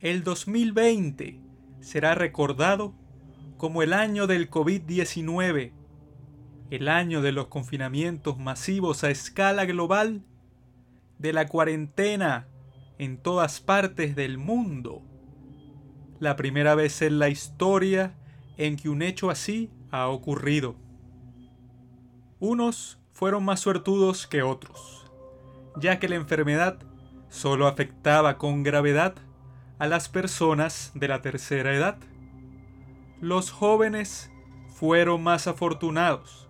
El 2020 será recordado como el año del COVID-19, el año de los confinamientos masivos a escala global, de la cuarentena en todas partes del mundo. La primera vez en la historia en que un hecho así ha ocurrido. Unos fueron más suertudos que otros, ya que la enfermedad solo afectaba con gravedad a las personas de la tercera edad. Los jóvenes fueron más afortunados.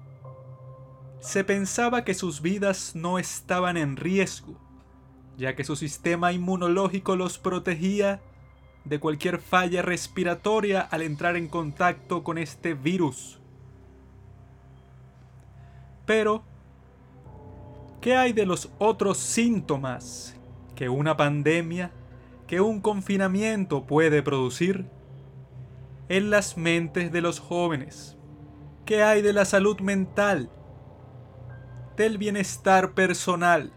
Se pensaba que sus vidas no estaban en riesgo, ya que su sistema inmunológico los protegía de cualquier falla respiratoria al entrar en contacto con este virus. Pero, ¿qué hay de los otros síntomas que una pandemia, que un confinamiento puede producir en las mentes de los jóvenes? ¿Qué hay de la salud mental? Del bienestar personal.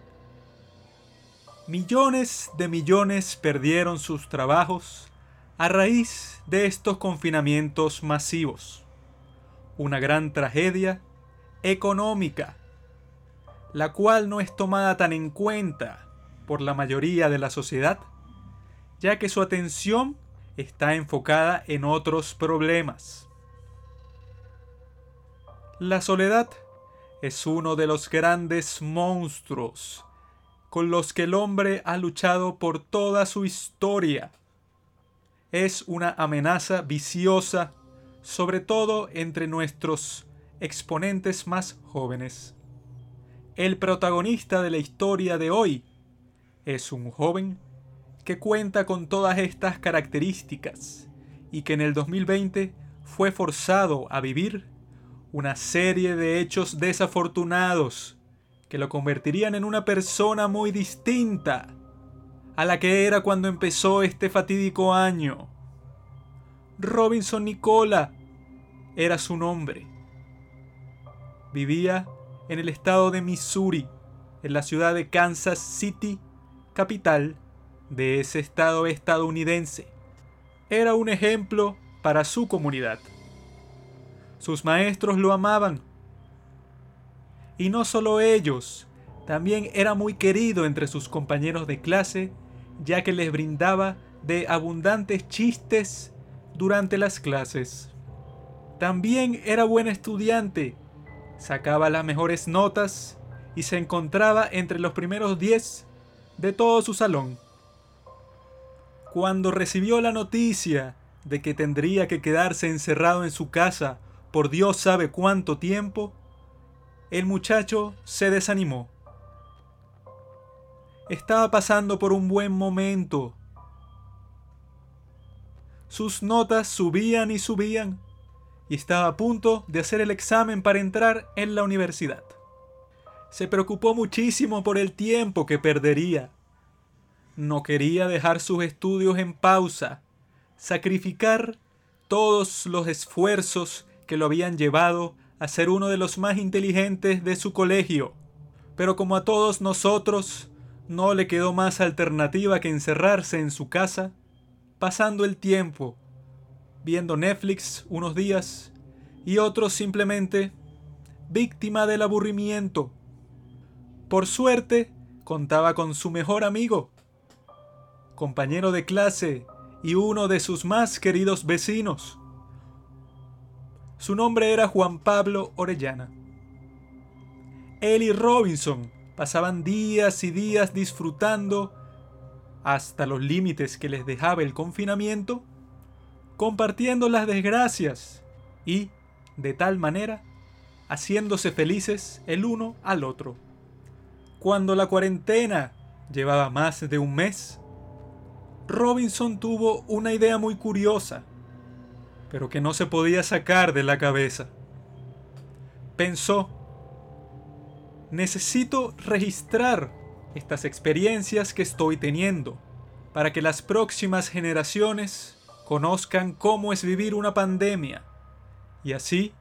Millones de millones perdieron sus trabajos a raíz de estos confinamientos masivos. Una gran tragedia económica, la cual no es tomada tan en cuenta por la mayoría de la sociedad, ya que su atención está enfocada en otros problemas. La soledad es uno de los grandes monstruos con los que el hombre ha luchado por toda su historia. Es una amenaza viciosa, sobre todo entre nuestros exponentes más jóvenes. El protagonista de la historia de hoy es un joven que cuenta con todas estas características y que en el 2020 fue forzado a vivir una serie de hechos desafortunados que lo convertirían en una persona muy distinta a la que era cuando empezó este fatídico año. Robinson Nicola era su nombre. Vivía en el estado de Missouri, en la ciudad de Kansas City, capital de ese estado estadounidense. Era un ejemplo para su comunidad. Sus maestros lo amaban. Y no solo ellos, también era muy querido entre sus compañeros de clase, ya que les brindaba de abundantes chistes durante las clases. También era buen estudiante, sacaba las mejores notas y se encontraba entre los primeros 10 de todo su salón. Cuando recibió la noticia de que tendría que quedarse encerrado en su casa por Dios sabe cuánto tiempo, el muchacho se desanimó. Estaba pasando por un buen momento. Sus notas subían y subían y estaba a punto de hacer el examen para entrar en la universidad se preocupó muchísimo por el tiempo que perdería. No quería dejar sus estudios en pausa, sacrificar todos los esfuerzos que lo habían llevado a ser uno de los más inteligentes de su colegio. Pero como a todos nosotros, no le quedó más alternativa que encerrarse en su casa, pasando el tiempo, viendo Netflix unos días y otros simplemente víctima del aburrimiento por suerte, contaba con su mejor amigo, compañero de clase y uno de sus más queridos vecinos. Su nombre era Juan Pablo Orellana. Él y Robinson pasaban días y días disfrutando hasta los límites que les dejaba el confinamiento, compartiendo las desgracias y, de tal manera, haciéndose felices el uno al otro. Cuando la cuarentena llevaba más de un mes, Robinson tuvo una idea muy curiosa, pero que no se podía sacar de la cabeza. Pensó, necesito registrar estas experiencias que estoy teniendo para que las próximas generaciones conozcan cómo es vivir una pandemia y así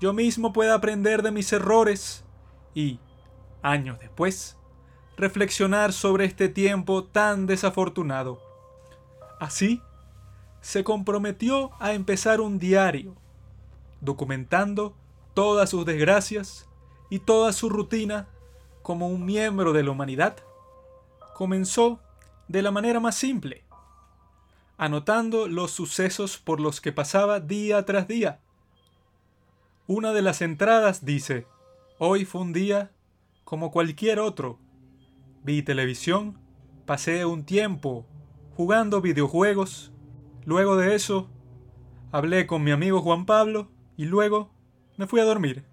yo mismo pueda aprender de mis errores y, años después, reflexionar sobre este tiempo tan desafortunado. Así, se comprometió a empezar un diario, documentando todas sus desgracias y toda su rutina como un miembro de la humanidad. Comenzó de la manera más simple, anotando los sucesos por los que pasaba día tras día. Una de las entradas dice, hoy fue un día como cualquier otro. Vi televisión, pasé un tiempo jugando videojuegos, luego de eso hablé con mi amigo Juan Pablo y luego me fui a dormir.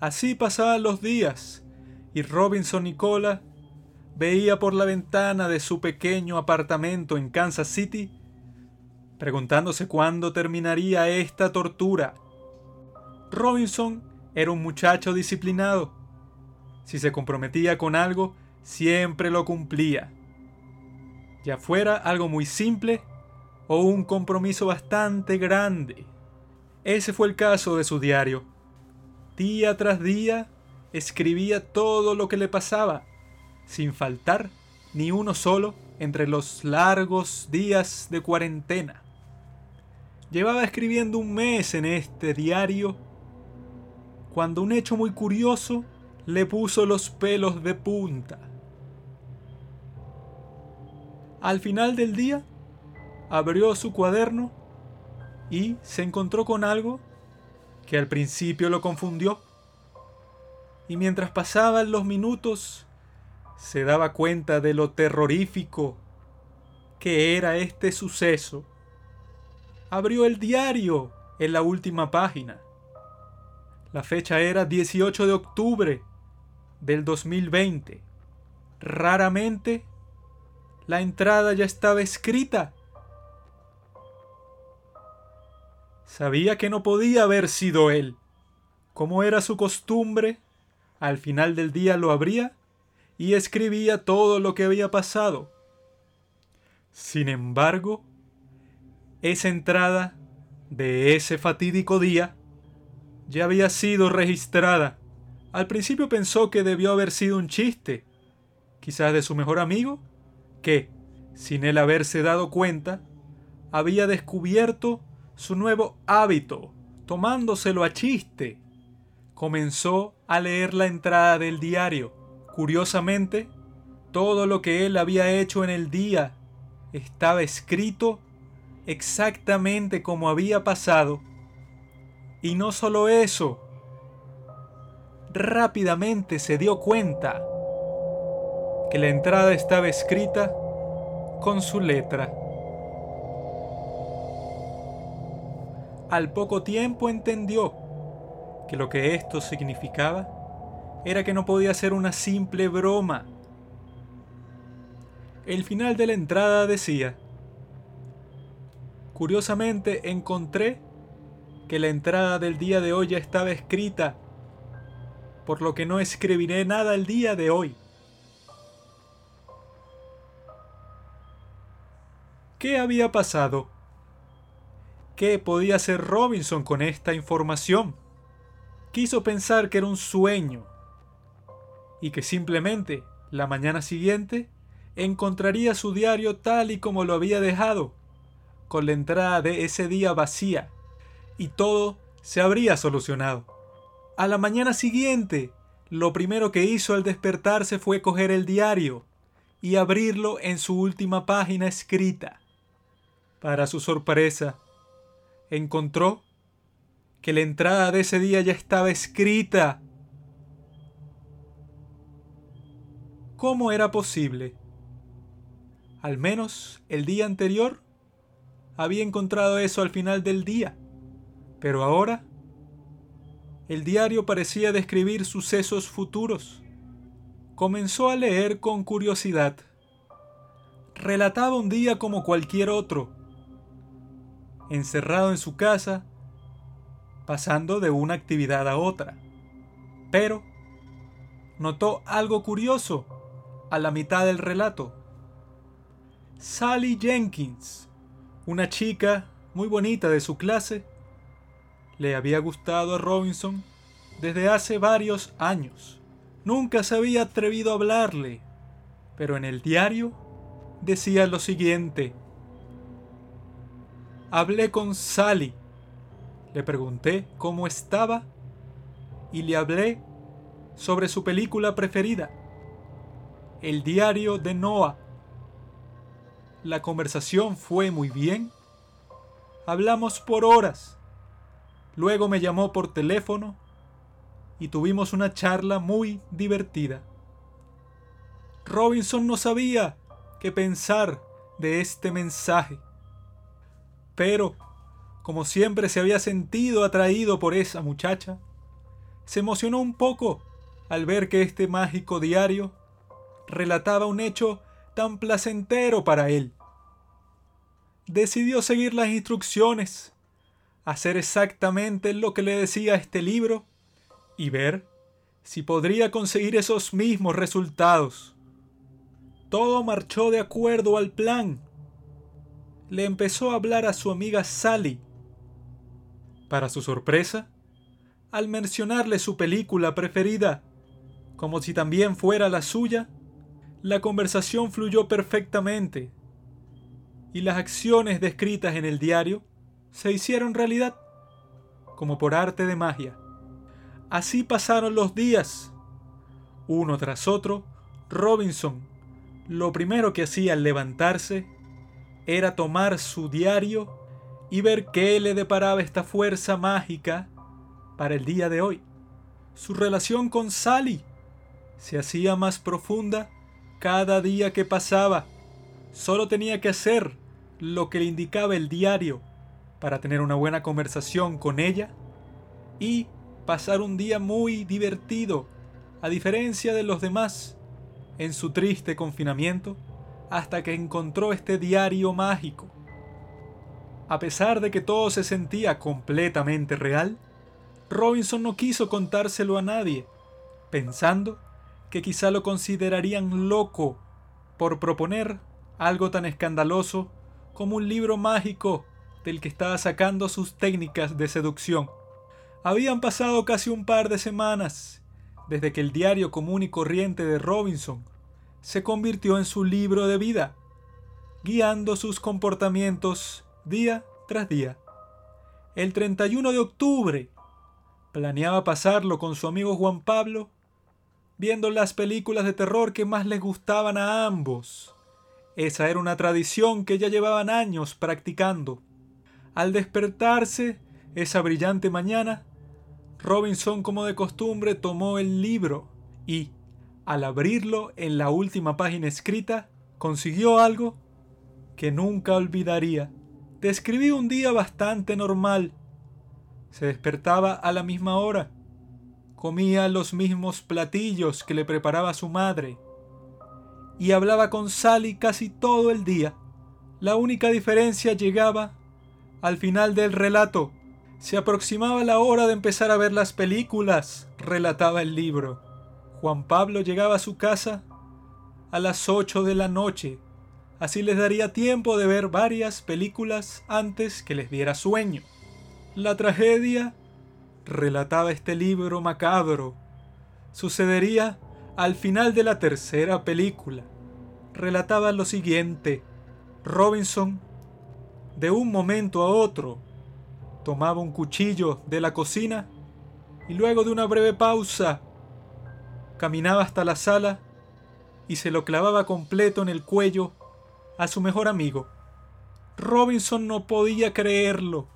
Así pasaban los días y Robinson Nicola veía por la ventana de su pequeño apartamento en Kansas City preguntándose cuándo terminaría esta tortura. Robinson era un muchacho disciplinado. Si se comprometía con algo, siempre lo cumplía. Ya fuera algo muy simple o un compromiso bastante grande. Ese fue el caso de su diario. Día tras día escribía todo lo que le pasaba, sin faltar ni uno solo entre los largos días de cuarentena. Llevaba escribiendo un mes en este diario cuando un hecho muy curioso le puso los pelos de punta. Al final del día, abrió su cuaderno y se encontró con algo que al principio lo confundió. Y mientras pasaban los minutos, se daba cuenta de lo terrorífico que era este suceso abrió el diario en la última página. La fecha era 18 de octubre del 2020. Raramente la entrada ya estaba escrita. Sabía que no podía haber sido él. Como era su costumbre, al final del día lo abría y escribía todo lo que había pasado. Sin embargo, esa entrada de ese fatídico día ya había sido registrada. Al principio pensó que debió haber sido un chiste, quizás de su mejor amigo, que, sin él haberse dado cuenta, había descubierto su nuevo hábito, tomándoselo a chiste. Comenzó a leer la entrada del diario. Curiosamente, todo lo que él había hecho en el día estaba escrito exactamente como había pasado. Y no solo eso, rápidamente se dio cuenta que la entrada estaba escrita con su letra. Al poco tiempo entendió que lo que esto significaba era que no podía ser una simple broma. El final de la entrada decía, Curiosamente encontré que la entrada del día de hoy ya estaba escrita, por lo que no escribiré nada el día de hoy. ¿Qué había pasado? ¿Qué podía hacer Robinson con esta información? Quiso pensar que era un sueño y que simplemente la mañana siguiente encontraría su diario tal y como lo había dejado con la entrada de ese día vacía y todo se habría solucionado. A la mañana siguiente, lo primero que hizo al despertarse fue coger el diario y abrirlo en su última página escrita. Para su sorpresa, encontró que la entrada de ese día ya estaba escrita. ¿Cómo era posible? Al menos el día anterior había encontrado eso al final del día. Pero ahora, el diario parecía describir sucesos futuros. Comenzó a leer con curiosidad. Relataba un día como cualquier otro, encerrado en su casa, pasando de una actividad a otra. Pero notó algo curioso a la mitad del relato. Sally Jenkins, una chica muy bonita de su clase le había gustado a Robinson desde hace varios años. Nunca se había atrevido a hablarle, pero en el diario decía lo siguiente. Hablé con Sally. Le pregunté cómo estaba y le hablé sobre su película preferida, El diario de Noah. La conversación fue muy bien. Hablamos por horas. Luego me llamó por teléfono y tuvimos una charla muy divertida. Robinson no sabía qué pensar de este mensaje. Pero, como siempre se había sentido atraído por esa muchacha, se emocionó un poco al ver que este mágico diario relataba un hecho tan placentero para él. Decidió seguir las instrucciones, hacer exactamente lo que le decía este libro y ver si podría conseguir esos mismos resultados. Todo marchó de acuerdo al plan. Le empezó a hablar a su amiga Sally. Para su sorpresa, al mencionarle su película preferida, como si también fuera la suya, la conversación fluyó perfectamente y las acciones descritas en el diario se hicieron realidad, como por arte de magia. Así pasaron los días. Uno tras otro, Robinson lo primero que hacía al levantarse era tomar su diario y ver qué le deparaba esta fuerza mágica para el día de hoy. Su relación con Sally se hacía más profunda cada día que pasaba. Solo tenía que hacer lo que le indicaba el diario para tener una buena conversación con ella y pasar un día muy divertido, a diferencia de los demás en su triste confinamiento hasta que encontró este diario mágico. A pesar de que todo se sentía completamente real, Robinson no quiso contárselo a nadie, pensando que quizá lo considerarían loco por proponer algo tan escandaloso como un libro mágico del que estaba sacando sus técnicas de seducción. Habían pasado casi un par de semanas desde que el diario común y corriente de Robinson se convirtió en su libro de vida, guiando sus comportamientos día tras día. El 31 de octubre planeaba pasarlo con su amigo Juan Pablo, viendo las películas de terror que más les gustaban a ambos. Esa era una tradición que ya llevaban años practicando. Al despertarse esa brillante mañana, Robinson, como de costumbre, tomó el libro y, al abrirlo en la última página escrita, consiguió algo que nunca olvidaría. Describí un día bastante normal. Se despertaba a la misma hora. Comía los mismos platillos que le preparaba su madre. Y hablaba con Sally casi todo el día. La única diferencia llegaba al final del relato. Se aproximaba la hora de empezar a ver las películas, relataba el libro. Juan Pablo llegaba a su casa a las 8 de la noche. Así les daría tiempo de ver varias películas antes que les diera sueño. La tragedia, relataba este libro macabro, sucedería al final de la tercera película. Relataba lo siguiente. Robinson, de un momento a otro, tomaba un cuchillo de la cocina y luego de una breve pausa, caminaba hasta la sala y se lo clavaba completo en el cuello a su mejor amigo. Robinson no podía creerlo.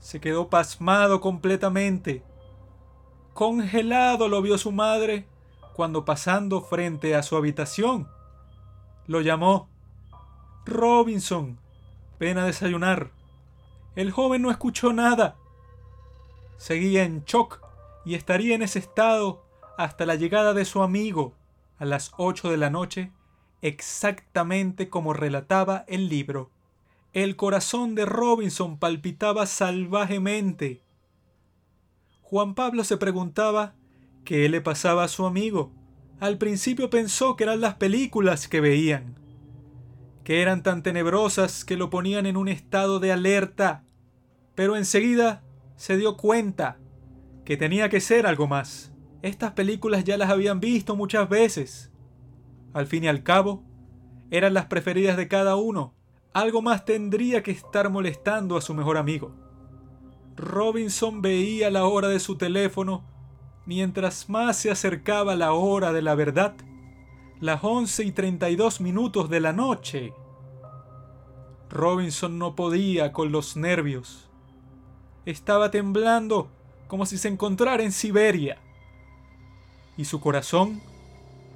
Se quedó pasmado completamente. Congelado lo vio su madre cuando pasando frente a su habitación. Lo llamó. Robinson, ven a desayunar. El joven no escuchó nada. Seguía en shock y estaría en ese estado hasta la llegada de su amigo a las 8 de la noche, exactamente como relataba el libro. El corazón de Robinson palpitaba salvajemente. Juan Pablo se preguntaba qué le pasaba a su amigo. Al principio pensó que eran las películas que veían, que eran tan tenebrosas que lo ponían en un estado de alerta pero enseguida se dio cuenta que tenía que ser algo más. Estas películas ya las habían visto muchas veces. Al fin y al cabo, eran las preferidas de cada uno. algo más tendría que estar molestando a su mejor amigo. Robinson veía la hora de su teléfono mientras más se acercaba la hora de la verdad, las 11 y 32 minutos de la noche. Robinson no podía con los nervios. Estaba temblando como si se encontrara en Siberia. Y su corazón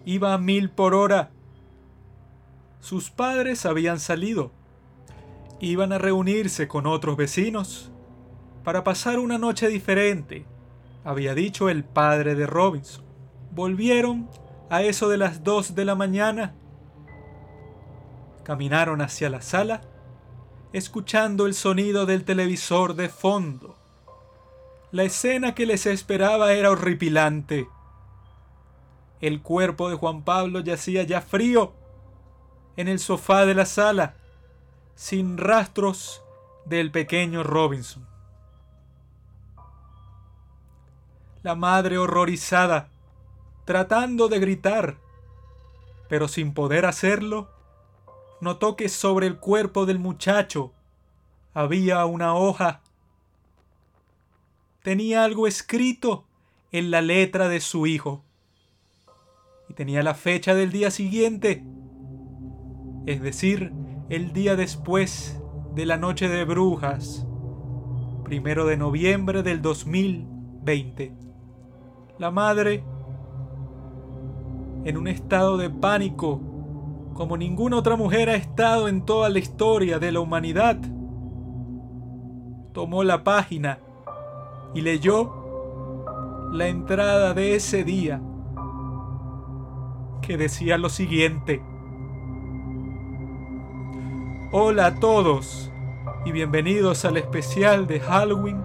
iba a mil por hora. Sus padres habían salido. Iban a reunirse con otros vecinos para pasar una noche diferente, había dicho el padre de Robinson. Volvieron a eso de las dos de la mañana. Caminaron hacia la sala, escuchando el sonido del televisor de fondo. La escena que les esperaba era horripilante. El cuerpo de Juan Pablo yacía ya frío en el sofá de la sala, sin rastros del pequeño Robinson. La madre horrorizada, tratando de gritar, pero sin poder hacerlo, notó que sobre el cuerpo del muchacho había una hoja. Tenía algo escrito en la letra de su hijo. Tenía la fecha del día siguiente, es decir, el día después de la noche de brujas, primero de noviembre del 2020. La madre, en un estado de pánico, como ninguna otra mujer ha estado en toda la historia de la humanidad, tomó la página y leyó la entrada de ese día que decía lo siguiente. Hola a todos y bienvenidos al especial de Halloween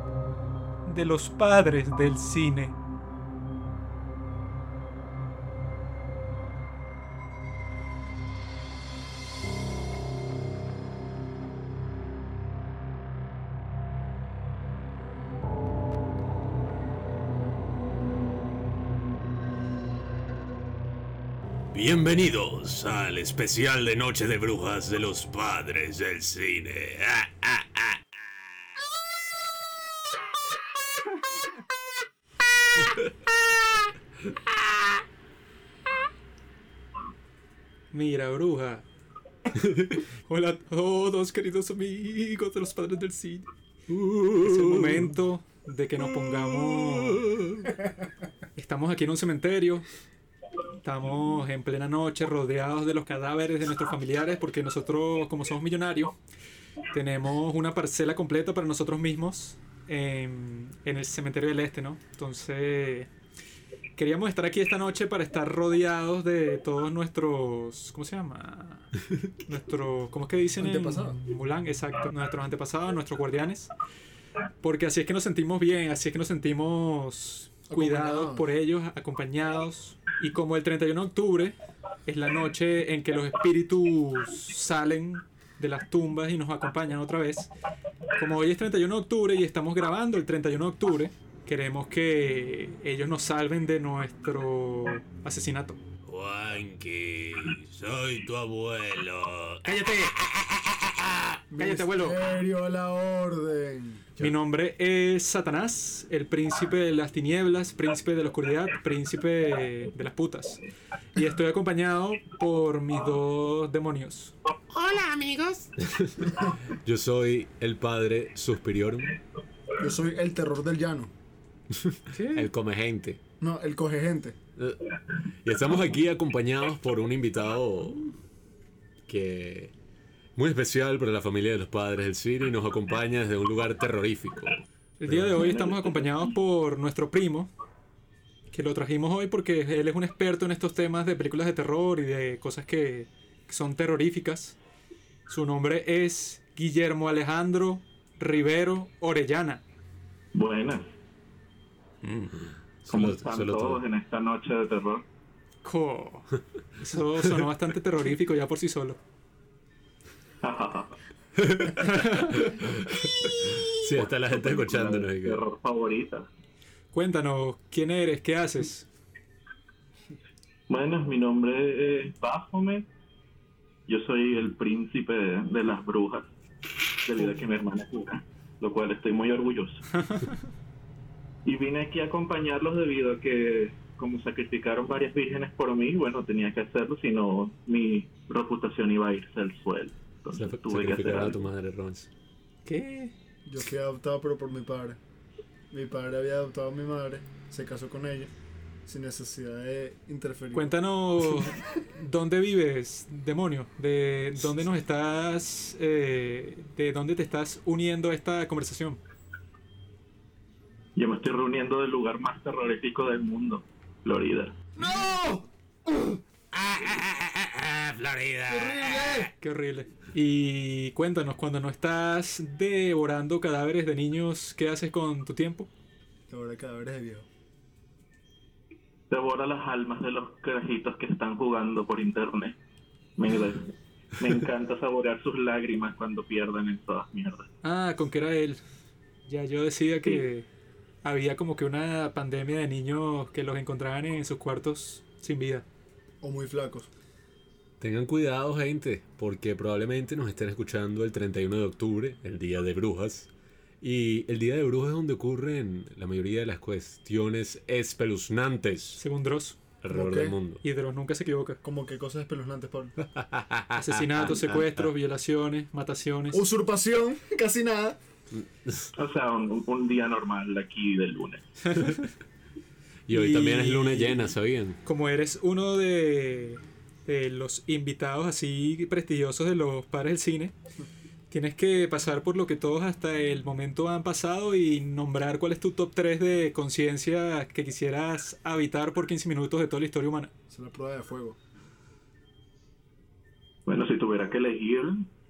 de los padres del cine. Bienvenidos al especial de Noche de Brujas de los Padres del Cine. Ah, ah, ah. Mira, bruja. Hola a todos, queridos amigos de los padres del cine. Es el momento de que nos pongamos. Estamos aquí en un cementerio. Estamos en plena noche rodeados de los cadáveres de nuestros familiares porque nosotros, como somos millonarios, tenemos una parcela completa para nosotros mismos en, en el cementerio del este, ¿no? Entonces, queríamos estar aquí esta noche para estar rodeados de todos nuestros. ¿Cómo se llama? Nuestros. ¿Cómo es que dicen Antepasados. Mulan? Exacto. Nuestros antepasados, nuestros guardianes. Porque así es que nos sentimos bien, así es que nos sentimos cuidados Acompañados. por ellos, acompañados. Y como el 31 de octubre es la noche en que los espíritus salen de las tumbas y nos acompañan otra vez. Como hoy es 31 de octubre y estamos grabando el 31 de octubre, queremos que ellos nos salven de nuestro asesinato. Juanqui, soy tu abuelo. ¡Cállate! ¡Cállate, abuelo! Misterio a la orden. Mi nombre es Satanás, el príncipe de las tinieblas, príncipe de la oscuridad, príncipe de las putas. Y estoy acompañado por mis dos demonios. Hola amigos. Yo soy el padre Suspiriorum, Yo soy el terror del llano. el come gente. No, el coge gente. Y estamos aquí acompañados por un invitado que muy especial para la familia de los padres del cine y nos acompaña desde un lugar terrorífico. El día de hoy estamos acompañados por nuestro primo, que lo trajimos hoy porque él es un experto en estos temas de películas de terror y de cosas que, son terroríficas. Su nombre es Guillermo Alejandro Rivero Orellana. Buenas, Mm. ¿cómo están todos en esta noche de terror? Jo, Eso sonó bastante terrorífico ya por sí solo. Sí, está la gente escuchándonos. que- terror favorita. Cuéntanos, ¿quién eres? ¿Qué haces? Bueno, mi nombre es Baphomet. Yo soy el príncipe de, de las brujas, debido a que mi hermana es bruja, lo cual estoy muy orgulloso. Y vine aquí a acompañarlos debido a que, como sacrificaron varias vírgenes por mí, bueno, tenía que hacerlo, si no, mi reputación iba a irse al suelo. Entonces Sac- tuve que hacer Sacrificar a tu madre, Rons. ¿Qué? Yo fui adoptado, pero por mi padre. Mi padre había adoptado a mi madre, se casó con ella, sin necesidad de interferir. Cuéntanos dónde vives, demonio. De dónde nos estás. eh, de dónde te estás uniendo a esta conversación. Yo me estoy reuniendo del lugar más terrorífico del mundo, Florida. Qué horrible. Y cuéntanos, cuando no estás devorando cadáveres de niños, ¿qué haces con tu tiempo? Ahora cadáveres de viejo. Devora las almas de los carajitos que están jugando por internet. Me, me encanta saborear sus lágrimas cuando pierden en todas mierdas. Ah, con que era él. Ya yo decía que había como que una pandemia de niños que los encontraban en sus cuartos sin vida. O muy flacos. Tengan cuidado, gente, porque probablemente nos estén escuchando el 31 de octubre, el Día de Brujas. Y el Día de Brujas es donde ocurren la mayoría de las cuestiones espeluznantes Según Dross. alrededor del mundo. Y Dross nunca se equivoca. Como que cosas espeluznantes, Pablo. Asesinatos, secuestros, violaciones, mataciones. Usurpación, casi nada. O sea, un, un día normal aquí del lunes. Y hoy Y- también es luna llena, ¿sabían? Como eres uno de, de los invitados así prestigiosos de los padres del cine, tienes que pasar por lo que todos hasta el momento han pasado y nombrar cuál es tu top 3 de conciencia que quisieras habitar por 15 minutos de toda la historia humana. Es una prueba de fuego. Bueno, si tuviera que elegir,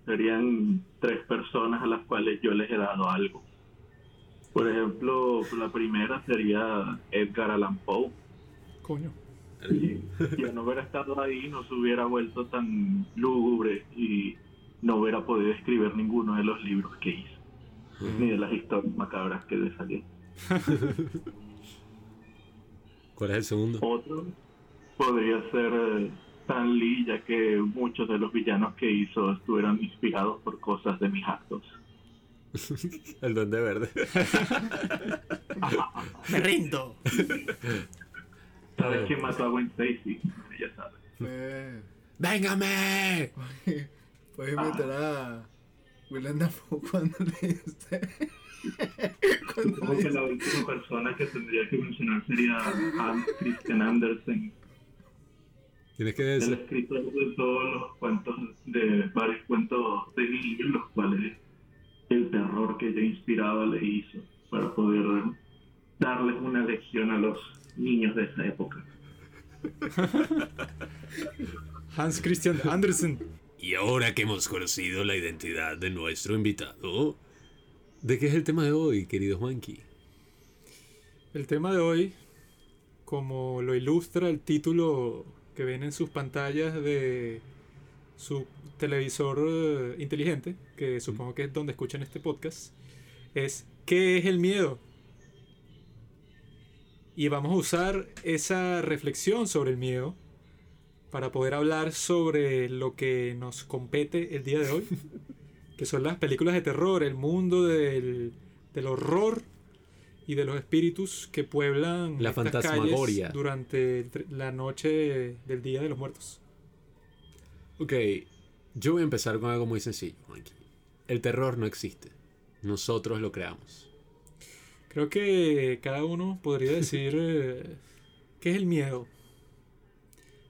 serían tres personas a las cuales yo les he dado algo. Por ejemplo, la primera sería Edgar Allan Poe. Coño. Si yo no hubiera estado ahí, no se hubiera vuelto tan lúgubre y no hubiera podido escribir ninguno de los libros que hizo, ni de las historias macabras que le salían. ¿Cuál es el segundo? Otro podría ser eh, Stan Lee, ya que muchos de los villanos que hizo estuvieron inspirados por cosas de mis actos. El Duende Verde. Me rindo. ¿Sabes quién mató a Gwen Stacy? Ya sabes. Fue... ¡Véngame! Puedes invitar a Willem Dafoe cuando le cuando Supongo que la última persona que tendría que mencionar sería Hans Christian Andersen, Tienes que el decir. escritor de todos los cuentos, de varios cuentos de niños, los cuales el terror que ella inspiraba le hizo para poder darles una lección a los niños de esa época. Hans Christian Andersen. Y ahora que hemos conocido la identidad de nuestro invitado, ¿de qué es el tema de hoy, querido Juanqui? El tema de hoy, como lo ilustra el título que ven en sus pantallas de su televisor eh, inteligente, que supongo que es donde escuchan este podcast, es ¿qué es el miedo? Y vamos a usar esa reflexión sobre el miedo para poder hablar sobre lo que nos compete el día de hoy, que son las películas de terror, el mundo del, del horror y de los espíritus que pueblan La estas fantasmagoria. calles durante la noche del Día de los Muertos. Ok, yo voy a empezar con algo muy sencillo. El terror no existe. Nosotros lo creamos. Creo que cada uno podría decir eh, qué es el miedo.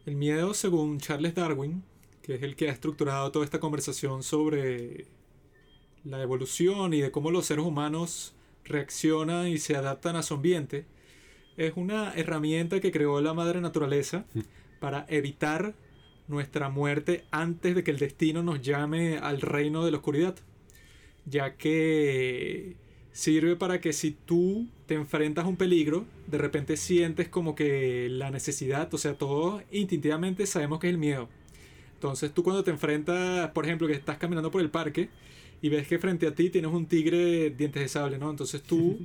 El miedo, según Charles Darwin, que es el que ha estructurado toda esta conversación sobre la evolución y de cómo los seres humanos reaccionan y se adaptan a su ambiente, es una herramienta que creó la madre naturaleza para evitar nuestra muerte antes de que el destino nos llame al reino de la oscuridad, ya que sirve para que si tú te enfrentas a un peligro, de repente sientes como que la necesidad, o sea, todos instintivamente sabemos que es el miedo. Entonces tú cuando te enfrentas, por ejemplo, que estás caminando por el parque y ves que frente a ti tienes un tigre dientes de sable, ¿no? Entonces tú,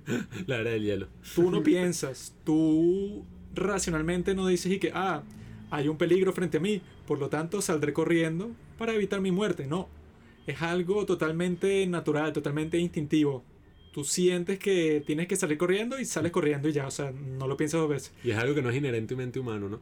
La era del hielo. tú no piensas, tú racionalmente no dices y que, ah, hay un peligro frente a mí, por lo tanto saldré corriendo para evitar mi muerte. No, es algo totalmente natural, totalmente instintivo. Tú sientes que tienes que salir corriendo y sales corriendo y ya, o sea, no lo piensas dos veces. Y es algo que no es inherentemente humano, ¿no?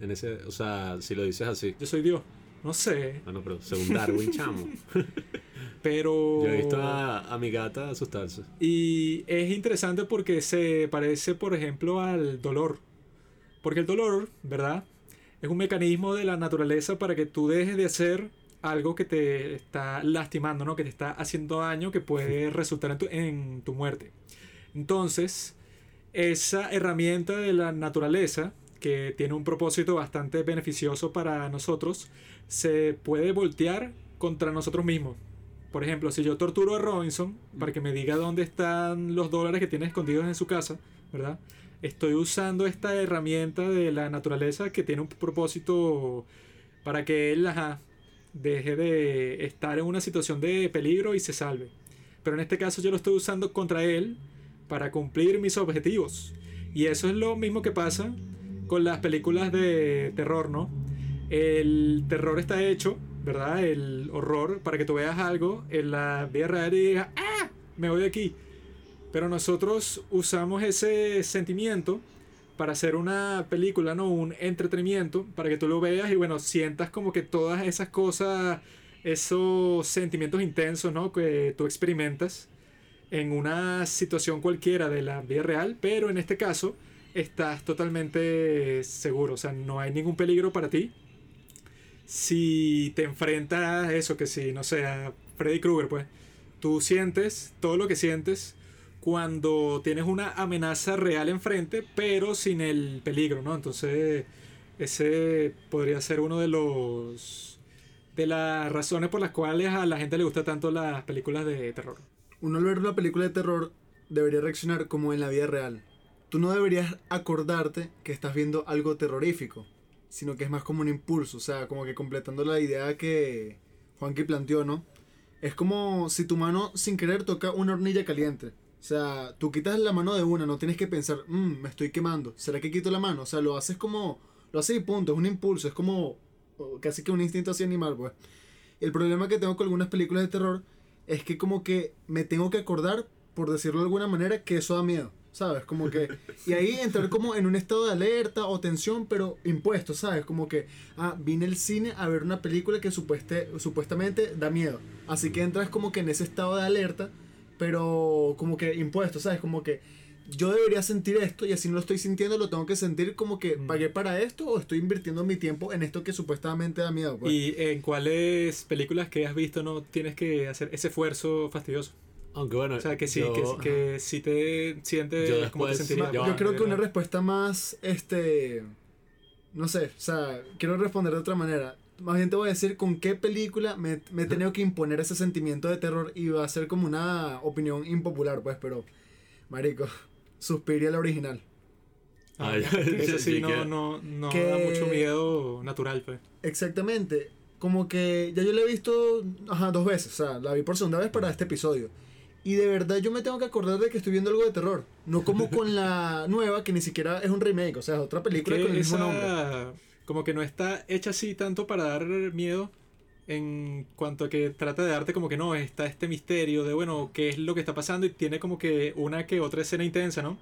En ese, o sea, si lo dices así. Yo soy Dios. No sé, Bueno, pero según Darwin, chamo. pero... Yo he visto a, a mi gata asustarse. Y es interesante porque se parece, por ejemplo, al dolor. Porque el dolor, ¿verdad? Es un mecanismo de la naturaleza para que tú dejes de hacer algo que te está lastimando, ¿no? Que te está haciendo daño, que puede resultar en tu, en tu muerte. Entonces, esa herramienta de la naturaleza, que tiene un propósito bastante beneficioso para nosotros, se puede voltear contra nosotros mismos. Por ejemplo, si yo torturo a Robinson para que me diga dónde están los dólares que tiene escondidos en su casa, ¿verdad? Estoy usando esta herramienta de la naturaleza que tiene un propósito para que él ajá, deje de estar en una situación de peligro y se salve. Pero en este caso yo lo estoy usando contra él para cumplir mis objetivos. Y eso es lo mismo que pasa con las películas de terror, ¿no? El terror está hecho, ¿verdad? El horror para que tú veas algo en la vida real y digas, ¡ah! Me voy de aquí. Pero nosotros usamos ese sentimiento para hacer una película, ¿no? Un entretenimiento, para que tú lo veas y bueno, sientas como que todas esas cosas, esos sentimientos intensos, ¿no? Que tú experimentas en una situación cualquiera de la vida real, pero en este caso estás totalmente seguro, o sea, no hay ningún peligro para ti. Si te enfrentas a eso, que si, no sé, a Freddy Krueger, pues, tú sientes todo lo que sientes cuando tienes una amenaza real enfrente, pero sin el peligro, ¿no? Entonces, ese podría ser uno de los de las razones por las cuales a la gente le gusta tanto las películas de terror. Uno al ver una película de terror debería reaccionar como en la vida real. Tú no deberías acordarte que estás viendo algo terrorífico, sino que es más como un impulso, o sea, como que completando la idea que Juanqui planteó, ¿no? Es como si tu mano sin querer toca una hornilla caliente. O sea, tú quitas la mano de una, no tienes que pensar, "Mm, me estoy quemando, ¿será que quito la mano? O sea, lo haces como, lo haces y punto, es un impulso, es como casi que un instinto así animal, pues. El problema que tengo con algunas películas de terror es que como que me tengo que acordar, por decirlo de alguna manera, que eso da miedo, ¿sabes? Como que... Y ahí entrar como en un estado de alerta o tensión, pero impuesto, ¿sabes? Como que, ah, vine al cine a ver una película que supueste, supuestamente da miedo. Así que entras como que en ese estado de alerta, pero como que impuesto, ¿sabes? Como que yo debería sentir esto y así no lo estoy sintiendo, lo tengo que sentir como que Mm. pagué para esto o estoy invirtiendo mi tiempo en esto que supuestamente da miedo. Pues. ¿Y en cuáles películas que has visto no tienes que hacer ese esfuerzo fastidioso? Aunque bueno, O sea, que sí, yo- que, que sí te sientes Yo como te después- sentirías. yo- Yo creo que una respuesta más, este, no sé, o sea, quiero responder de otra manera. Más bien te voy a decir con qué película me, me he tenido que imponer ese sentimiento de terror y va a ser como una opinión impopular, pues, pero, marico, Suspiria la original. Ah, Ah, Eso sí, no, que- no, no que- da mucho miedo natural, pues. Exactamente. Como que ya yo la he visto ajá, dos veces. O sea, la vi por segunda vez para este episodio. Y de verdad yo me tengo que acordar de que estoy viendo algo de terror. No como con la nueva, que ni siquiera es un remake. O sea, es otra película con el mismo esa- nombre. Como que no está hecha así tanto para dar miedo en cuanto a que trata de darte como que no, está este misterio de, bueno, qué es lo que está pasando y tiene como que una que otra escena intensa, ¿no?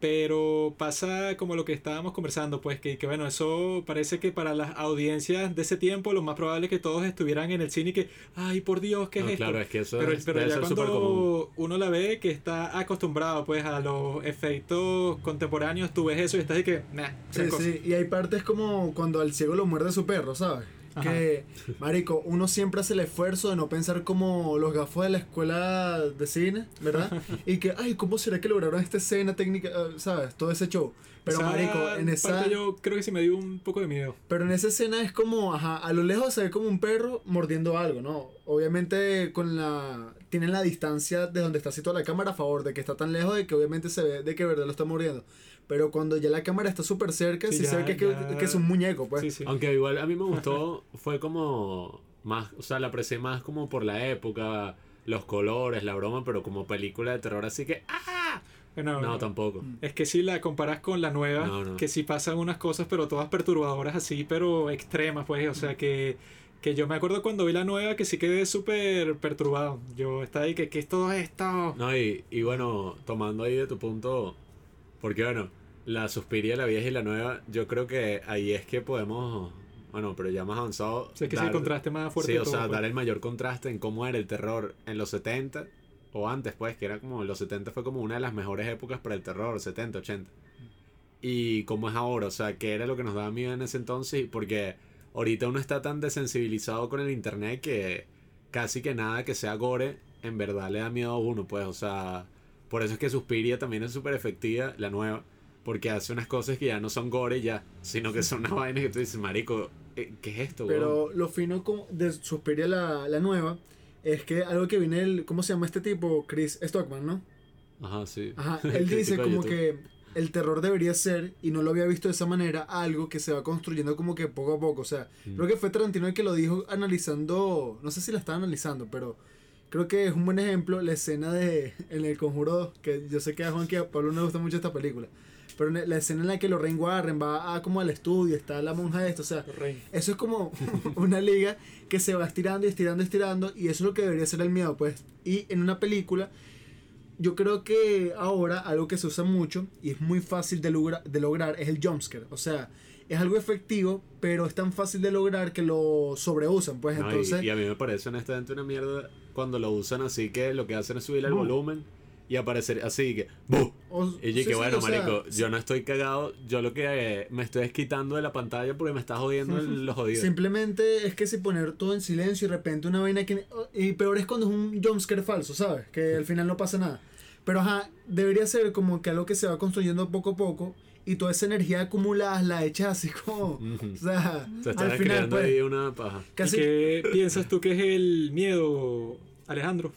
Pero pasa como lo que estábamos conversando, pues que, que bueno, eso parece que para las audiencias de ese tiempo lo más probable es que todos estuvieran en el cine y que, ay, por Dios, ¿qué No, es esto? claro, es que eso Pero, es, pero ya cuando uno la ve que está acostumbrado pues a los efectos contemporáneos, tú ves eso y estás de que, nah, Sí, sí. Y hay partes como cuando al ciego lo muerde su perro, ¿sabes? Ajá. Que, marico, uno siempre hace el esfuerzo de no pensar como los gafos de la escuela de cine, ¿verdad? Y que, ay, ¿cómo será que lograron esta escena técnica? Eh, ¿Sabes? Todo ese show. Pero, Esa marico, en esa... parte yo creo que sí me dio un poco de miedo. Pero en esa escena es como, ajá, a lo lejos se ve como un perro mordiendo algo, ¿no? Obviamente con la... Tienen la distancia de donde está situada la cámara a favor, de que está tan lejos de que obviamente se ve de que verdad lo está mordiendo. Pero cuando ya la cámara está súper cerca, Sí, sí, se ya- ve que, que- ya- que es un muñeco, pues. Sí, sí. Aunque igual a mí me gustó, fue como más, o sea, la aprecié más como por la época, los colores, la broma, pero como película de terror así que ¡ah! No, tampoco. Es que si la comparas con la nueva, No, no. que sí pasan unas cosas, pero todas perturbadoras así, pero extremas, pues. O sea, que, que yo me acuerdo cuando vi la nueva que sí quedé súper perturbado. Yo estaba ahí, que ¿qué es todo esto? No, y, y bueno, tomando ahí de tu punto, porque bueno, la Suspiria, la vieja y la nueva, yo creo que ahí es que podemos, bueno, pero ya más avanzado. O sea, que es el dar- contraste más fuerte Sí, o todo, sea, pues. dar el mayor contraste en cómo era el terror en los 70 o antes, pues, que era como los 70 fue como una de las mejores épocas para el terror, 70, 80. Y cómo es ahora, o sea, qué era lo que nos daba miedo en ese entonces, porque ahorita uno está tan desensibilizado con el internet que casi que nada que sea gore en verdad le da miedo a uno, pues, o sea, por eso es que Suspiria también es súper efectiva, la nueva, porque hace unas cosas que ya no son gore ya, sino que son unas vainas que tú dices, marico, eh, ¿qué es esto? weón?" Pero lo fino de Suspiria la, la nueva es que algo que viene el. ¿Cómo se llama este tipo? Chris Stockman, ¿no? Ajá, sí. Ajá, él dice crítico de como que el terror debería ser, y no lo había visto de esa manera, algo que se va construyendo como que poco a poco. O sea, Mm. creo que fue Tarantino el que lo dijo analizando, no sé si la estaba analizando, pero creo que es un buen ejemplo la escena de, en el Conjuro 2, que yo sé que a Juan que a Pablo no le gusta mucho esta película, pero la escena en la que Lorraine Warren va a, como al estudio, está la monja esta, o sea, eso es como una liga que se va estirando y estirando y estirando y eso es lo que debería ser el miedo, pues. Y en una película, yo creo que ahora algo que se usa mucho y es muy fácil de, logra- de lograr es el jumpscare. O sea, es algo efectivo, pero es tan fácil de lograr que lo sobreusan, pues. No, y- entonces, y, a mí me parece honestamente una mierda cuando lo usan así que lo que hacen es subir el volumen y aparecer así que Y yo sí, que sí, bueno, sea, marico, sí, yo no estoy cagado, yo lo que eh, me estoy es quitando de la pantalla porque me está jodiendo el- los jodidos. Simplemente es que si poner todo en silencio y de repente una vaina que... Y peor es cuando es un jumpscare falso, ¿sabes? Que al final no pasa nada. Pero ajá, debería ser como que algo que se va construyendo poco a poco y toda esa energía acumulada la echas así como... O sea, Se está al final creando pues... ahí una paja. ¿Y Casi... qué piensas tú que es el miedo, Alejandro?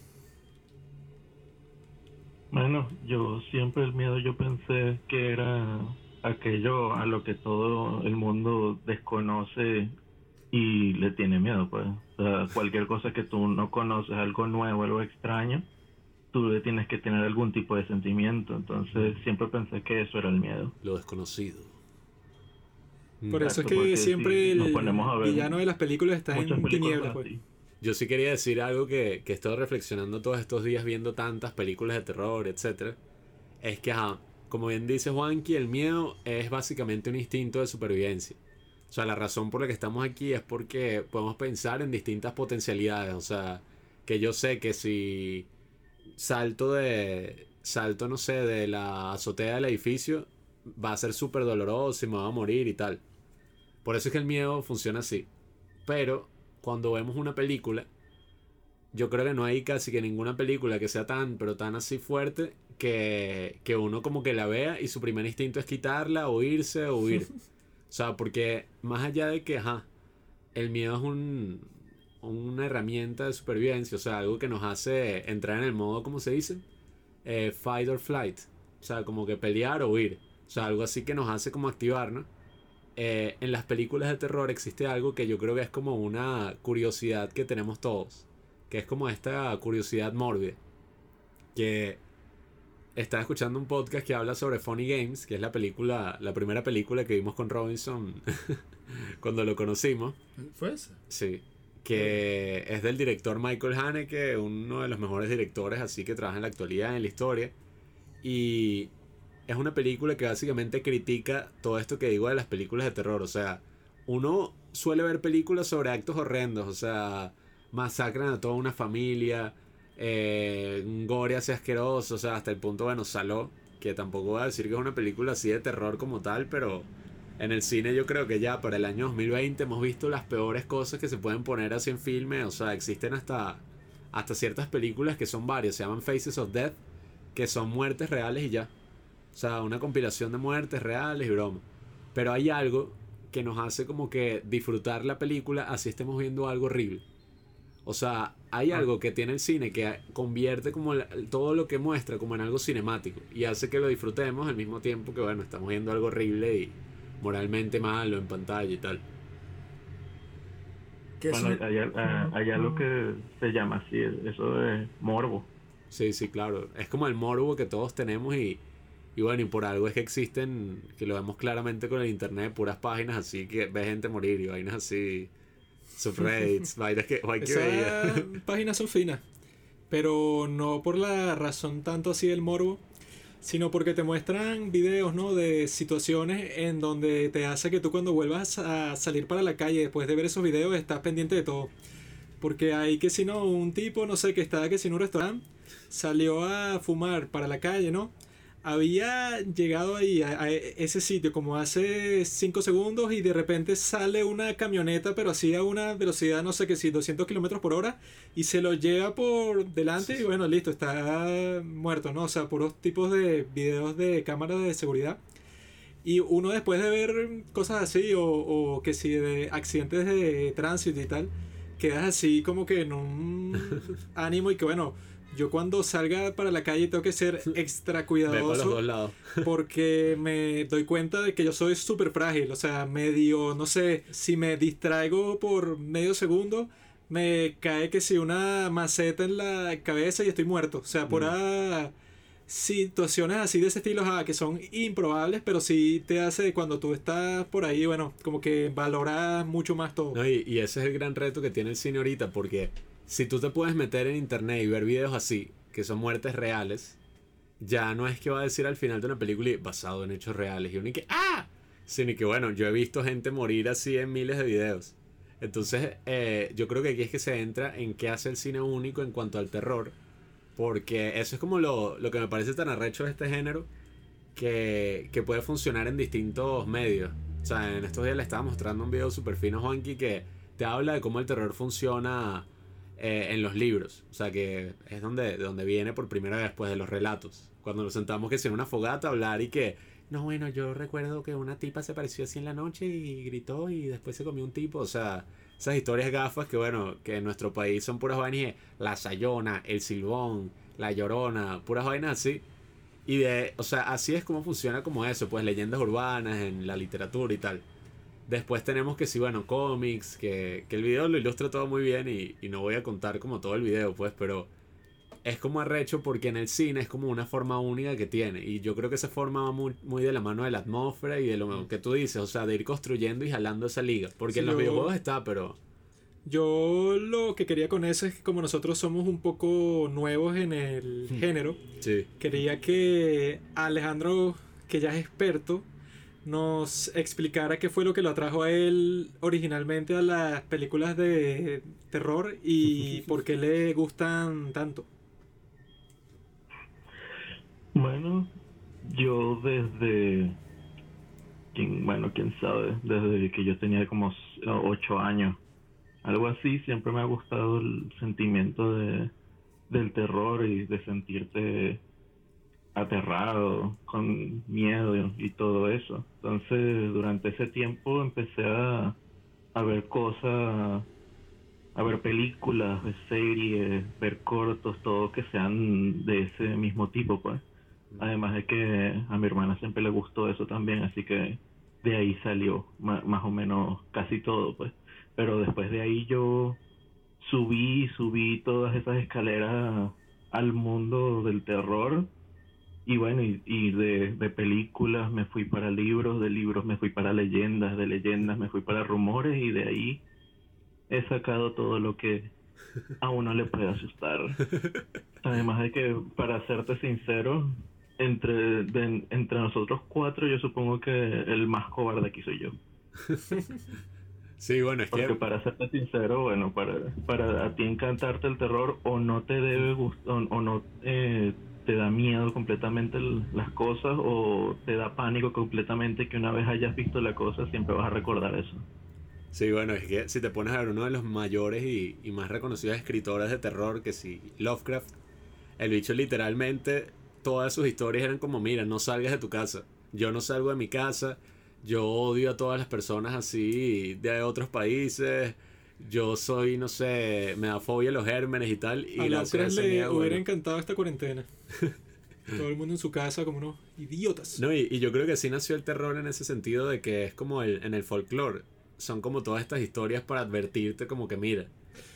Bueno, yo siempre el miedo yo pensé que era aquello a lo que todo el mundo desconoce y le tiene miedo, pues. O sea, cualquier cosa que tú no conoces, algo nuevo, algo extraño, tú le tienes que tener algún tipo de sentimiento. Entonces siempre pensé que eso era el miedo. Lo desconocido. Mm. Por eso es que siempre si nos el ponemos a ver villano de las películas está en tinieblas, pues. así. Yo sí quería decir algo que, que he estado reflexionando todos estos días viendo tantas películas de terror, etcétera. Es que, como bien dice Juanqui, el miedo es básicamente un instinto de supervivencia. O sea, la razón por la que estamos aquí es porque podemos pensar en distintas potencialidades. O sea, que yo sé que si salto de. salto, no sé, de la azotea del edificio, va a ser súper doloroso y me va a morir y tal. Por eso es que el miedo funciona así. Pero cuando vemos una película, yo creo que no hay casi que ninguna película que sea tan, pero tan así fuerte que, que uno como que la vea y su primer instinto es quitarla o irse o huir. O sea, porque más allá de que, ajá, el miedo es un, una herramienta de supervivencia, o sea, algo que nos hace entrar en el modo, ¿cómo se dice? Eh, fight or flight. O sea, como que pelear o huir. O sea, algo así que nos hace como activarnos. Eh, en las películas de terror existe algo que yo creo que es como una curiosidad que tenemos todos. Que es como esta curiosidad mórbida. Que estaba escuchando un podcast que habla sobre Funny Games, que es la película, la primera película que vimos con Robinson cuando lo conocimos. ¿Fue esa? Sí. Que es del director Michael Haneke, uno de los mejores directores así que trabaja en la actualidad en la historia. Y es una película que básicamente critica todo esto que digo de las películas de terror. O sea, uno suele ver películas sobre actos horrendos, o sea, masacran a toda una familia, eh, gore así asqueroso, o sea, hasta el punto, bueno, Saló, que tampoco voy a decir que es una película así de terror como tal, pero en el cine yo creo que ya para el año 2020 hemos visto las peores cosas que se pueden poner así en filme, o sea, existen hasta, hasta ciertas películas que son varias, se llaman Faces of Death, que son muertes reales y ya. O sea, una compilación de muertes reales y broma. Pero hay algo que nos hace como que disfrutar la película así estemos viendo algo horrible. O sea, hay algo que tiene el cine que convierte como la- todo lo que muestra como en algo cinemático y hace que lo disfrutemos al mismo tiempo que, bueno, estamos viendo algo horrible y moralmente malo en pantalla y tal. Que Bueno, eso- allá, ah, allá lo que se llama así, eso es morbo. Sí, sí, claro. Es como el morbo que todos tenemos y, y bueno, y por algo es que existen, que lo vemos claramente con el internet, puras páginas así que ve gente morir y vainas así, subreddits, vainas que, guay, que páginas son finas. Pero no por la razón tanto así del morbo, sino porque te muestran videos, ¿no? De situaciones en donde te hace que tú cuando vuelvas a salir para la calle después de ver esos videos estás pendiente de todo. Porque hay que si no, un tipo, no sé, que estaba que si en un restaurante, salió a fumar para la calle, ¿no? Había llegado ahí a, a ese sitio como hace 5 segundos y de repente sale una camioneta, pero así a una velocidad, no sé qué si, 200 kilómetros por hora y se lo lleva por delante y bueno, listo, está muerto, ¿no? O sea, puros tipos de videos de cámaras de seguridad. Y uno después de ver cosas así o, o que si de accidentes de tránsito y tal, quedas así como que en un ánimo y que bueno, yo cuando salga para la calle tengo que ser extra por los cuidadoso dos lados. porque me doy cuenta de que yo soy súper frágil, o sea, medio, no sé, si me distraigo por medio segundo, me cae que si una maceta en la cabeza y estoy muerto, o sea, por situaciones así de ese estilo, ah, que son improbables, pero sí te hace cuando tú estás por ahí, bueno, como que valoras mucho más todo. No, y, y ese es el gran reto que tiene el cine ahorita, porque si tú te puedes meter en internet y ver videos así, que son muertes reales, ya no es que va a decir al final de una película y basado en hechos reales, y uno y que ¡ah! Sino que bueno, yo he visto gente morir así en miles de videos. Entonces, eh, yo creo que aquí es que se entra en qué hace el cine único en cuanto al terror. Porque eso es como lo, lo que me parece tan arrecho de este género, que, que puede funcionar en distintos medios. O sea, en estos días le estaba mostrando un video súper fino, Juanqui, que te habla de cómo el terror funciona eh, en los libros. O sea, que es donde, de donde viene por primera vez después de los relatos. Cuando nos sentamos que sea una fogata a hablar y que, no, bueno, yo recuerdo que una tipa se apareció así en la noche y gritó y después se comió un tipo. O sea, esas historias gafas que, bueno, que en nuestro país son puras vainas la sayona, el silbón, la llorona, puras vainas así. Y de, o sea, así es como funciona como eso, pues leyendas urbanas en la literatura y tal. Después tenemos que sí, bueno, cómics, que, que el video lo ilustra todo muy bien y, y no voy a contar como todo el video, pues, pero es como arrecho porque en el cine es como una forma única que tiene. Y yo creo que esa forma va muy, muy de la mano de la atmósfera y de lo que tú dices, o sea, de ir construyendo y jalando esa liga. Porque Sí, en los yo- videojuegos está, pero... Yo lo que quería con eso es que como nosotros somos un poco nuevos en el Hmm. género, Sí. quería que Alejandro, que ya es experto, nos explicara qué fue lo que lo atrajo a él originalmente a las películas de terror y por qué le gustan tanto. Bueno, yo desde, quién, bueno, quién sabe, desde que yo tenía como s- ocho años, algo así, siempre me ha gustado el sentimiento de, del terror y de sentirte aterrado, con miedo y, todo eso. Entonces, durante ese tiempo empecé a, ver cosas, a ver películas, series, ver cortos, todo que sean de ese mismo tipo, pues. Además de que a mi hermana siempre le gustó eso también, así que de ahí salió más o menos casi todo, pues. Pero después de ahí yo subí, subí todas esas escaleras al mundo del terror. Y bueno, y, y de, de películas me fui para libros, de libros me fui para leyendas, de leyendas me fui para rumores y de ahí he sacado todo lo que a uno le puede asustar. Además de que, para serte sincero, entre, de- entre nosotros cuatro, yo supongo que el más cobarde aquí soy yo. Sí, bueno, es Porque que... para serte sincero, bueno, para, para a ti encantarte el terror o no te debe gustar, o, o no eh, te da miedo completamente las cosas o te da pánico completamente que una vez hayas visto la cosa siempre vas a recordar eso. Sí, bueno, es que si te pones a ver uno de los mayores y, y más reconocidos escritores de terror, que sí, Lovecraft, el bicho literalmente, todas sus historias eran como, mira, no salgas de tu casa, yo no salgo de mi casa, yo odio a todas las personas así de otros países, yo soy, no sé, me da fobia los gérmenes y tal, y a gracias a Lovecraft ese le hubiera bueno. encantado esta cuarentena. Todo el mundo en su casa como unos idiotas. No, y, y yo creo que sí nació el terror en ese sentido de que es como el, en el folclore. Son como todas estas historias para advertirte como que mira,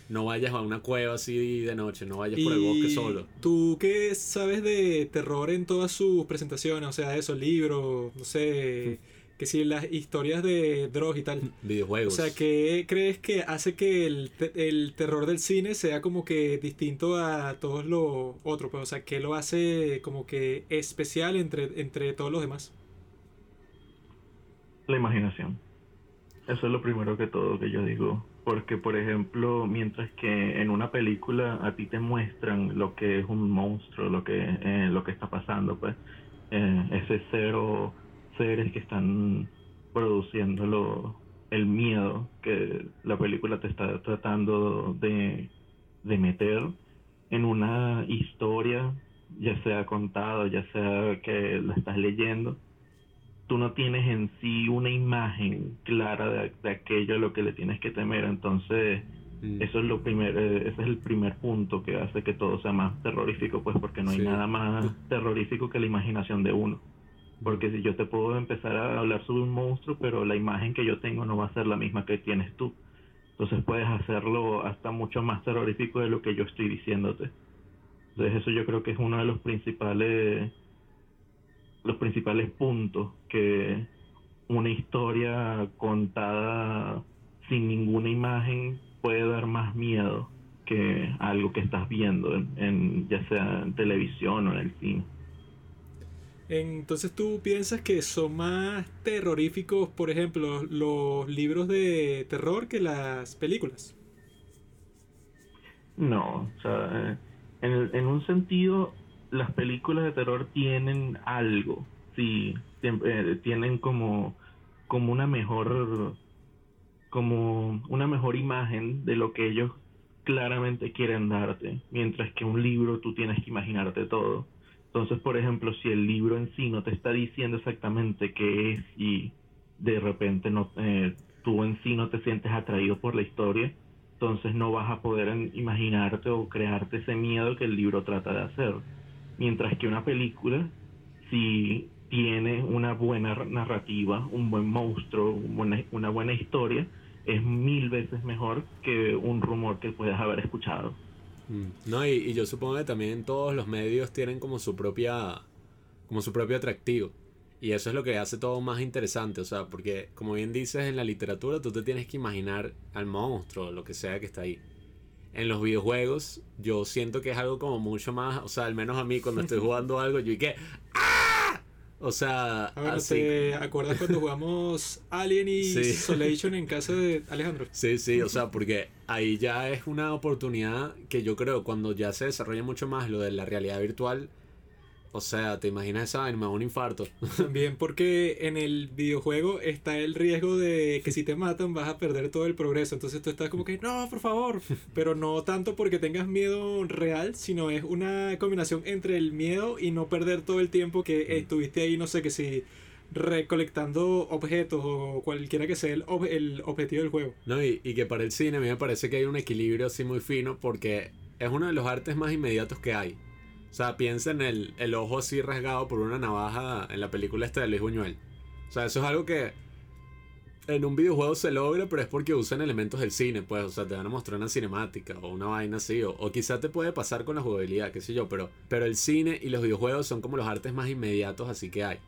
no vayas a una cueva así de noche, no vayas por el bosque solo. ¿Tú qué sabes de terror en todas sus presentaciones? O sea, esos libros, no sé, que si las historias de Dross y tal. O Videojuegos. sea, ¿qué crees que hace que el, te- el terror del cine sea como que distinto a todos los otros? Pues, o sea, ¿qué lo hace como que especial entre, entre todos los demás? La imaginación. Eso es lo primero que todo que yo digo. Porque, por ejemplo, mientras que en una película a ti te muestran lo que es un monstruo, lo que, eh, lo que está pasando, pues, eh, ese cero seres que están produciendo lo- el miedo que la película te está tratando de, de meter en una historia, ya sea contada, ya sea que la estás leyendo, tú no tienes en sí una imagen clara de, de aquello a lo que le tienes que temer. Entonces, Mm. eso es lo primer, eh, ese es el primer punto que hace que todo sea más terrorífico, pues porque no hay Sí. nada más terrorífico que la imaginación de uno. Porque si yo te puedo empezar a hablar sobre un monstruo, pero la imagen que yo tengo no va a ser la misma que tienes tú. Entonces puedes hacerlo hasta mucho más terrorífico de lo que yo estoy diciéndote. Entonces eso yo creo que es uno de los principales los principales puntos que una historia contada sin ninguna imagen puede dar más miedo que algo que estás viendo en, en- ya sea en televisión o en el cine. Entonces tú piensas que son más terroríficos, por ejemplo, los libros de terror que las películas. No, o sea, en, el- en un sentido, las películas de terror tienen algo, sí, eh, tienen como, como una mejor, como una mejor imagen de lo que ellos claramente quieren darte, mientras que un libro tú tienes que imaginarte todo. Entonces, por ejemplo, si el libro en sí no te está diciendo exactamente qué es y de repente no, eh, tú en sí no te sientes atraído por la historia, entonces no vas a poder imaginarte o crearte ese miedo que el libro trata de hacer. Mientras que una película, si tiene una buena narrativa, un buen monstruo, un buena- una buena historia, es mil veces mejor que un rumor que puedas haber escuchado. Mm. No, y, y yo supongo que también todos los medios tienen como su propia como su propio atractivo. Y eso es lo que hace todo más interesante, o sea, porque como bien dices en la literatura, tú te tienes que imaginar al monstruo, lo que sea que está ahí. En los videojuegos, yo siento que es algo como mucho más, o sea, al menos a mí cuando estoy jugando algo, yo y que ¡Ah! O sea, así. ¿te acuerdas cuando jugamos Alien y Sí. Isolation en casa de Alejandro? Sí, sí, o sea, porque ahí ya es una oportunidad que yo creo cuando ya se desarrolla mucho más lo de la realidad virtual. O sea, te imaginas esa vaina, un infarto. También porque en el videojuego está el riesgo de que si te matan vas a perder todo el progreso. Entonces tú estás como que, no, por favor. Pero no tanto porque tengas miedo real, sino es una combinación entre el miedo y no perder todo el tiempo que estuviste ahí, no sé, que si recolectando objetos o cualquiera que sea el, ob- el objetivo del juego. No, y, y que para el cine a mí me parece que hay un equilibrio así muy fino porque es uno de los artes más inmediatos que hay. O sea, piensa en el, el ojo así rasgado por una navaja en la película esta de Luis Buñuel. O sea, eso es algo que en un videojuego se logra, pero es porque usan elementos del cine, pues. O sea, te van a mostrar una cinemática o una vaina así. O, o quizá te puede pasar con la jugabilidad, qué sé yo. Pero, pero el cine y los videojuegos son como los artes más inmediatos así que hay.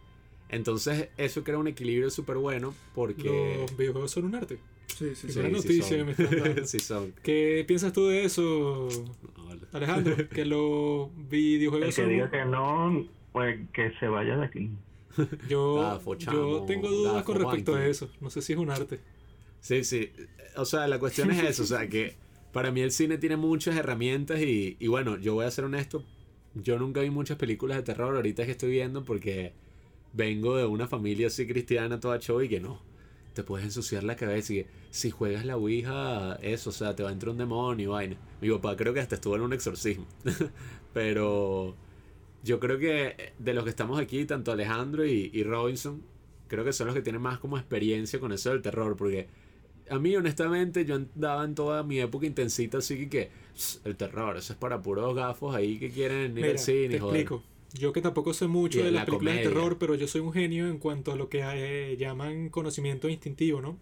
Entonces, eso crea un equilibrio súper bueno porque... Los videojuegos son un arte. Sí, sí, sí. buena noticia que me están dando. sí son. ¿Qué piensas tú de eso, No. Alejandro? Que los El videojuegos que son... diga que no, pues que se vaya de aquí. Yo, yo tengo dudas con respecto a eso. No sé si es un arte. Sí, sí. O sea, la cuestión es eso. O sea, que para mí el cine tiene muchas herramientas y, y bueno, yo voy a ser honesto. Yo nunca vi muchas películas de terror. Ahorita es que estoy viendo porque vengo de una familia así cristiana toda show y que no. Te puedes ensuciar la cabeza y si juegas la Ouija, eso, o sea, te va a entrar un demonio y vaina. Mi papá creo que hasta estuvo en un exorcismo. Pero yo creo que de los que estamos aquí, tanto Alejandro y, y Robinson, creo que son los que tienen más como experiencia con eso del terror, porque a mí honestamente yo andaba en toda mi época intensita así que, que "Ss, el terror, eso es para puros gafos ahí que quieren ir Mira, al cine. te joder". explico. Yo que tampoco sé mucho Y de la las películas de terror, pero yo soy un genio en cuanto a lo que eh, llaman conocimiento instintivo, ¿no?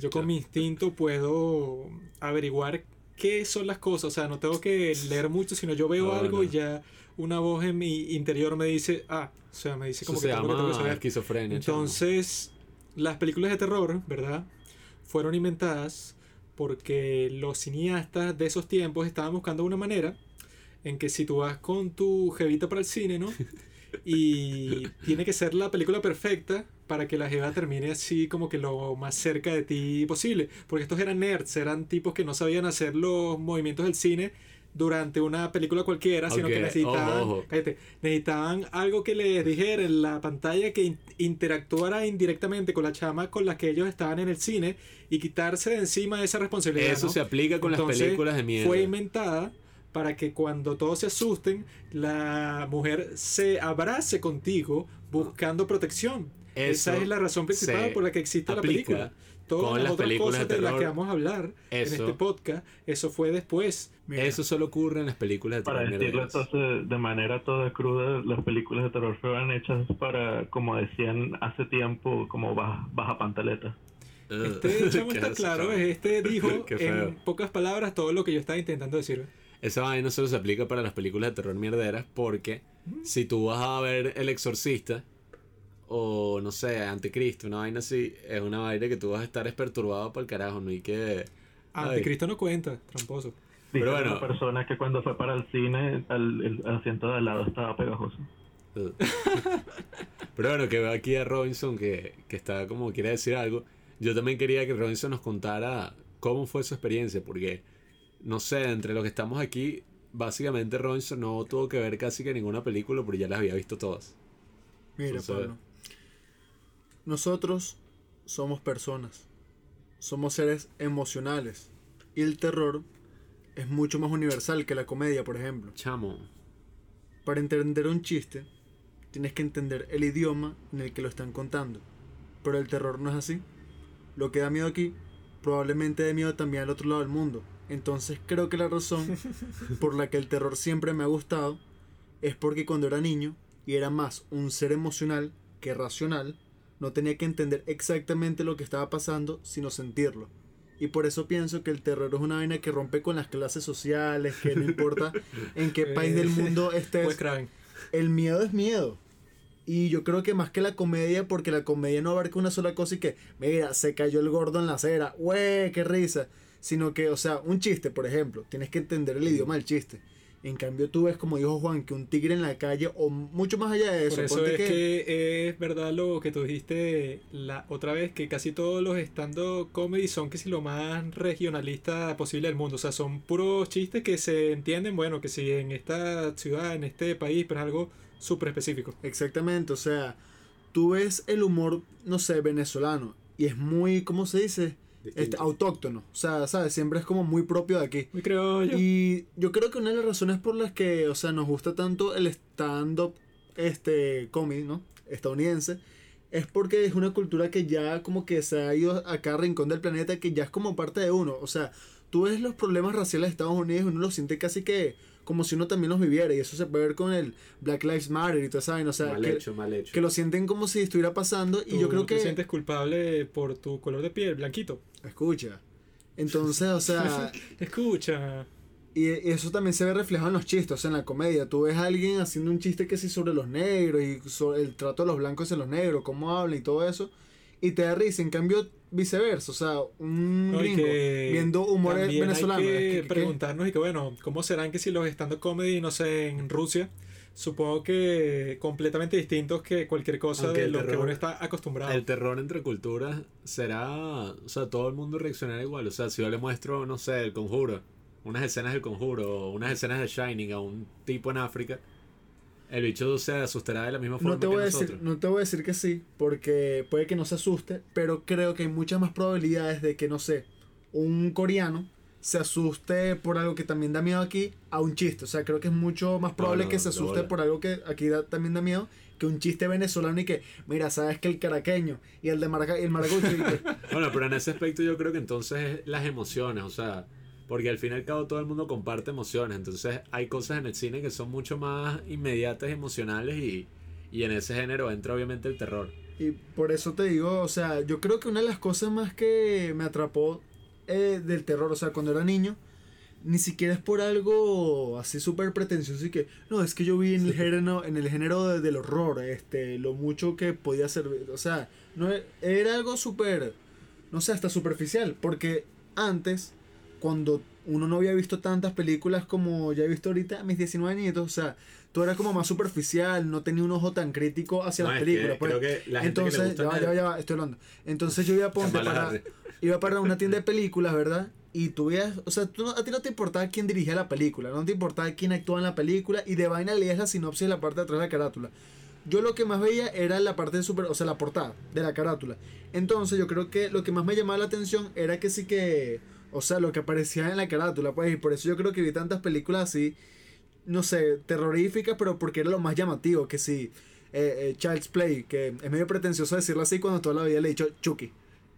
Yo con mi instinto puedo averiguar qué son las cosas. O sea, no tengo que leer mucho, sino yo veo No, algo no. y ya una voz en mi interior me dice, ah, o sea, me dice Eso como se que tengo que, tengo que llama saber. esquizofrenia. chamo. Entonces, las películas de terror, ¿verdad? Fueron inventadas porque los cineastas de esos tiempos estaban buscando una manera en que si tú vas con tu jevita para el cine, ¿no? Y tiene que ser la película perfecta para que la jeva termine así como que lo más cerca de ti posible. Porque estos eran nerds, eran tipos que no sabían hacer los movimientos del cine durante una película cualquiera, sino que Ok, necesitaban, ojo, ojo. cállate, necesitaban algo que les dijera en la pantalla que in- interactuara indirectamente con la chama con la que ellos estaban en el cine y quitarse de encima esa responsabilidad. Eso ¿no? se aplica con las Entonces, películas de miedo. Fue inventada para que cuando todos se asusten, la mujer se abrace contigo buscando protección. Esa Eso es la razón principal por la que existe la película. Todas con las las otras películas cosas de de las terror. que vamos a hablar en Eso- este podcast, eso fue después. Mira, Eso solo ocurre en las películas de Para terror decirlo mierderas. entonces de manera toda cruda, las películas de terror fueron hechas para, como decían hace tiempo, como baja, baja pantaleta. Este chamo está claro, este dijo en pocas palabras todo lo que yo estaba intentando decir. Esa vaina solo se aplica para las películas de terror mierderas porque si tú vas a ver El Exorcista o no sé, Anticristo, una vaina así, es una vaina que tú vas a estar es perturbado por el carajo, no hay que... Ay. Anticristo no cuenta, tramposo. Pero bueno. una persona que cuando fue para el cine, al- el asiento de al lado estaba pegajoso. Ugh. Pero bueno, que veo aquí a Robinson que, que está como quiere decir algo. Yo también quería que Robinson nos contara cómo fue su experiencia, porque no sé, entre los que estamos aquí, básicamente Robinson no tuvo que ver casi que ninguna película, pero ya las había visto todas. Mira, Entonces- Pablo. Nosotros somos personas. Somos seres emocionales. Y el terror es mucho más universal que la comedia, por ejemplo. Chamo. Para entender un chiste, tienes que entender el idioma en el que lo están contando. Pero el terror no es así. Lo que da miedo aquí, probablemente dé miedo también al otro lado del mundo. Entonces creo que la razón por la que el terror siempre me ha gustado es porque cuando era niño y era más un ser emocional que racional, no tenía que entender exactamente lo que estaba pasando, sino sentirlo. Y por eso pienso que el terror es una vaina que rompe con las clases sociales, que no importa en qué país del mundo estés, el miedo es miedo. Y yo creo que más que la comedia, porque la comedia no abarca una sola cosa y que, mira, se cayó el gordo en la acera, güey, qué risa. Sino que, o sea, un chiste, por ejemplo, tienes que entender el idioma del chiste. En cambio, tú ves, como dijo Juan, que un tigre en la calle, o mucho más allá de eso, Por eso es que- que... es verdad lo que tú dijiste la otra vez, que casi todos los stand-up comedy son que si lo más regionalista posible del mundo. O sea, son puros chistes que se entienden, bueno, que si en esta ciudad, en este país, pero es algo súper específico. Exactamente, o sea, tú ves el humor, no sé, venezolano, y es muy, ¿cómo se dice? Este, autóctono. O sea, ¿sabes? Siempre es como muy propio de aquí. Muy criollo. Y yo creo que una de las razones por las que, o sea, nos gusta tanto el stand-up este, comedy, ¿no? Estadounidense, es porque es una cultura que ya como que se ha ido a cada rincón del planeta, que ya es como parte de uno. O sea, tú ves los problemas raciales de Estados Unidos y uno los siente casi que como si uno también los viviera. Y eso se puede ver con el Black Lives Matter y esa vaina. O sea, mal que, hecho, mal hecho. que lo sienten como si estuviera pasando. Y yo Tú creo te que... sientes culpable por tu color de piel, blanquito. Escucha. Entonces, o sea... Escucha. Y y eso también se ve reflejado en los chistes, o sea, en la comedia. Tú ves a alguien haciendo un chiste que sí sobre los negros y sobre el trato de los blancos en los negros, cómo hablan y todo eso, y te da risa. En cambio, viceversa, o sea, un No, gringo viendo humor venezolano. Hay es que que- que- preguntarnos y que bueno, ¿cómo serán que si los stand-up comedy, no sé, en Rusia, supongo que completamente distintos que cualquier cosa Aunque de el lo que terror- uno está acostumbrado? El terror entre culturas será, o sea, todo el mundo reaccionará igual. O sea, si yo le muestro, no sé, el conjuro, unas escenas del conjuro, o unas escenas de Shining a un tipo en África, el bicho se asustará de la misma forma no te, que voy a nosotros. decir, no te voy a decir que sí, porque puede que no se asuste, pero creo que hay muchas más probabilidades de que, no sé, un coreano se asuste por algo que también da miedo aquí a un chiste. O sea, creo que es mucho más probable no, que se asuste por algo que aquí da- también da miedo que un chiste venezolano y que, mira, sabes que el caraqueño y el de Maraca- y el maracucho y que- Bueno, pero en ese aspecto yo creo que entonces es las emociones, o sea, porque al fin y al cabo todo el mundo comparte emociones, entonces hay cosas en el cine que son mucho más inmediatas y emocionales y, y en ese género entra obviamente el terror. Y por eso te digo, o sea, yo creo que una de las cosas más que me atrapó eh, del terror, o sea, cuando era niño, ni siquiera es por algo así súper pretencioso y que, no, es que yo vi en el género, en el género de- del horror, este, lo mucho que podía servir, o sea, no e- era algo súper, no sé, hasta superficial, porque antes, cuando uno no había visto tantas películas como ya he visto ahorita a mis 19 añitos, o sea, todo era como más superficial, no tenía un ojo tan crítico hacia No, las es que películas. pues. creo que la gente que le Entonces, gusta ya, va, ya, va, ya va, estoy hablando. Entonces yo iba a ponte para. Iba para una tienda de películas, ¿verdad? Y tú veías, o sea, tú a ti no te importaba quién dirigía la película, no te importaba quién actuaba en la película y de vaina leías la sinopsis de la parte de atrás de la carátula. Yo lo que más veía era la parte de super, o sea, la portada de la carátula. Entonces yo creo que lo que más me llamaba la atención era que sí que, o sea, lo que aparecía en la carátula, pues, y por eso yo creo que vi tantas películas así, no sé, terroríficas, pero porque era lo más llamativo, que sí, eh, eh, Child's Play, que es medio pretencioso decirlo así cuando toda la vida le he dicho Chucky.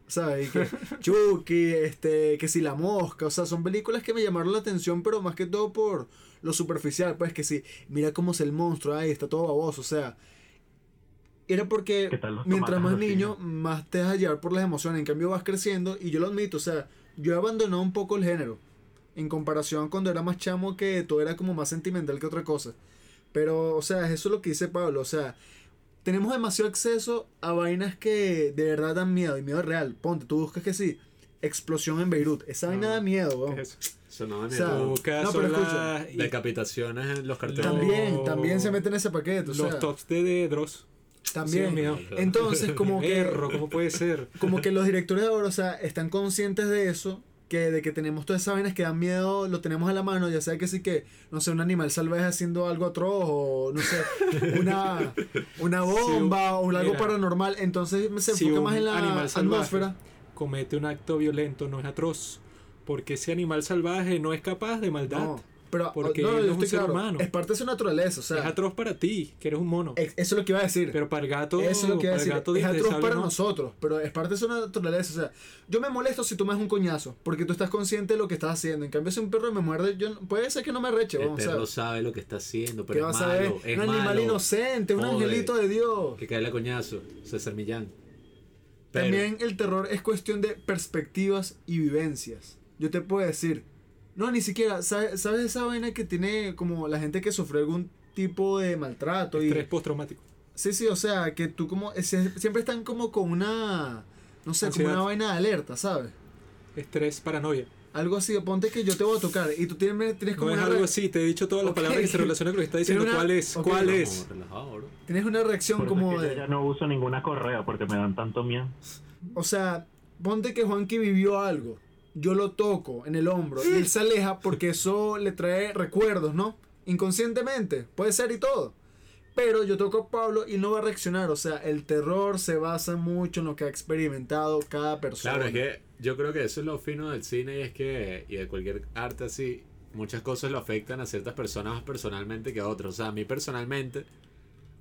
¿Sabes? Que Chucky, este, que si La Mosca, o sea, son películas que me llamaron la atención, pero más que todo por lo superficial, pues que sí, mira cómo es el monstruo, ahí está todo baboso, o sea, era porque ¿Qué tal los mientras más niño, más te dejas llevar por las emociones, en cambio vas creciendo, y yo lo admito, o sea, yo he abandonado un poco el género, en comparación cuando era más chamo que todo era como más sentimental que otra cosa. Pero, o sea, eso es lo que dice Pablo, o sea, tenemos demasiado acceso a vainas que de verdad dan miedo, y miedo real. Ponte, tú buscas que sí, explosión en Beirut, esa vaina Ah, da miedo, ¿Qué weón. Eso es eso? no da O sea, miedo. Busca no, pero son escucha, las- y- Decapitaciones en los carteles. También, Los- también se mete en ese paquete, o los sea, tops de, de Dross. también. Sí, miedo. Entonces, como que ¿cómo puede ser? como que los directores de ahora, o sea, están conscientes de eso, que de que tenemos todas esas vainas que dan miedo, lo tenemos a la mano, ya sea que sí que, no sé, un animal salvaje haciendo algo atroz, o no sé, una, una bomba, o algo mira, paranormal, entonces se si enfoca un más en la atmósfera. Comete un acto violento, no es atroz. Porque ese animal salvaje no es capaz de maldad. No, pero Porque no, no es un estoy ser claro, humano. es parte de su naturaleza, o sea, es atroz para ti, que eres un mono. eso es lo que iba a decir. Pero para el gato, Eso es lo que iba a decir. gato Es atroz para no. nosotros, pero es parte de su naturaleza. O sea, yo me molesto si tú me das un coñazo, porque tú estás consciente de lo que estás haciendo. En cambio, si un perro me muerde, yo puede ser que no me reche, El vamos, o sea, perro sabe lo que está haciendo, ¿qué pero es malo. Es un animal malo. inocente, un Joder. angelito de Dios. Que cae la coñazo. César Millán. Pero- También el terror es cuestión de perspectivas y vivencias. Yo te puedo decir, no, ni siquiera, ¿sabes, ¿sabes esa vaina que tiene como la gente que sufre algún tipo de maltrato? y Estrés postraumático. Sí, sí, o sea, que tú como, siempre están como con una, no sé, Ansiedad. como una vaina de alerta, ¿sabes? Estrés, paranoia. Algo así, ponte que yo te voy a tocar y tú tienes, tienes No como es una, algo así, te he dicho todas las palabras que se relacionan con lo que está diciendo. Una- ¿Cuál es? ¿Cuál es? relajado, bro. tienes una reacción Por eso como es que yo de, ya no uso ninguna correa porque me dan tanto miedo. o sea, ponte que Juanqui vivió algo, yo lo toco en el hombro y él se aleja porque eso le trae recuerdos, ¿no? Inconscientemente, puede ser y todo. Pero yo toco a Pablo y no va a reaccionar, o sea, el terror se basa mucho en lo que ha experimentado cada persona. Claro, es que yo creo que eso es lo fino del cine y es que, y de cualquier arte así, muchas cosas lo afectan a ciertas personas más personalmente que a otras. O sea, a mí personalmente,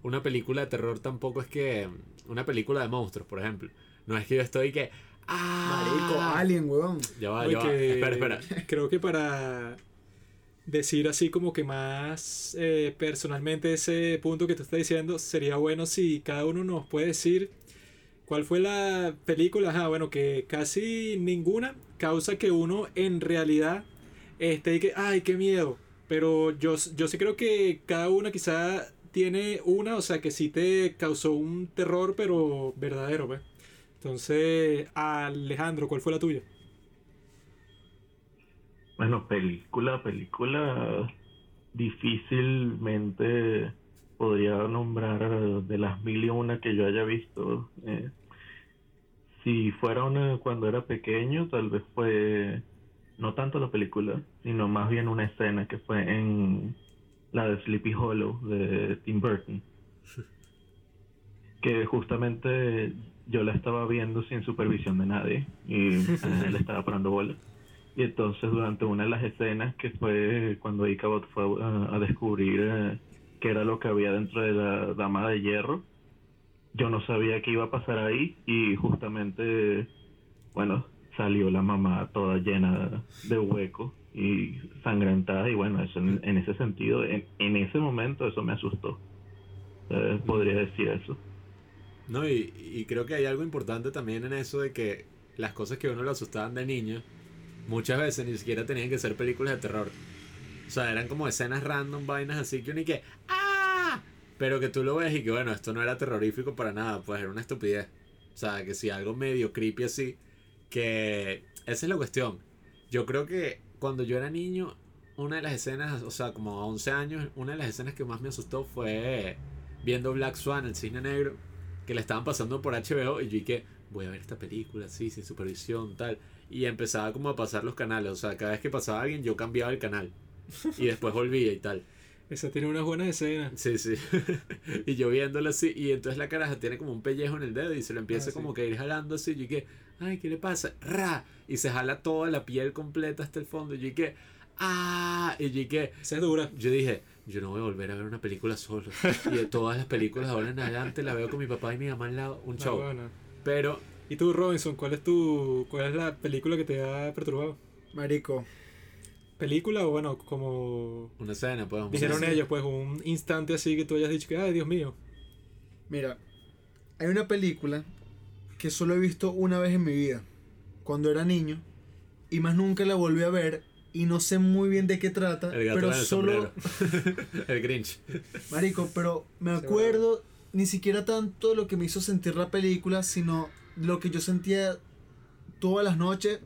una película de terror tampoco es que, una película de monstruos, por ejemplo, no es que yo estoy que, ¡ah! Marico, Alien, weón. Ya va, ya va. que Espera, espera. Creo que para decir así como que más eh, personalmente ese punto que tú estás diciendo, sería bueno si cada uno nos puede decir cuál fue la película, ajá, bueno, que casi ninguna causa que uno en realidad esté y que, ay, qué miedo. Pero yo, yo sí creo que cada una quizá tiene una, o sea, que sí te causó un terror, pero verdadero, pues. Entonces, Alejandro, ¿cuál fue la tuya? Bueno, película, película difícilmente podría nombrar de las mil y una que yo haya visto. Eh, si fuera una cuando era pequeño, tal vez fue no tanto la película, sino más bien una escena que fue en la de Sleepy Hollow de Tim Burton. Que justamente yo la estaba viendo sin supervisión de nadie y eh, le estaba parando bola. Y entonces durante una de las escenas, que fue cuando Icabod fue a, descubrir eh, qué era lo que había dentro de la dama de hierro, yo no sabía qué iba a pasar ahí y justamente, bueno, salió la mamá toda llena de huecos y sangrentada y bueno, eso en, en ese sentido, en, en ese momento eso me asustó. Eh, podría decir eso. No, y, y creo que hay algo importante también en eso de que las cosas que a uno le asustaban de niño, muchas veces ni siquiera tenían que ser películas de terror. O sea, eran como escenas random, vainas así que uno y que ¡Ah! Pero que tú lo ves y que bueno, esto no era terrorífico para nada, pues era una estupidez. O sea, que si algo medio creepy así, que esa es la cuestión. Yo creo que cuando yo era niño, una de las escenas, o sea, como a 11 años, una de las escenas que más me asustó fue viendo Black Swan, el cine negro, que le estaban pasando por HBO y yo dije, voy a ver esta película, sí, sin supervisión, tal. Y empezaba como a pasar los canales, o sea, cada vez que pasaba alguien yo cambiaba el canal. Y después volvía y tal. Esa tiene unas buenas escenas. Sí, sí. y yo viéndolo así, y entonces la caraja tiene como un pellejo en el dedo y se lo empieza Ah, sí. como que a ir jalando así. Y yo dije, ay, ¿qué le pasa? ¡Ra! Y se jala toda la piel completa hasta el fondo. Y yo dije, ¡ah! Y yo dije, es dura. yo dije, yo no voy a volver a ver una película solo. Y de todas las películas ahora en adelante la veo con mi papá y mi mamá al lado, un show. bueno. Pero, ¿Y tú, Robinson, cuál es tu cuál es la película que te ha perturbado? Marico, ¿Película o bueno, como una escena, pues. dijeron sí. ellos, pues un instante así que tú hayas dicho que, ay, Dios mío. mira, hay una película que solo he visto una vez en mi vida, cuando era niño, y más nunca la volví a ver, y no sé muy bien de qué trata, El gato pero en el solo, el Grinch. marico, pero me Sí, acuerdo ni siquiera tanto lo que me hizo sentir la película, sino lo que yo sentía todas las noches.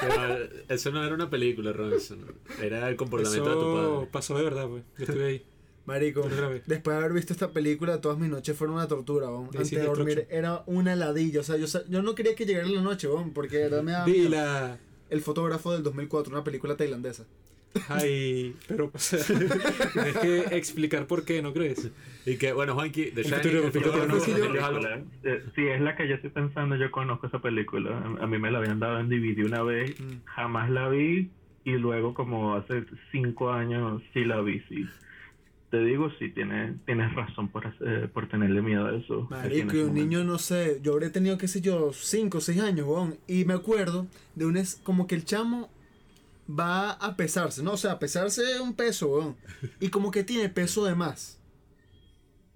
Pero eso no era una película, Robinson. Era el comportamiento de tu padre. pasó de verdad, pues. Yo estuve ahí. Marico, después de haber visto esta película, todas mis noches fueron una tortura, weón. Antes de dormir era una ladilla. O sea, yo, sa- yo no quería que llegara la noche, weón, porque verdad me daba miedo. El fotógrafo del 2004, una película tailandesa. Ay, pero, o sea, tienes que explicar por qué, ¿no crees? Y que, bueno, Juanqui, The Sí, eh, si es la que yo estoy pensando, yo conozco esa película. A a mí me la habían dado en DVD una vez, Mm. jamás la vi y luego como hace cinco años sí la vi, sí. Te digo, sí, tienes, tienes razón por, hacer- por tenerle miedo a eso. Marico, y un momento. niño, no sé, yo habré tenido, qué sé yo, 5 o 6 años, weón. Y me acuerdo de un, es, como que el chamo va a pesarse, ¿no? O sea, a pesarse un peso, weón. Y como que tiene peso de más.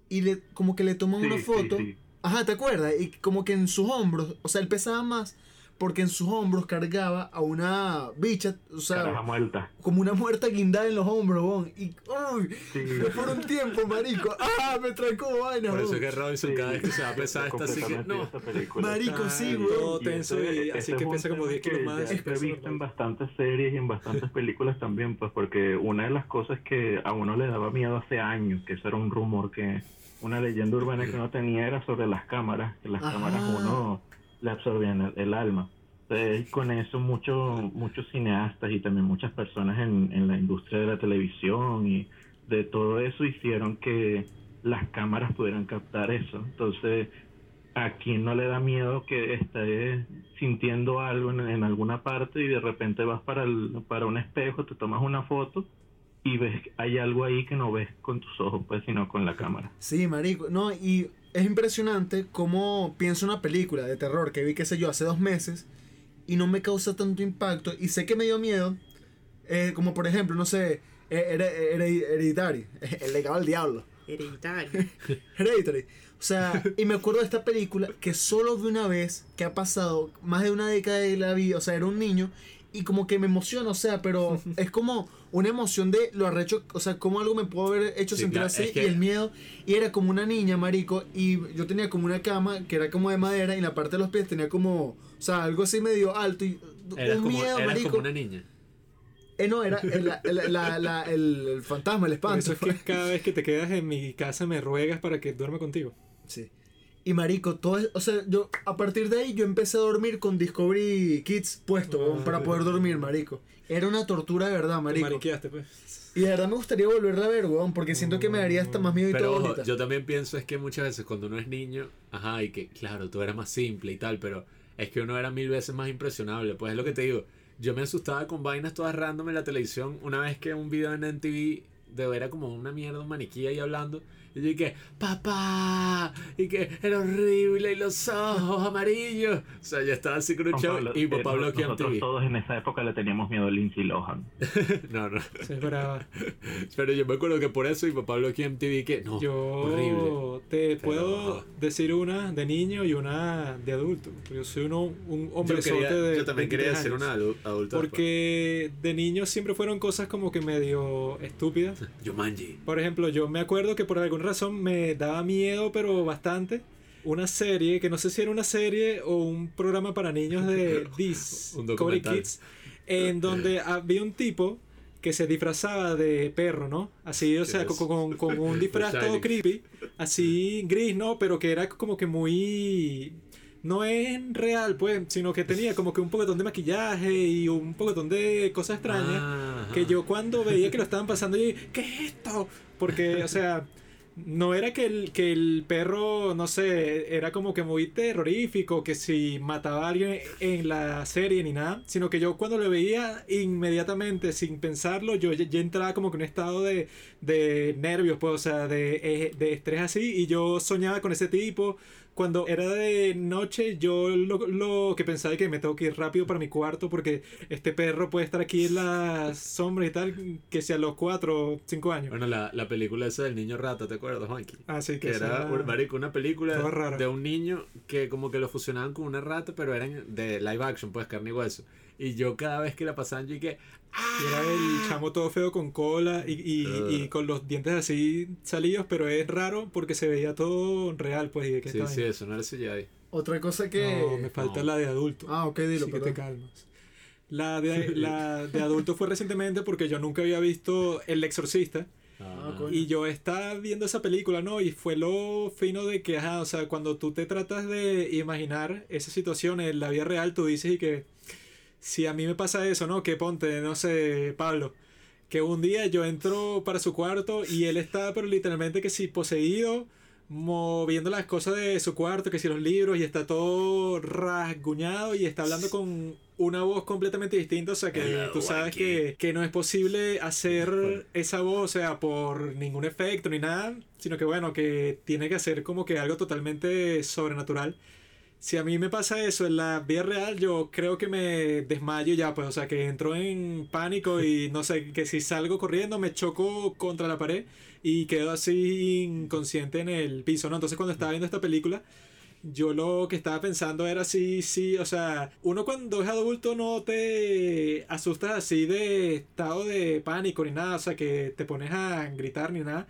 Y le, como que le toman Sí, una sí, foto. sí. Ajá, ¿te acuerdas? Y como que en sus hombros, o sea, él pesaba más porque en sus hombros cargaba a una bicha, o sea, Caraja muerta. como una muerta guindada en los hombros, weón. Y, uy, Sí. fue por un tiempo, marico. ¡Ah, me trancó vaina, Por eso es que Robinson, Sí, cada vez que se va a pesar, está así que no. Marico, sí, weón. todo tenso y ese- así que es pesa como tema 10 kilos más. peso visto en bastantes series y en bastantes películas también, pues porque una de las cosas que a uno le daba miedo hace años, que eso era un rumor que una leyenda urbana que uno tenía era sobre las cámaras, que las Ajá. cámaras uno le absorbían el, alma. Entonces, con eso muchos muchos cineastas y también muchas personas en, en la industria de la televisión y de todo eso hicieron que las cámaras pudieran captar eso. Entonces, ¿a quién no le da miedo que estés sintiendo algo en, en alguna parte y de repente vas para, el, para un espejo, te tomas una foto y ves hay algo ahí que no ves con tus ojos, pues, sino con la cámara? Sí, marico. No, y es impresionante cómo pienso una película de terror que vi, qué sé yo, hace dos meses y no me causa tanto impacto y sé que me dio miedo, eh, como por ejemplo, no sé, eh, Here- Here- Hereditary, el legado del diablo. Hereditario. Hereditary. O sea, y me acuerdo de esta película que solo vi una vez, que ha pasado más de una década de la vida, o sea, era un niño, y como que me emociona, o sea, pero es como una emoción de lo arrecho, o sea, como algo me pudo haber hecho Sí, sentir claro, así, es que- y el miedo, y era como una niña, marico, y yo tenía como una cama que era como de madera, y en la parte de los pies tenía como, o sea, algo así medio alto, y Eras un como, miedo, eras marico. como una niña. Eh, no, era el, la- la- la- el- el fantasma, el Por espanto. eso es que cada vez que te quedas en mi casa me ruegas para que duerma contigo. Sí. Y marico, todo es- o sea, yo a partir de ahí yo empecé a dormir con Discovery Kids puesto, Ah, para poder dormir, marico. Era una tortura de verdad, Te marico. mariqueaste, pues. Y de verdad me gustaría volverla a ver, weón, porque siento que me daría hasta más miedo y Pero todo ojo, yo también pienso es que muchas veces cuando uno es niño, ajá, y que claro, tú eras más simple y tal, pero es que uno era mil veces más impresionable. Pues es lo que te digo. Yo me asustaba con vainas todas random en la televisión. Una vez que un video en NTV de era como una mierda, un maniquí ahí hablando. Y yo dije, papá, y que era horrible, y los ojos amarillos. O sea, ya estaba así con un show Pablo, y eh, papá bloqueó Nosotros MTV. todos en esa época le teníamos miedo a Lindsay Lohan. No, no. Se esperaba. Pero yo me acuerdo que por eso mi papá bloqueó MTV que no, Yo horrible. te Pero, puedo decir una de niño y una de adulto. Yo soy uno, un Yo, hombre quería- de yo también quería 23 ser años. un adu- adulto. Porque de niño siempre fueron cosas como que medio estúpidas. después. Jumanji. Por ejemplo, yo me acuerdo que por alguna razón me daba miedo, pero bastante. Una serie, que no sé si era una serie o un programa para niños de Discovery. Kids, en donde había un tipo que se disfrazaba de perro, ¿no? Así, o sea, Yes. con, con- con un disfraz todo creepy, así gris, ¿no? Pero que era como que muy... No es real, pues, sino que tenía como que un poquetón de maquillaje y un poquetón de cosas extrañas Ah, que yo cuando veía que lo estaban pasando, yo dije, ¿qué es esto? Porque, o sea, no era que el, que el perro, no sé, era como que muy terrorífico, que si mataba a alguien en la serie ni nada, sino que yo cuando lo veía inmediatamente, sin pensarlo, yo ya, entraba como que en un estado de, de nervios, pues, o sea, de, eh, de estrés así, y yo soñaba con ese tipo. Cuando era de noche, yo lo, lo que pensaba es que me tengo que ir rápido para mi cuarto porque este perro puede estar aquí en las sombras y tal, que sea a los 4 o 5 años. Bueno, la, la película esa del niño rata, ¿te acuerdas, Juanqui? Así Que que era, sea- una película de un niño que como que lo fusionaban con una rata, pero eran de live action, pues carne y hueso. Y yo cada vez que la pasaban, yo dije, ¡ah! Era el chamo todo feo con cola y, y, y con los dientes así salidos, pero es raro porque se veía todo real, pues. Y de que Sí, sí, eso no era CGI. Otra cosa que. No, me falta no. la de adulto. Ah, ok, dilo, Así que perdón. te calmas. La de, la de adulto fue recientemente porque yo nunca había visto El Exorcista. Ah, coño. Y yo estaba viendo esa película, ¿no? Y fue lo fino de que, ajá, o sea, cuando tú te tratas de imaginar esa situación en la vida real, tú dices y que si a mí me pasa eso, ¿no? Que ponte, no sé, Pablo, que un día yo entro para su cuarto y él está, pero literalmente que si poseído, moviendo las cosas de su cuarto, que si los libros, y está todo rasguñado y está hablando con una voz completamente distinta, o sea que Hello, tú sabes que, que no es posible hacer esa voz, o sea, por ningún efecto ni nada, sino que bueno, que tiene que hacer como que algo totalmente sobrenatural. Si a mí me pasa eso en la vida real, yo creo que me desmayo ya, pues, o sea, que entro en pánico y no sé, que si salgo corriendo me choco contra la pared y quedo así inconsciente en el piso, ¿no? Entonces cuando estaba viendo esta película, yo lo que estaba pensando era así, sí, o sea, uno cuando es adulto no te asustas así de estado de pánico ni nada, o sea, que te pones a gritar ni nada.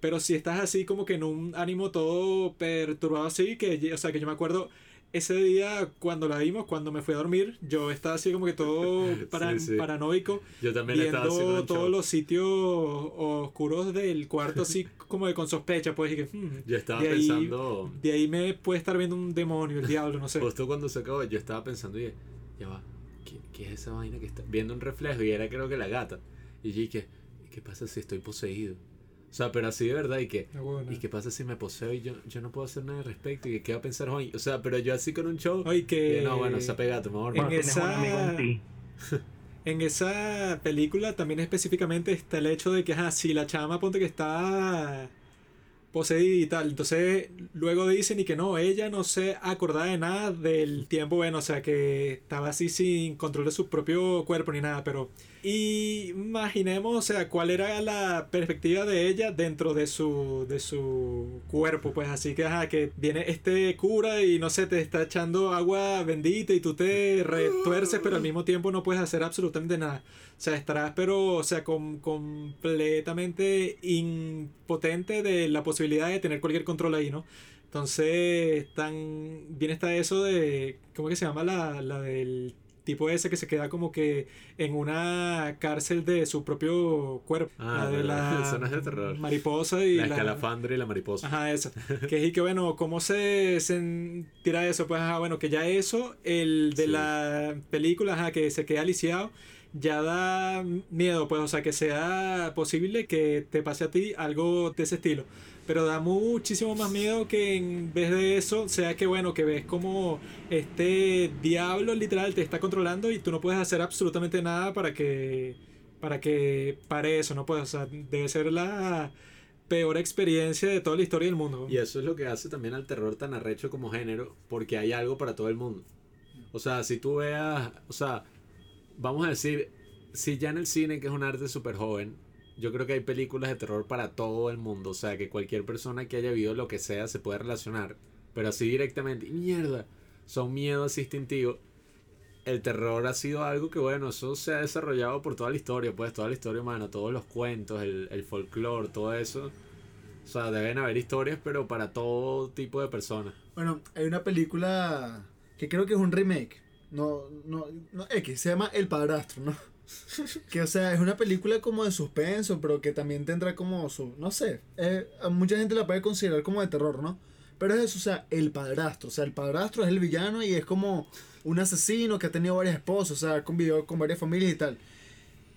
Pero si estás así como que en un ánimo todo perturbado así, que, o sea, que yo me acuerdo ese día cuando la vimos, cuando me fui a dormir, yo estaba así como que todo para- Sí, sí. paranoico, Yo también estaba viendo un todos los sitios oscuros del cuarto así como de con sospecha, pues, y que... hmm, Yo estaba de ahí- pensando, de ahí me puede estar viendo un demonio, el diablo, no sé. justo cuando se acabó, yo estaba pensando, y ya va, ¿qué, qué es esa vaina que está viendo un reflejo? Y era creo que la gata. Y yo dije, ¿y qué pasa si estoy poseído? O sea, pero así de verdad, y que, Ah, bueno. ¿y qué pasa si me poseo y yo, yo no puedo hacer nada al respecto? ¿Y qué va a pensar Juan? O sea, pero yo así con un show, Oye, y que... no, bueno, se pega, me voy a dormir. Cuando tienes un esa- amigo en ti. En esa película también específicamente está el hecho de que, ajá, si la chama ponte que está poseída y tal, entonces luego dicen y que no, ella no se acordaba de nada del tiempo, bueno, o sea, que estaba así sin control de su propio cuerpo ni nada, pero imaginemos, o sea, cuál era la perspectiva de ella dentro de su, de su cuerpo, pues así que, ajá, que viene este cura y no sé, te está echando agua bendita y tú te retuerces, pero al mismo tiempo no puedes hacer absolutamente nada. O sea, estarás, pero, o sea, com- completamente impotente de la posibilidad de tener cualquier control ahí, ¿no? Entonces, tan bien está eso de, ¿cómo que se llama la, la del tipo ese que se queda como que en una cárcel de su propio cuerpo? Ah, la de la es de terror. mariposa y la la... escalafandra y la mariposa. Ajá, eso. Que es y que bueno, ¿cómo se sentirá eso? Pues ajá, bueno, que ya eso, el de Sí. la película, ajá, que se queda lisiado, ya da miedo, pues, o sea, que sea posible que te pase a ti algo de ese estilo. Pero da muchísimo más miedo que en vez de eso, sea que bueno, que ves como este diablo literal te está controlando y tú no puedes hacer absolutamente nada para que para que pare eso, ¿no? O sea, debe ser la peor experiencia de toda la historia del mundo. Y eso es lo que hace también al terror tan arrecho como género, porque hay algo para todo el mundo. O sea, si tú veas, o sea, vamos a decir, si ya en el cine, que es un arte súper joven, yo creo que hay películas de terror para todo el mundo. O sea, que cualquier persona que haya vivido lo que sea se puede relacionar. Pero así directamente, mierda, son miedo así instintivo. El terror ha sido algo que, bueno, eso se ha desarrollado por toda la historia, pues toda la historia humana, todos los cuentos, el, el folclore, todo eso. O sea, deben haber historias, pero para todo tipo de personas. Bueno, hay una película que creo que es un remake. No, no, no, X, se llama El Padrastro, ¿no? que, o sea, es una película como de suspenso, pero que también tendrá como su, no sé, eh, mucha gente la puede considerar como de terror, ¿no? Pero es eso, o sea, el padrastro, o sea, el padrastro es el villano y es como un asesino que ha tenido varias esposas, o sea, ha convivido con varias familias y tal.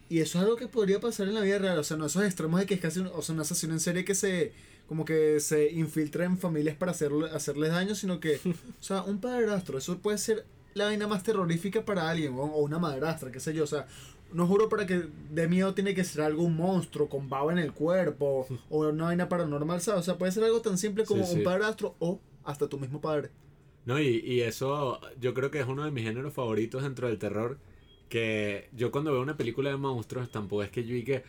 Y eso es algo que podría pasar en la vida real, o sea, no esos extremos de que es casi un, o sea, un asesino en serie que se como que se infiltra en familias para hacerle, hacerles daño, sino que, o sea, un padrastro, eso puede ser la vaina más terrorífica para alguien, o una madrastra, qué sé yo, o sea, no juro para que de miedo tiene que ser algo un monstruo con baba en el cuerpo o una vaina paranormal, ¿sabes? O sea, puede ser algo tan simple como Sí, un sí. padrastro o hasta tu mismo padre. No, y, y eso yo creo que es uno de mis géneros favoritos dentro del terror. Que yo cuando veo una película de monstruos, tampoco es que yo y que,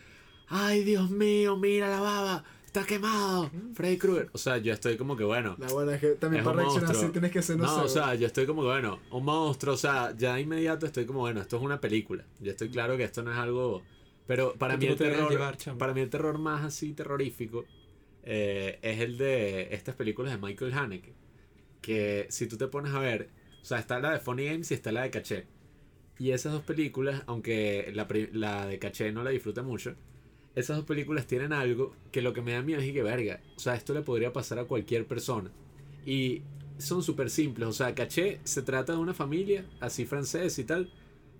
ay Dios mío, mira la baba, está quemado, Freddy Krueger. O sea, yo estoy como que bueno. La buena es que también Es para reaccionar así tienes que ser, no, No, sé. o sea, yo estoy como que bueno, un monstruo, o sea, ya de inmediato estoy como bueno, esto es una película. Yo estoy claro que esto no es algo. Pero para mí el te terror. llevar, para mí el terror más así terrorífico eh, es el de estas películas de Michael Haneke. Que si tú te pones a ver, o sea, está la de Funny Games y está la de Caché. Y esas dos películas, aunque la, pri- la de Caché no la disfruté mucho, esas dos películas tienen algo que lo que me da miedo es que verga. O sea, esto le podría pasar a cualquier persona. Y son súper simples. O sea, Caché se trata de una familia, así francés y tal,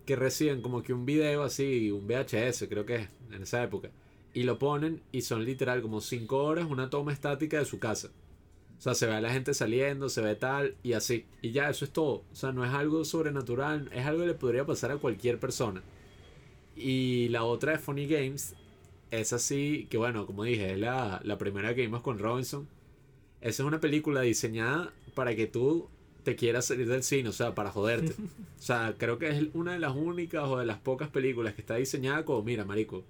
que reciben como que un video así, un VHS, creo que es, en esa época. Y lo ponen y son literal como 5 horas una toma estática de su casa. O sea, se ve a la gente saliendo, se ve tal y así. Y ya, eso es todo. O sea, no es algo sobrenatural, es algo que le podría pasar a cualquier persona. Y la otra de Funny Games es así, que bueno, como dije, es la, la primera que vimos con Robinson. Esa es una película diseñada para que tú te quieras salir del cine, o sea, para joderte. O sea, creo que es una de las únicas o de las pocas películas que está diseñada como, mira, marico.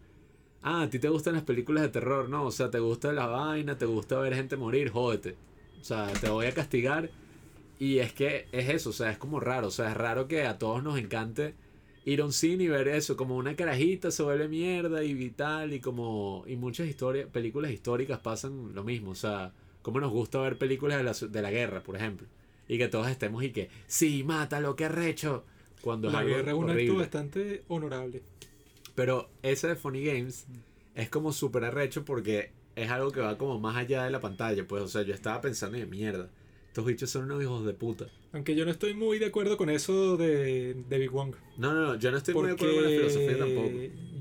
Ah, a ti te gustan las películas de terror, ¿no? O sea, te gusta la vaina, te gusta ver gente morir, jódete. O sea, te voy a castigar. Y es que es eso, o sea, es como raro. O sea, es raro que a todos nos encante ir a un cine y ver eso, como una carajita se vuelve mierda y vital y como... Y muchas historias, películas históricas pasan lo mismo. O sea, como nos gusta ver películas de la, de la guerra, por ejemplo. Y que todos estemos y que, sí, mátalo, qué recho. Cuando es La algo guerra es un acto bastante honorable. Pero ese de Funny Games es como súper arrecho porque es algo que va como más allá de la pantalla. Pues, o sea, yo estaba pensando de mierda. Estos bichos son unos hijos de puta. Aunque yo no estoy muy de acuerdo con eso de, de Big Wong. No, no, no, yo no estoy muy de acuerdo con la filosofía tampoco.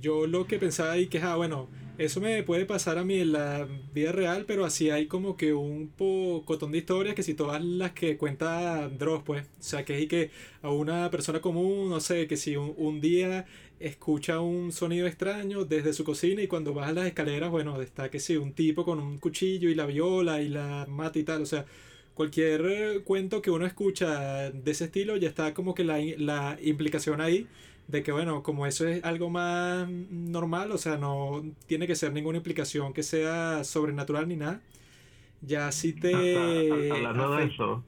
Yo lo que pensaba ahí que, ah, bueno, eso me puede pasar a mí en la vida real, pero así hay como que un pocotón de historias que si todas las que cuenta Dross, pues, o sea, que es y que a una persona común, no sé, que si un, un día escucha un sonido extraño desde su cocina y cuando baja las escaleras, bueno, está que si un tipo con un cuchillo y la viola y la mata y tal, o sea, cualquier eh, cuento que uno escucha de ese estilo ya está como que la, la implicación ahí de que bueno, como eso es algo más normal, o sea, no tiene que ser ninguna implicación que sea sobrenatural ni nada. Ya si te... Hablando de eso,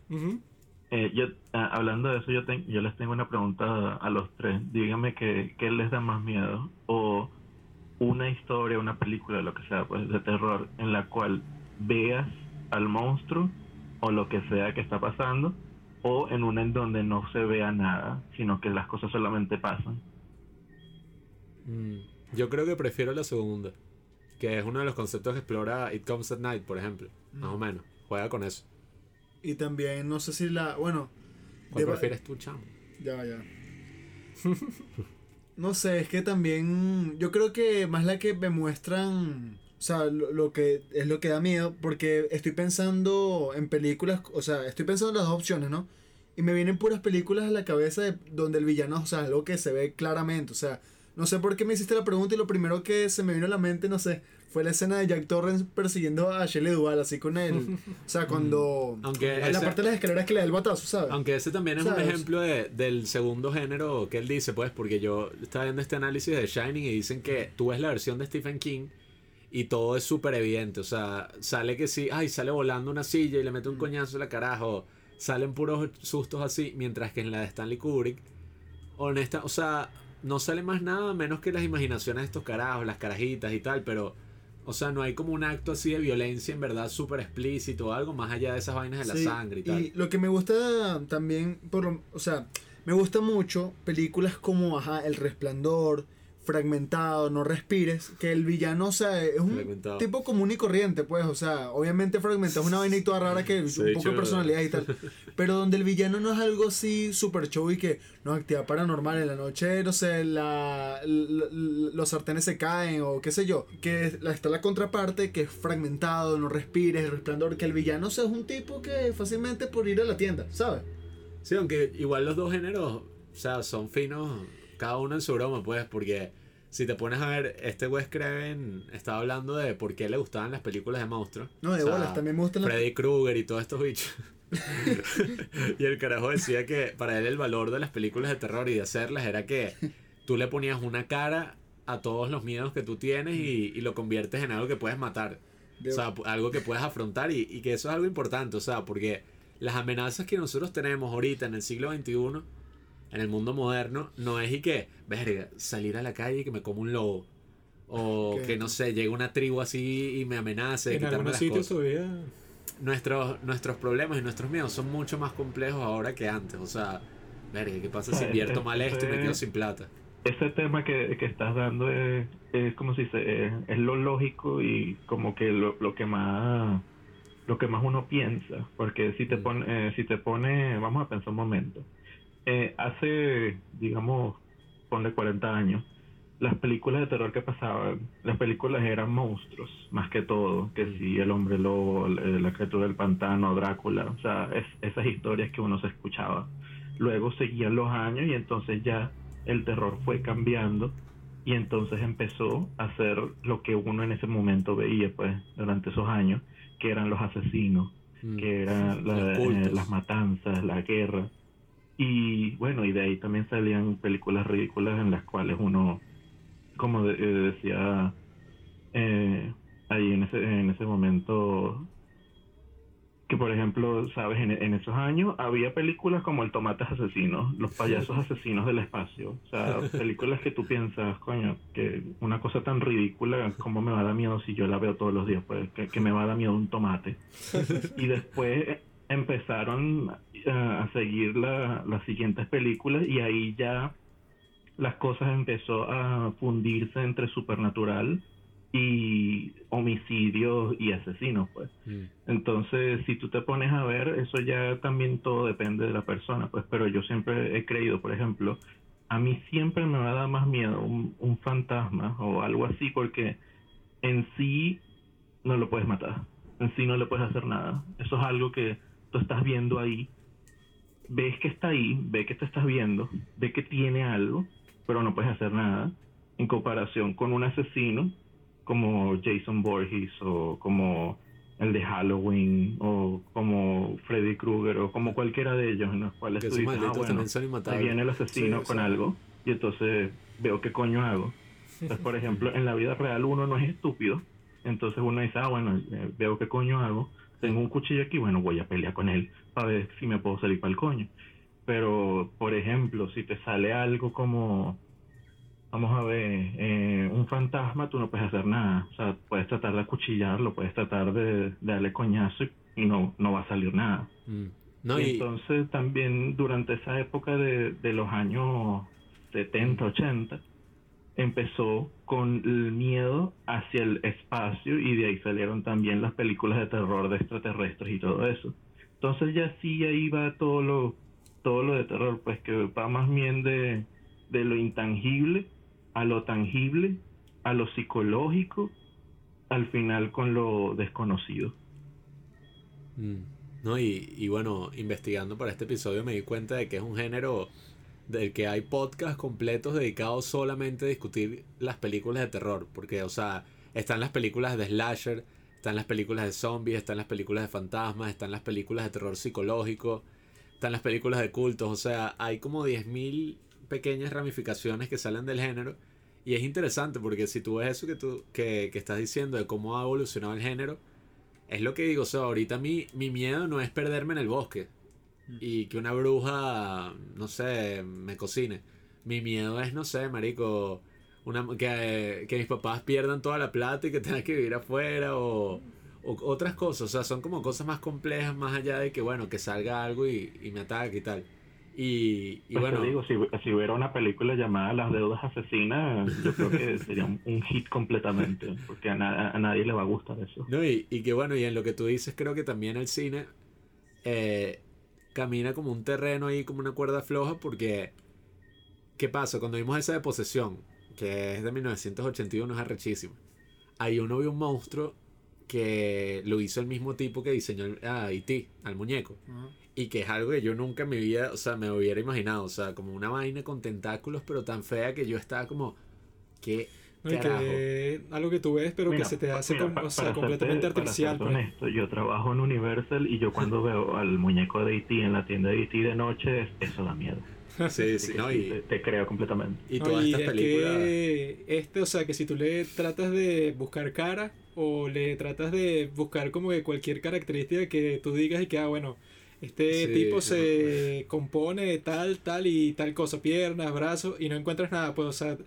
eh, yo, hablando de eso, yo, ten- yo les tengo una pregunta a los tres. Díganme que, qué les da más miedo. O una historia, una película, lo que sea, pues de terror, en la cual veas al monstruo o lo que sea que está pasando, o en una en donde no se vea nada, sino que las cosas solamente pasan. Mm, Yo creo que prefiero la segunda. Que es uno de los conceptos que explora It Comes at Night, por ejemplo. Más o menos. Juega con eso. Y también, no sé si la. Bueno. ¿Cuál prefieres tú, chamo? Ya, ya. no sé, es que también. Yo creo que más la que me muestran. O sea, lo, lo que es lo que da miedo. Porque estoy pensando en películas. O sea, estoy pensando en las dos opciones, ¿no? Y me vienen puras películas a la cabeza de, donde el villano, o sea, algo que se ve claramente. O sea, no sé por qué me hiciste la pregunta y lo primero que se me vino a la mente, no sé, fue la escena de Jack Torrance persiguiendo a Shelley Duvall, así con él. O sea, cuando. Aunque en la ese- parte de las escaleras que le da el batazo, ¿sabes? Aunque ese también es un ¿Sabes? ejemplo de- del segundo género que él dice, pues, porque yo estaba viendo este análisis de Shining y dicen que tú ves la versión de Stephen King y todo es súper evidente. O sea, sale que sí, ay, sale volando una silla y le mete un coñazo en la carajo. Salen puros sustos así, mientras que en la de Stanley Kubrick, honesta, o sea, no sale más nada menos que las imaginaciones de estos carajos, las carajitas y tal, pero. O sea, no hay como un acto así de violencia en verdad súper explícito o algo más allá de esas vainas de la sangre y tal. Y lo que me gusta también, por lo- o sea, me gusta mucho películas como, ajá, El Resplandor, Fragmentado, No Respires, que el villano, o sea, es un tipo común y corriente, pues, o sea, obviamente Fragmentado es una vaina y toda rara que un poco de personalidad y tal, pero donde el villano no es algo así super show y que, no, actividad paranormal en la noche, no sé, la, los sartenes se caen o qué sé yo, que está la contraparte que es Fragmentado, No Respires, El Resplandor, que el villano o sea, es un tipo que fácilmente por ir a la tienda, ¿sabes? Sí, aunque igual los dos géneros, o sea, son finos, cada uno en su broma, pues, porque si te pones a ver, este Wes Craven estaba hablando de por qué le gustaban las películas de monstruos. No, de O sea, bolas, también me gustan las... Freddy Krueger y todos estos bichos. y el carajo decía que para él el valor de las películas de terror y de hacerlas era que tú le ponías una cara a todos los miedos que tú tienes y, y lo conviertes en algo que puedes matar. de- O sea, algo que puedes afrontar y, y que eso es algo importante, o sea, porque las amenazas que nosotros tenemos ahorita en el siglo XXI, en el mundo moderno, no es y que, verga, salir a la calle y que me como un lobo. O que no sé, llegue una tribu así y me amenace, En quitarme algunos las sitios cosas. todavía. Nuestros, nuestros problemas y nuestros miedos son mucho más complejos ahora que antes. O sea, verga, ¿qué pasa si invierto mal esto y me este- quedo sin plata? ese tema que, que estás dando es, es como si se es, es lo lógico y como que lo, lo que más lo que más uno piensa porque si te Mm. pone eh, si te pone vamos a pensar un momento Eh, hace digamos ponle 40 años las películas de terror que pasaban las películas eran monstruos más que todo que si el hombre lobo eh, la criatura del pantano Drácula o sea es, esas historias que uno se escuchaba. Luego seguían los años y entonces ya el terror fue cambiando y entonces empezó a ser lo que uno en ese momento veía pues durante esos años que eran los asesinos Mm. que eran la- eh, las matanzas la guerra y bueno y de ahí también salían películas ridículas en las cuales uno como de- eh, decía eh, ahí en ese en ese momento que por ejemplo, sabes, en, en esos años había películas como El Tomates Asesinos, Los Payasos Asesinos del Espacio, o sea, películas que tú piensas, coño, que una cosa tan ridícula, ¿cómo me va a dar miedo si yo la veo todos los días? Pues que, que me va a dar miedo un tomate. Y después empezaron eh, a seguir la- las siguientes películas y ahí ya las cosas empezó a fundirse entre supernatural y homicidios y asesinos, pues. Mm. Entonces, si tú te pones a ver, eso ya también todo depende de la persona, pues, pero yo siempre he creído, por ejemplo, a mí siempre me va a dar más miedo un, un fantasma o algo así, porque en sí no lo puedes matar, en sí no le puedes hacer nada. Eso es algo que tú estás viendo ahí, ves que está ahí, ves que te estás viendo, ves que tiene algo, pero no puedes hacer nada, en comparación con un asesino como Jason Voorhees o como el de Halloween o como Freddy Krueger o como cualquiera de ellos en los cuales Que tú dices, ah, bueno, también ahí viene el asesino Sí, con sí. algo y entonces veo qué coño hago. Entonces, por ejemplo, en la vida real uno no es estúpido, entonces uno dice, ah, bueno, eh, veo qué coño hago, tengo un cuchillo aquí, bueno, voy a pelear con él para ver si me puedo salir para el coño. Pero, por ejemplo, si te sale algo como, vamos a ver, eh, un fantasma, tú no puedes hacer nada. O sea, puedes tratar de acuchillarlo, puedes tratar de, de darle coñazo y, no, no va a salir nada. Mm. No, y y, entonces también durante esa época de, de los años 70, 80, empezó con el miedo hacia el espacio y de ahí salieron también las películas de terror de extraterrestres y todo eso. Entonces ya sí ahí va todo lo, todo lo de terror, pues que va más bien de, de lo intangible a lo tangible, a lo psicológico, al final con lo desconocido. Mm. No, y, y bueno, investigando para este episodio me di cuenta de que es un género del que hay podcasts completos dedicados solamente a discutir las películas de terror. Porque, o sea, están las películas de slasher, están las películas de zombies, están las películas de fantasmas, están las películas de terror psicológico, están las películas de cultos. O sea, hay como 10.000 pequeñas ramificaciones que salen del género. Y es interesante porque si tú ves eso que tú que, que estás diciendo de cómo ha evolucionado el género, es lo que digo, o sea, ahorita mi, mi miedo no es perderme en el bosque y que una bruja, no sé, me cocine. Mi miedo es, no sé, marico, una, que, que mis papás pierdan toda la plata y que tengan que vivir afuera o, o otras cosas. O sea, son como cosas más complejas más allá de que, bueno, que salga algo y, y me ataque y tal. Y, y Pues bueno, te digo, si, si hubiera una película llamada Las deudas asesinas, yo creo que sería un, un hit completamente, porque a, na- a nadie le va a gustar eso. No, y, y que bueno, y en lo que tú dices, creo que también el cine eh, camina como un terreno ahí, como una cuerda floja, porque ¿qué pasa? Cuando vimos esa de posesión, que es de 1981, es arrechísima. Ahí uno vio un monstruo que lo hizo el mismo tipo que diseñó a E.T., al muñeco. Y que es algo que yo nunca en mi vida, o sea, me hubiera imaginado. O sea, como una vaina con tentáculos, pero tan fea que yo estaba como, ¿qué? Que algo que tú ves, pero Mira, que se te hace mira, o sea, para completamente serte- artificial. pues. honesto, yo trabajo en Universal y yo cuando veo al muñeco de E.T. en la tienda de E.T. de noche, eso da miedo. Sí, sí, no, sí, y, te, te creo completamente. y No, todas y estas es películas... que este, o sea, que si tú le tratas de buscar cara o le tratas de buscar como que cualquier característica que tú digas y que, ah, bueno, este Sí, tipo no. se compone de tal, tal y tal cosa, piernas, brazos, y no encuentras nada, pues, o sea,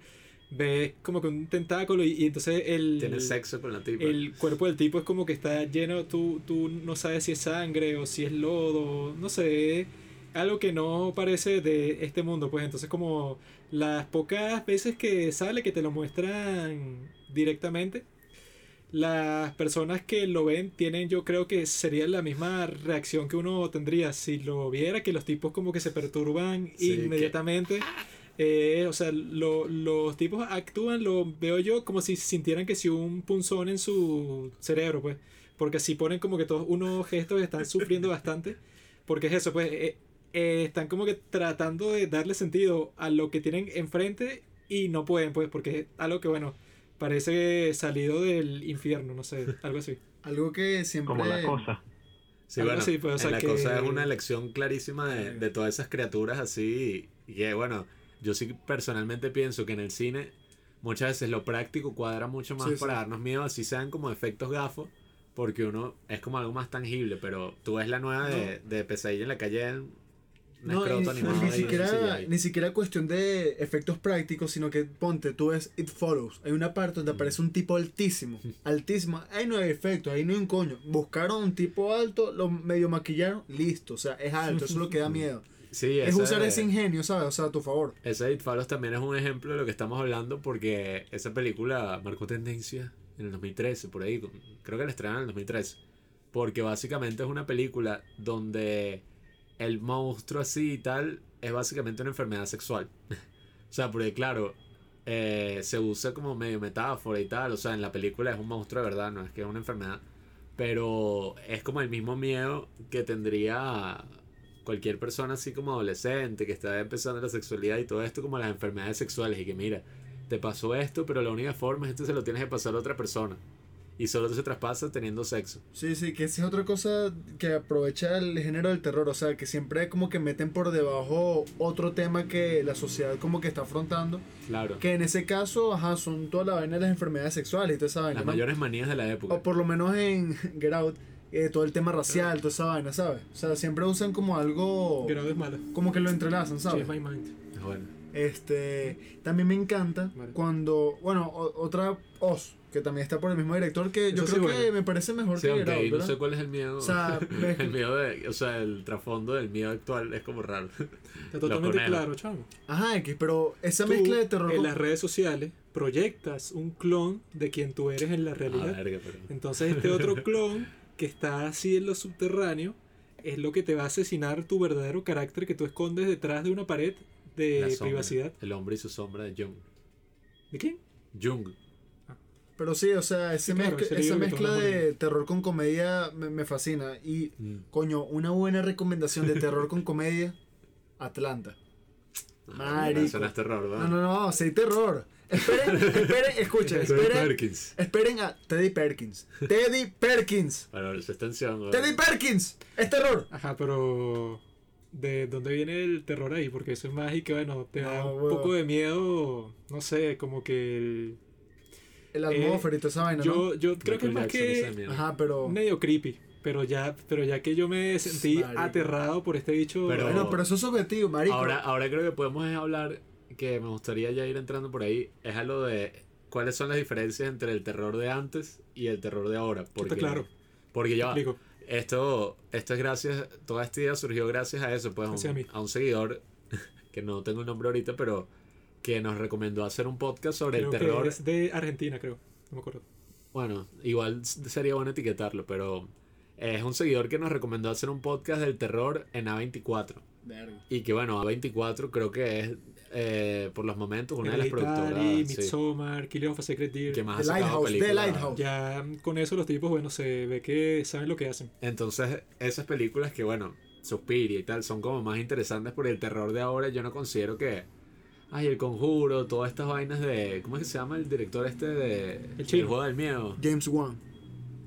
ves como que un tentáculo y, y entonces el... Tiene sexo con la tipa. El cuerpo del tipo es como que está lleno, tú, tú no sabes si es sangre o si es lodo, no sé, algo que no parece de este mundo, pues entonces como las pocas veces que sale que te lo muestran directamente, las personas que lo ven tienen yo creo que sería la misma reacción que uno tendría si lo viera, que los tipos como que se perturban Sí, que- inmediatamente. Eh, o sea, lo- los tipos actúan, lo veo yo como si sintieran que si un punzón en su cerebro, pues. Porque si ponen como que todos unos gestos están sufriendo bastante. Porque es eso, pues. eh, eh, están como que tratando de darle sentido a lo que tienen enfrente y no pueden, pues, porque es algo que, bueno, parece salido del infierno, no sé, algo así. Algo que siempre. Como la cosa. Sí, algo bueno, así, pues, o en sea la que- cosa es una elección clarísima de, de todas esas criaturas así. Y que, bueno, yo sí personalmente pienso que en el cine muchas veces lo práctico cuadra mucho más Sí, sí. para darnos miedo, así sean como efectos gafos, porque uno es como algo más tangible. Pero tú ves la nueva de, de Pesadilla en la calle, No, escroto ni, siquiera, ni siquiera cuestión de efectos prácticos, sino que ponte, tú ves It Follows. Hay una parte donde aparece un tipo altísimo. Altísimo. Ahí no hay efectos, ahí no hay un coño. Buscaron un tipo alto, lo medio maquillaron, listo. O sea, es alto, eso es lo que da miedo. Sí, es usar ese ingenio, ¿sabes? O sea, a tu favor. Ese It Follows también es un ejemplo de lo que estamos hablando porque esa película marcó tendencia en el 2013, por ahí. Creo que la estrenaron en el 2013. Porque básicamente es una película donde el monstruo así y tal es básicamente una enfermedad sexual. o sea, porque claro, eh, se usa como medio metáfora y tal. O sea, en la película es un monstruo de verdad, no es que es una enfermedad. Pero es como el mismo miedo que tendría cualquier persona así como adolescente que está empezando la sexualidad y todo esto como las enfermedades sexuales y que mira, te pasó esto, pero la única forma es que esto se lo tienes que pasar a otra persona. Y solo se traspasa teniendo sexo. Sí, sí, que esa es otra cosa que aprovecha el género del terror. O sea, que siempre como que meten por debajo otro tema que la sociedad como que está afrontando. Claro. Que en ese caso, ajá, son toda la vaina de las enfermedades sexuales y toda esa vaina. Las ¿no? mayores manías de la época. O por lo menos en Get Out, eh, todo el tema racial, toda esa vaina, ¿sabes? O sea, siempre usan como algo. Grado es malo. Como que lo entrelazan, ¿sabes? Change my mind. Bueno, Este. También me encanta Vale. cuando. Bueno, o- otra Oz, que también está por el mismo director, que yo Eso sí, creo que bueno. me parece mejor sí, que Get Out, no sé cuál es el miedo. O sea, el miedo de, o sea, el trasfondo del miedo actual es como raro. Está totalmente claro, chamo. Ajá, X, pero esa Tú, mezcla de terror. en con- las redes sociales proyectas un clon de quien tú eres en la Ah, realidad. verga, pero- Entonces este otro clon que está así en lo subterráneo es lo que te va a asesinar tu verdadero carácter que tú escondes detrás de una pared de sombra, privacidad. El hombre y su sombra de Jung. ¿De quién? Jung. Pero sí, o sea, ese Sí, claro, mezcla, ese esa mezcla de terror con comedia me, me fascina. Y, Mm. coño, una buena recomendación de terror con comedia: Atlanta. Marico. Eso no es terror, No, no, no, sí, terror. Esperen, esperen, escuchen, Teddy esperen. Perkins. Esperen a Teddy Perkins. Teddy Perkins. Bueno, extensión. ¿verdad? Teddy Perkins. Es terror. Ajá, pero ¿de dónde viene el terror ahí? Porque eso es más y que bueno, te da No, un poco de miedo, no sé, como que el... El atmósfero y toda esa vaina, Yo, yo creo que es Michael más Jackson, que miedo. ¿no? Ajá, pero. medio creepy, pero ya, pero ya que yo me sentí Marico. aterrado por este bicho... Pero- Bueno, pero eso es subjetivo, marico. Ahora, ahora creo que podemos hablar, que me gustaría ya ir entrando por ahí, es a lo de cuáles son las diferencias entre el terror de antes y el terror de ahora. Porque, claro. Porque ya, esto, esto es gracias, toda esta idea surgió gracias a eso, pues a Gracias a un, mí. a un seguidor, que no tengo el nombre ahorita, pero que nos recomendó hacer un podcast sobre Creo el terror. que es de Argentina, creo. No me acuerdo. Bueno, igual sería bueno etiquetarlo, pero es un seguidor que nos recomendó hacer un podcast del terror en A24. Verga. Y que bueno, A24 creo que es eh, por los momentos una de las productoras sí, Midsommar, Killing of a Sacred Deer. que más The Lighthouse, The. Lighthouse. Ya con eso los tipos, bueno, se ve que saben lo que hacen. Entonces, esas películas que bueno, Suspiria y tal, son como más interesantes por el terror de ahora. Yo no considero que. Ay, el conjuro, todas estas vainas de. ¿Cómo es que se llama el director este de. El chino. juego del miedo? James Wan.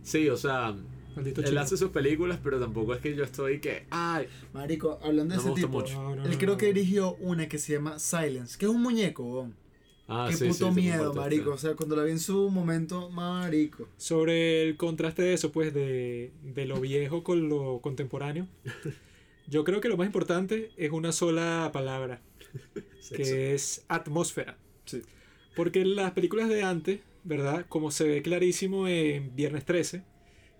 Sí, o sea, Maldito él hace sus películas, pero tampoco es que yo estoy que. Ay, Marico, hablando de No ese tipo. mucho. No, no, Él no, creo no. que dirigió una que se llama Silence, que es un muñeco, weón. ah, Qué sí, puto sí, miedo, marico. sí. O sea, cuando la vi en su momento, marico. Sobre el contraste de eso, pues, de, de lo viejo con lo contemporáneo. Yo creo que lo más importante es una sola palabra, que es atmósfera. Sí. Porque en las películas de antes, ¿verdad? Como se ve clarísimo en Viernes 13,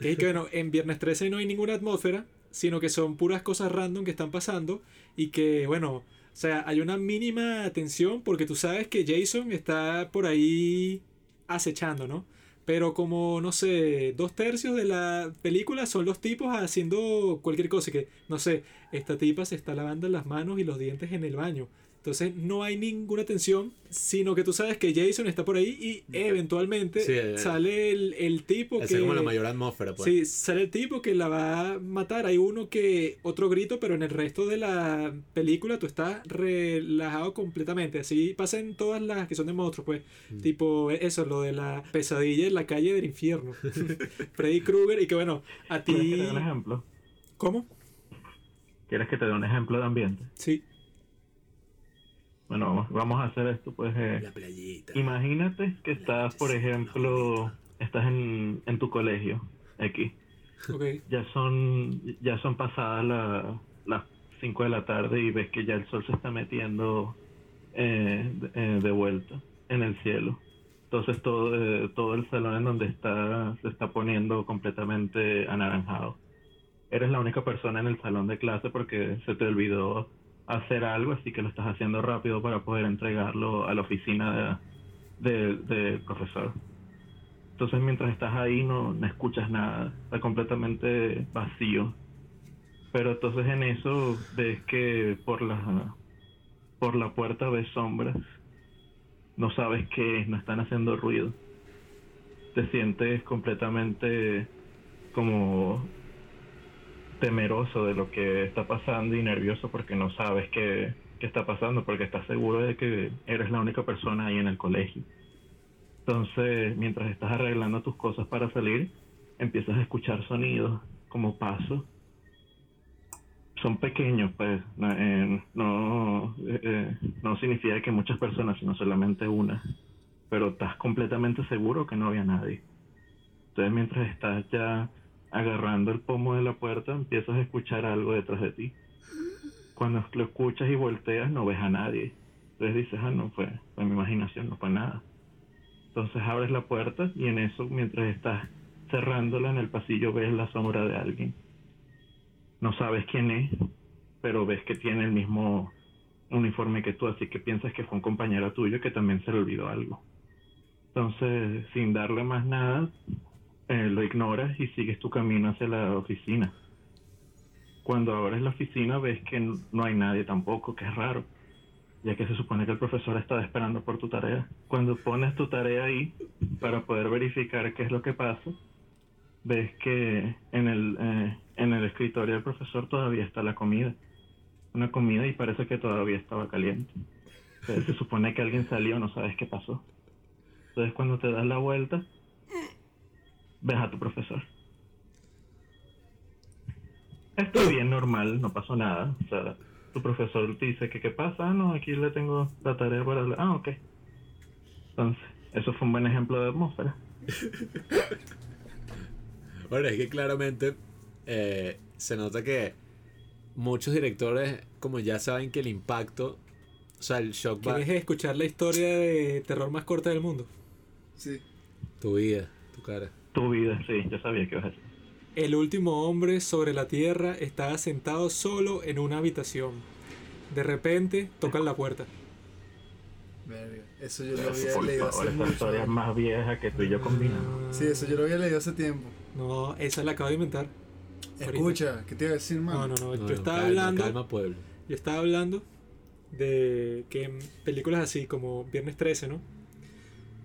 que es que, bueno, en Viernes 13 no hay ninguna atmósfera, sino que son puras cosas random que están pasando y que, bueno, o sea, hay una mínima tensión porque tú sabes que Jason está por ahí acechando, ¿no? Pero como, no sé, dos tercios de la película son los tipos haciendo cualquier cosa. Que, no sé, esta tipa se está lavando las manos y los dientes en el baño. Entonces no hay ninguna tensión, sino que tú sabes que Jason está por ahí y eventualmente Sí, eh, sale el, el tipo Esa que... es como la mayor atmósfera, pues. Sí, sale el tipo que la va a matar. Hay uno que. Otro grito, pero en el resto de la película tú estás relajado completamente. Así pasa en todas las que son de monstruos, pues. Mm. Tipo, eso, lo de la pesadilla en la calle del infierno. Freddy Krueger, y que bueno, a ¿Quieres que ti. te dé un ejemplo? ¿Cómo? ¿Quieres que te dé un ejemplo de ambiente? Sí. Bueno, vamos, vamos a hacer esto, pues. eh, La playita. imagínate que estás, por ejemplo, estás en, en tu colegio. Ok. Ya son, ya son pasadas la- las 5 de la tarde y ves que ya el sol se está metiendo eh, de, eh, de vuelta en el cielo. Entonces todo, eh, todo el salón en donde está se está poniendo completamente anaranjado. Eres la única persona en el salón de clase porque se te olvidó hacer algo, así que lo estás haciendo rápido para poder entregarlo a la oficina de- de- del profesor. Entonces mientras estás ahí no, no escuchas nada, está completamente vacío. Pero entonces en eso ves que por la, por la puerta ves sombras, no sabes qué es, no están haciendo ruido. Te sientes completamente como temeroso de lo que está pasando y nervioso porque no sabes qué, qué está pasando, porque estás seguro de que eres la única persona ahí en el colegio. Entonces, mientras estás arreglando tus cosas para salir, empiezas a escuchar sonidos como pasos. Son pequeños, pues, no, eh, eh, eh, no significa que muchas personas, sino solamente una. Pero estás completamente seguro que no había nadie. Entonces, mientras estás ya agarrando el pomo de la puerta, empiezas a escuchar algo detrás de ti. Cuando lo escuchas y volteas, no ves a nadie. Entonces dices, ah, no, fue, fue mi imaginación, no fue nada. Entonces abres la puerta y en eso, mientras estás cerrándola en el pasillo, ves la sombra de alguien. No sabes quién es, pero ves que tiene el mismo uniforme que tú, así que piensas que fue un compañero tuyo que también se le olvidó algo. Entonces, sin darle más nada, eh, lo ignoras y sigues tu camino hacia la oficina. Cuando abres la oficina ves que no hay nadie tampoco, que es raro, ya que se supone que el profesor estaba esperando por tu tarea. Cuando pones tu tarea ahí para poder verificar qué es lo que pasa, ves que en el, eh, en el escritorio del profesor todavía está la comida. una comida y parece que todavía estaba caliente. Se supone que alguien salió, no sabes qué pasó. Entonces cuando te das la vuelta, ves a tu profesor. Esto es bien normal, no pasó nada. O sea, tu profesor te dice que qué pasa, ah, no, aquí le tengo la tarea para... la- Ah, ok. Entonces, eso fue un buen ejemplo de atmósfera. Bueno, es que claramente eh, se nota que muchos directores, como ya saben que el impacto, o sea, el shock va ¿Quieres escuchar la historia de terror más corta del mundo? Sí. tu vida, tu cara. Tu vida, sí, yo sabía que ibas a decir. El último hombre sobre la tierra estaba sentado solo en una habitación. De repente tocan la puerta. Verga. Eso yo lo Por había leído favor, hace mucho. historia más vieja que tú y yo combinamos. Sí, eso yo lo había leído hace tiempo. No, esa la acabo de inventar. Escucha, ¿qué te iba a decir, No, mano? no, no. No, Yo no, estaba calma, hablando. Calma, pueblo. Yo estaba hablando de que en películas así como Viernes 13, ¿no?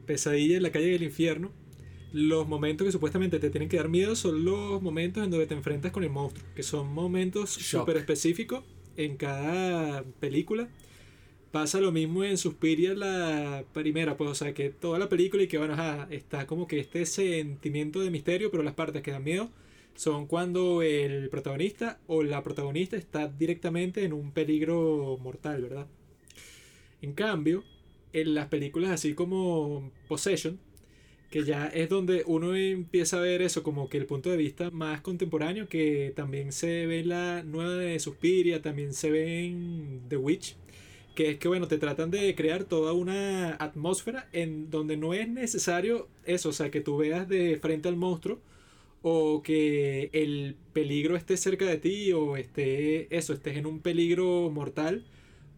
Pesadilla en la calle del infierno. Los momentos que supuestamente te tienen que dar miedo son los momentos en donde te enfrentas con el monstruo, que son momentos súper específicos en cada película. Pasa lo mismo en Suspiria la primera, pues, o sea, que toda la película y que, bueno, ajá, está como que este sentimiento de misterio, pero las partes que dan miedo son cuando el protagonista o la protagonista está directamente en un peligro mortal, ¿verdad? En cambio, en las películas así como Possession, que ya es donde uno empieza a ver eso como que el punto de vista más contemporáneo, que también se ve en la nueva de Suspiria, también se ve en The Witch, que es que bueno, te tratan de crear toda una atmósfera en donde no es necesario eso, o sea, que tú veas de frente al monstruo o que el peligro esté cerca de ti o esté eso, estés en un peligro mortal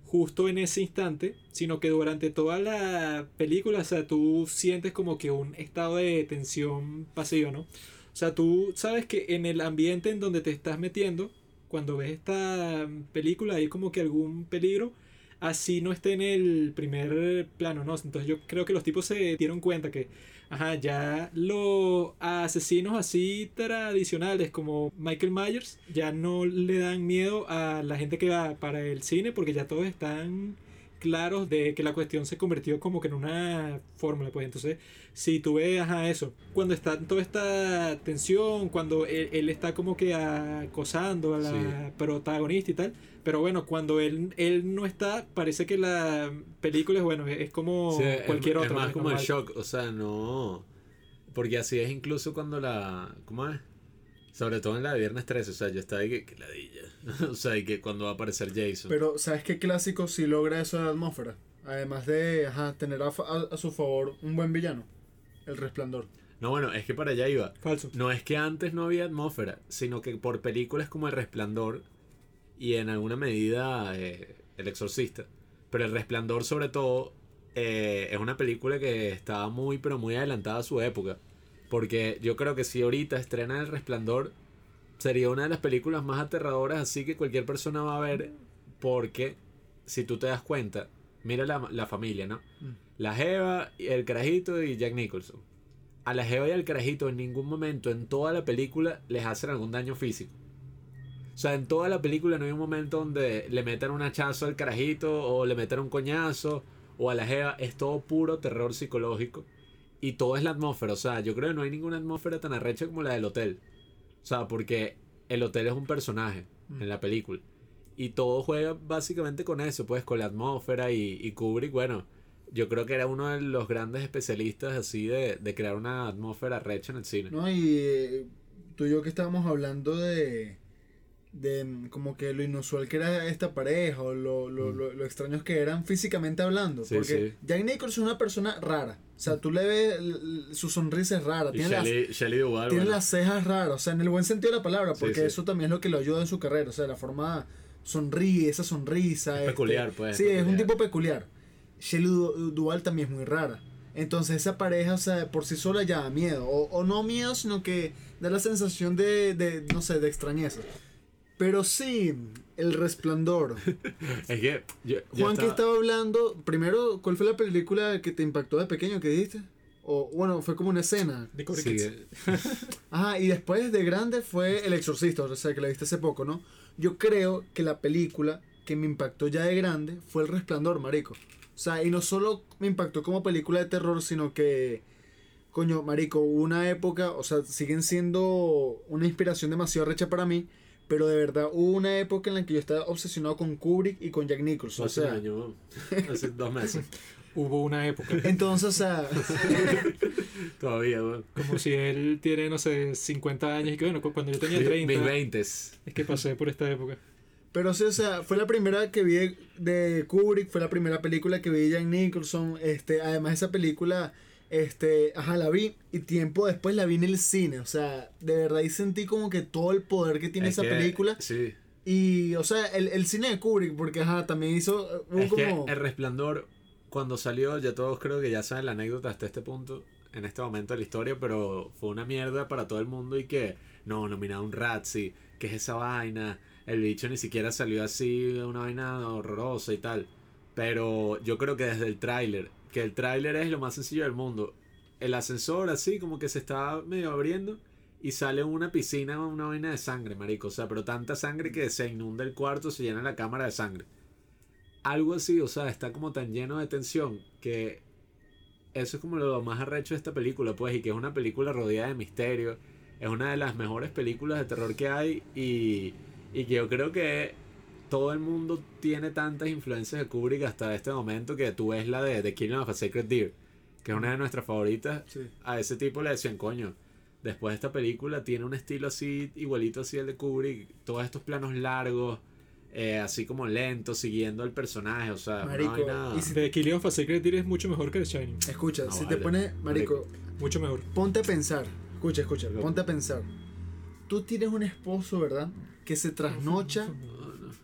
justo en ese instante, sino que durante toda la película, o sea, tú sientes como que un estado de tensión pasiva, ¿no? O sea, tú sabes que en el ambiente en donde te estás metiendo, cuando ves esta película hay como que algún peligro, así no esté en el primer plano, ¿no? Entonces yo creo que los tipos se dieron cuenta que, ajá, ya los asesinos así tradicionales como Michael Myers ya no le dan miedo a la gente que va para el cine porque ya todos están claros de que la cuestión se convirtió como que en una fórmula, pues entonces si tú ves, ajá, eso, cuando está toda esta tensión, cuando él, él está como que acosando a la Sí. protagonista y tal, pero bueno, cuando él, él no está, parece que la película es bueno, es, es como Sí, es- cualquier es, otra. más pues, como el shock, o sea, no. Porque así es incluso cuando la. ¿Cómo es? Sobre todo en la de Viernes 13, o sea, yo estaba ahí que, que ladilla. o sea, y que cuando va a aparecer Jason. Pero, ¿sabes qué clásico sí logra eso de la atmósfera? Además de ajá, tener a, a- a su favor un buen villano. El resplandor. No, bueno, es que para allá iba. Falso. No es que antes no había atmósfera, sino que por películas como El Resplandor y en alguna medida eh, El Exorcista. Pero El Resplandor sobre todo eh, es una película que estaba muy pero muy adelantada a su época. Porque yo creo que si ahorita estrena El Resplandor sería una de las películas más aterradoras así que cualquier persona va a ver porque si tú te das cuenta, mira la, la familia, ¿no? Mm. La Jeva, el carajito y Jack Nicholson. A la Jeva y al carajito en ningún momento en toda la película les hacen algún daño físico. O sea, en toda la película no hay un momento donde le metan un hachazo al carajito o le metan un coñazo o a la Jeva. Es todo puro terror psicológico. Y todo es la atmósfera. O sea, yo creo que no hay ninguna atmósfera tan arrecha como la del hotel. O sea, porque el hotel es un personaje Mm. en la película. Y todo juega básicamente con eso, pues con la atmósfera y, y Kubrick, bueno, yo creo que era uno de los grandes especialistas así de, de crear una atmósfera recha en el cine. ¿No? Y eh, tú y yo que estábamos hablando de. De mm, como que lo inusual que era esta pareja o lo, lo, Mm. lo, lo extraños que eran físicamente hablando. Sí, porque sí. Jack Nicholson es una persona rara. O sea, tú le ves su sonrisa es rara. Y Tiene las, Shelley, Shelley Duvall, tiene bueno, las cejas raras, o sea, en el buen sentido de la palabra, porque sí. eso también es lo que lo ayuda en su carrera, o sea, la forma sonríe, esa sonrisa. Es este, peculiar, pues, Sí, es un tipo peculiar. Shelley Du- Duvall también es muy rara. Entonces esa pareja, o sea, por sí sola ya da miedo. O, o no miedo, sino que da la sensación de, de, no sé, de extrañeza. Pero sí, el resplandor. es que yo, yo Juan, que estaba- hablando, primero, ¿cuál fue la película que te impactó de pequeño que dijiste? O bueno, fue como una escena. De Sí, Ajá, y después de grande fue El Exorcista, o sea, que la viste hace poco, ¿no? Yo creo que la película que me impactó ya de grande fue El Resplandor, marico. O sea, y no solo me impactó como película de terror, sino que, coño, marico, hubo una época, o sea, siguen siendo una inspiración demasiado recha para mí, pero de verdad hubo una época en la que yo estaba obsesionado con Kubrick y con Jack Nicholson. O Hace un año, hace dos meses. Hubo una época. entonces, o sea, Todavía, weón. Como si él tiene, no sé, 50 años y que bueno, cu- cuando yo tenía 30, Mis 20 es que pasé por esta época. Pero sí, o sea, fue la primera que vi de, de Kubrick, fue la primera película que vi de Jack Nicholson. Este, además esa película, este, ajá, la vi y tiempo después la vi en el cine. O sea, de verdad ahí sentí como que todo el poder que tiene Es esa que- película. Sí. Y, o sea, el, el cine de Kubrick, porque ajá, también hizo, hubo Es que. El Resplandor, cuando salió, ya todos creo que ya saben la anécdota hasta este punto, en este momento de la historia, pero fue una mierda para todo el mundo y que, no, nominado un Razzie, que es esa vaina? El bicho ni siquiera salió así, una vaina horrorosa y tal. Pero yo creo que desde el tráiler, que el tráiler es lo más sencillo del mundo. El ascensor así como que se está medio abriendo y sale una piscina, una vaina de sangre, marico. O sea, pero tanta sangre que se inunda el cuarto, se llena la cámara de sangre. Algo así, o sea, está como tan lleno de tensión que eso es como lo más arrecho de esta película, pues, y que es una película rodeada de misterio. Es una de las mejores películas de terror que hay y, y que yo creo que todo el mundo tiene tantas influencias de Kubrick hasta este momento que tú ves la de The Killing of a Sacred Deer, que es una de nuestras favoritas. Sí. A ese tipo le decían, coño, después de esta película tiene un estilo así, igualito así el de Kubrick, todos estos planos largos, eh, así como lentos, siguiendo al personaje, o sea, Marico, si- The Killing of a Sacred Deer es mucho mejor que The Shining. Escucha, No si te pones, marico, Mucho mejor. ponte a pensar, escucha, escucha, ponte a pensar. Tú tienes un esposo, ¿verdad? Que se trasnocha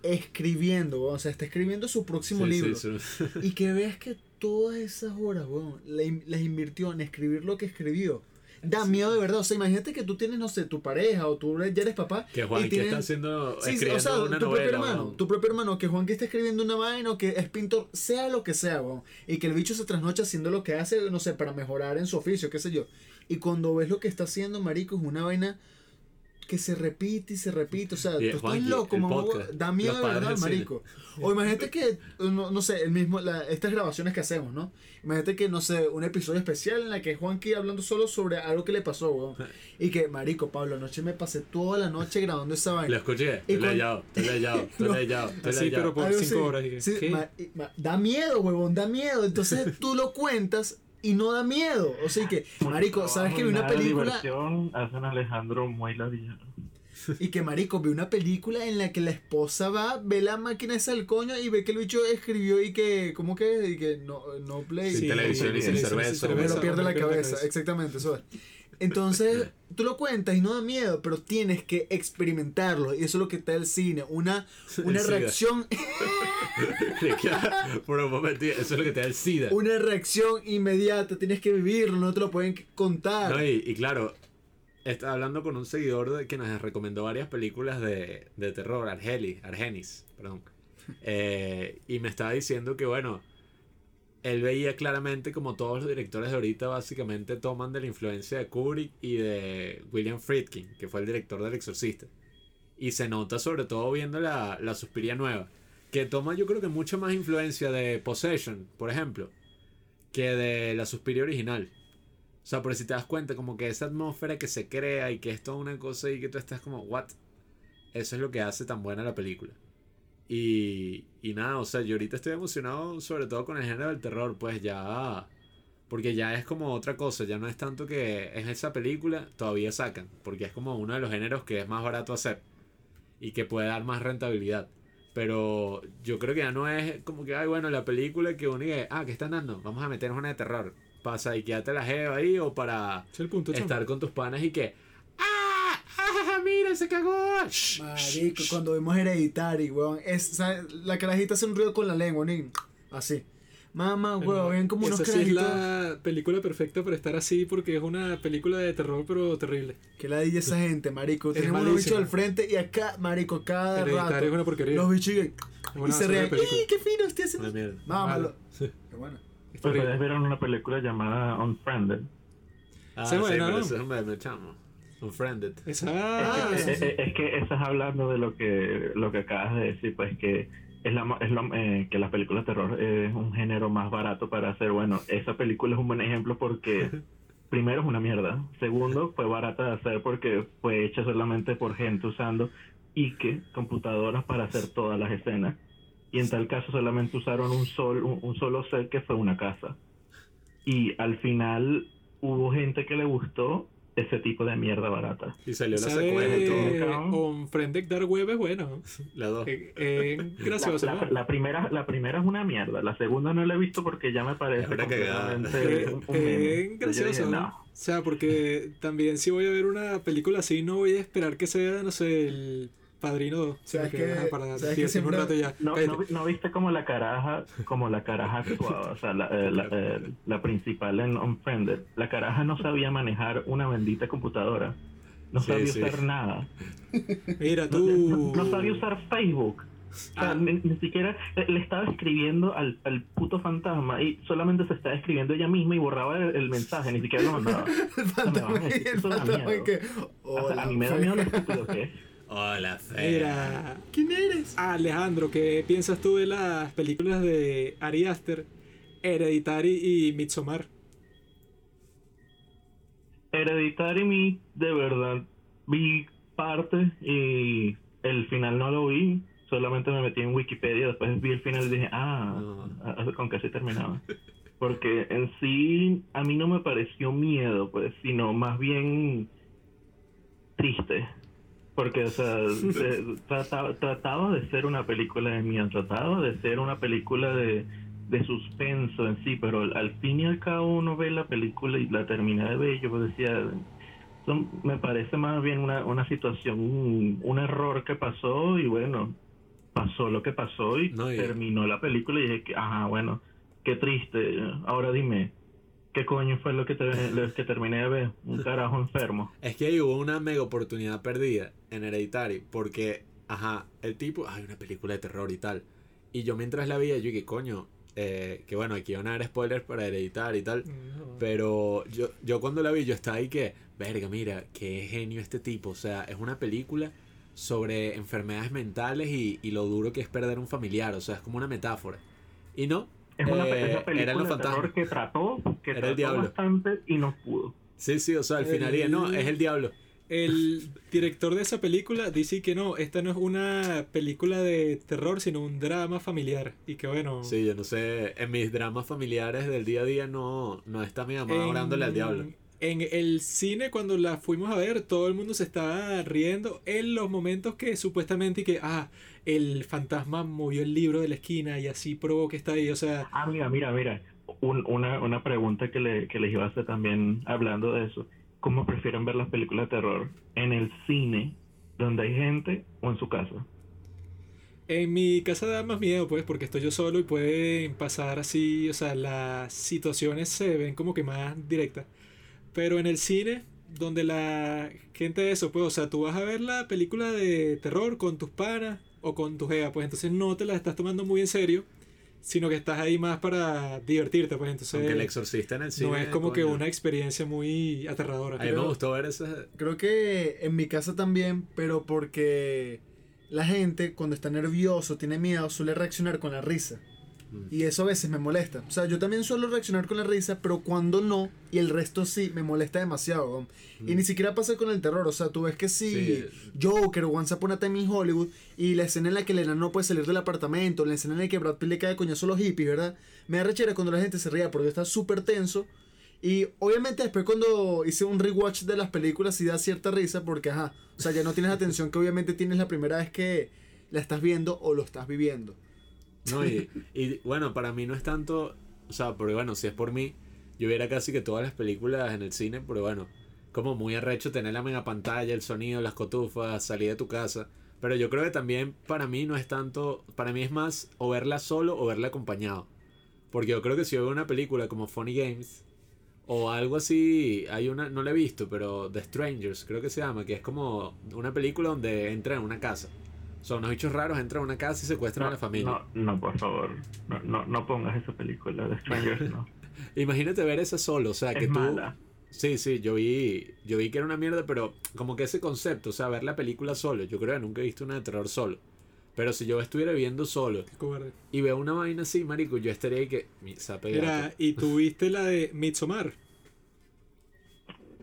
escribiendo, weón, o sea, está escribiendo su próximo Sí, libro. sí, sí. Y que veas que todas esas horas, weón, las invirtió en escribir lo que escribió. Da miedo de verdad. O sea, imagínate que tú tienes, no sé, tu pareja o tú ya eres papá. Que Juan y que tienes- está haciendo, o sea, una tu novela. propio hermano, weón. tu propio hermano, que Juan que está escribiendo una vaina o que es pintor, sea lo que sea, weón. Y que el bicho se trasnocha haciendo lo que hace, no sé, para mejorar en su oficio, qué sé yo. Y cuando ves lo que está haciendo, marico, es una vaina que se repite y se repite. O sea, Y, tú estás loco, mamá, Da miedo de verdad, marico. O imagínate que, no, no sé, el mismo, la- estas grabaciones que hacemos, ¿no? Imagínate que, no sé, un episodio especial en la que Juanqui hablando solo sobre algo que le pasó, weón. Y que, marico, Pablo, anoche me pasé toda la noche grabando esa vaina. Lo escuché, estoy cuando- leyado, estoy leyado, estoy No. leyado, leyado. pero por cinco horas. Sí, ¿qué? ma- ma- da miedo, huevón, da miedo. Entonces tú lo cuentas y no da miedo. O sea, y que, marico, ¿sabes que vi una película? hacen Alejandro muy. Y que, marico, vi una película en la que la esposa va, ve la máquina esa del coño y ve que el bicho escribió y que, ¿cómo que? Y que no, no play. Sin Sí, televisión y sin cerveza. Pero cerveza, pierde la cabeza. Exactamente, eso es. Entonces, tú lo cuentas y no da miedo, pero tienes que experimentarlo. Y eso es lo que te da el cine. Una, una El reacción Por un momento, eso es lo que te da el SIDA. una reacción inmediata, tienes que vivirlo, no te lo pueden contar. No, y, y claro, estaba hablando con un seguidor de, que nos recomendó varias películas de, de terror, Argelis, Argenis, perdón. Eh, y me estaba diciendo que, bueno, él veía claramente como todos los directores de ahorita básicamente toman de la influencia de Kubrick y de William Friedkin, que fue el director del Exorcista. Y se nota sobre todo viendo la, la Suspiria nueva, que toma yo creo que mucha más influencia de Possession, por ejemplo, que de la Suspiria original. O sea, por si te das cuenta, como que esa atmósfera que se crea y que es toda una cosa y que tú estás como, ¿what? Eso es lo que hace tan buena la película. Y, y nada, o sea, yo ahorita estoy emocionado sobre todo con el género del terror, pues ya... Porque ya es como otra cosa, ya no es tanto que en esa película todavía sacan, porque es como uno de los géneros que es más barato hacer y que puede dar más rentabilidad. Pero yo creo que ya no es como que, ay, bueno, la película que uno dice, ah, ¿qué están dando? Vamos a meternos una de terror. Pasa y quédate la jeva ahí o para Ese es el punto, chamo. estar con tus panas y que. ¡Mira, se cagó! Shh, Marico, shh, cuando vimos Hereditary, weón, es, ¿sabes? la carajita hace un ruido con la lengua, ni así. Mamá, weón, ven como unos Esa sí es la película perfecta para estar así porque es una película de terror pero terrible. Que la di esa gente, marico. Es Tenemos unos bichos al frente y acá, marico, cada Hereditario rato. es una porquería. Los bichos y, Es y se ríen. película. ¡Ih, qué fino estoy haciendo! Mámalo. Sí. Qué bueno. Es Ustedes vieron una película llamada Unfriended. Ah, Esa es sí, pero ¿no? ese es un meme, chamo. Unfriended. Ah, es, que estás hablando de lo que lo que acabas de decir, pues que es, la, es lo- eh, que las películas de terror es un género más barato para hacer. Bueno, esa película es un buen ejemplo porque primero es una mierda. Segundo, fue barata de hacer porque fue hecha solamente por gente usando Ike, computadoras para hacer todas las escenas. Y en tal caso solamente usaron un, sol, un, un solo set que fue una casa. Y al final hubo gente que le gustó ese tipo de mierda barata. Y salió la secuela y todo. On Friendek Dark Web es bueno. La dos. Eh, eh, gracioso, la, la- ¿no? la primera, la primera es una mierda. La segunda no la he visto porque ya me parece Es una cagada. completamente Eh, un- un eh, ¿no? no. O sea, porque también si voy a ver una película así, no voy a esperar que sea, no sé, el Padrino 2. sino ¿Sabes que, ajá, para ¿Sabes qué divertirme siempre- un rato ya. No, viste como la caraja, como la caraja actuaba, o sea, la, eh, la, eh, la principal en Unfriended, la caraja no sabía manejar una bendita computadora, no Sí, sabía sí. usar nada, Mira, no, tú... no- no sabía usar Facebook, o sea, Ah. ni, ni siquiera le, estaba escribiendo al, al puto fantasma y solamente se estaba escribiendo ella misma y borraba el, el mensaje, ni siquiera lo mandaba. El fantasma me y el fantasma que. O sea, a mí me da miedo lo estúpido que es. Hola, fea. Mira, ¿Quién eres? Alejandro, ¿qué piensas tú de las películas de Ari Aster, Hereditary y Midsommar? Hereditary me de verdad vi parte y el final no lo vi, solamente me metí en Wikipedia, después vi el final y dije, ah, ah, con que se terminaba. Porque en sí a mí no me pareció miedo, pues, sino más bien triste. Porque, o sea, de- trataba, trataba de ser una película de miedo, trataba de ser una película de, de suspenso en sí, pero al, al fin y al cabo uno ve la película y la termina de ver y yo decía, son- me parece más bien una, una situación, un, un error que pasó y bueno, pasó lo que pasó y No, y- terminó la película y dije que, ajá, bueno, qué triste, ahora dime, ¿qué coño fue lo que, te- lo que terminé de ver? Un carajo enfermo. Es que ahí hubo una mega oportunidad perdida en Hereditary. Porque, ajá, el tipo, hay una película de terror y tal. Y yo mientras la veía, yo dije, coño, eh, que bueno, aquí van a dar spoilers para Hereditary y tal. Pero yo, yo cuando la vi, yo estaba ahí que, verga, mira, qué genio este tipo. O sea, es una película sobre enfermedades mentales y, y lo duro que es perder un familiar. O sea, es como una metáfora. Y no, Es una, eh, película eran los de terror que trató, que Era el trató diablo. bastante y no pudo. Sí, sí, o sea, al final no, es el diablo. El director de esa película dice que no, esta no es una película de terror, sino un drama familiar. Y que bueno. Sí, yo no sé, en mis dramas familiares del día a día no, no está mi mamá orándole al diablo. En el cine, cuando la fuimos a ver, todo el mundo se estaba riendo en los momentos que supuestamente que, ah, el fantasma movió el libro de la esquina y así probó que está ahí. O sea, Ah, mira, mira, mira. Un- una, una pregunta que, le, que les iba a hacer también hablando de eso. ¿Cómo prefieren ver las películas de terror? ¿En el cine, donde hay gente, o en su casa? en mi casa da más miedo, pues, porque estoy yo solo y pueden pasar así, o sea, las situaciones se ven como que más directas. Pero en el cine, donde la gente eso, pues, o sea, tú vas a ver la película de terror con tus panas o con tu jeva, pues entonces no te la estás tomando muy en serio, sino que estás ahí más para divertirte, pues entonces Aunque el exorcista en el cine. no es como que una experiencia muy aterradora. A mí me Creo- gustó ver esa. Creo que en mi casa también, pero porque la gente cuando está nervioso, tiene miedo, suele reaccionar con la risa. Mm. Y eso a veces me molesta. O sea, yo también suelo reaccionar con la risa, pero cuando no, y el resto sí, me molesta demasiado. Y ni siquiera pasa con el terror. O sea, tú ves que si Sí. Joker o Once Upon a Time in Hollywood, y la escena en la que el enano no puede salir del apartamento, la escena en la que Brad Pitt le cae de coñazo a los hippies, ¿verdad? Me da rechera cuando la gente se ría porque está súper tenso. Y obviamente después cuando hice un rewatch de las películas sí da cierta risa porque, ajá, o sea, ya no tienes la atención que obviamente tienes la primera vez que la estás viendo o lo estás viviendo. No, y, y bueno, para mí no es tanto. O sea, porque bueno, si es por mí, yo viera casi que todas las películas en el cine, pero bueno, como muy arrecho tener la mega pantalla, el sonido, las cotufas, salir de tu casa. Pero yo creo que también para mí no es tanto. Para mí es más o verla solo o verla acompañado. Porque yo creo que si yo veo una película como Funny Games o algo así, hay una, no la he visto, pero The Strangers, creo que se llama, que es como una película donde entran en una casa. Son unos bichos raros, entran a una casa y secuestran a la familia. No, no, por favor. No, no, no pongas esa película de Strangers, no. Imagínate ver esa solo, o sea, que tú... mala. Sí, sí, yo vi, yo vi que era una mierda, pero como que ese concepto, o sea, ver la película solo, yo creo que nunca he visto una de terror solo. Pero si yo estuviera viviendo solo Qué cobarde. y veo una vaina así, marico, yo estaría ahí que... Mira, y tuviste la de Midsommar.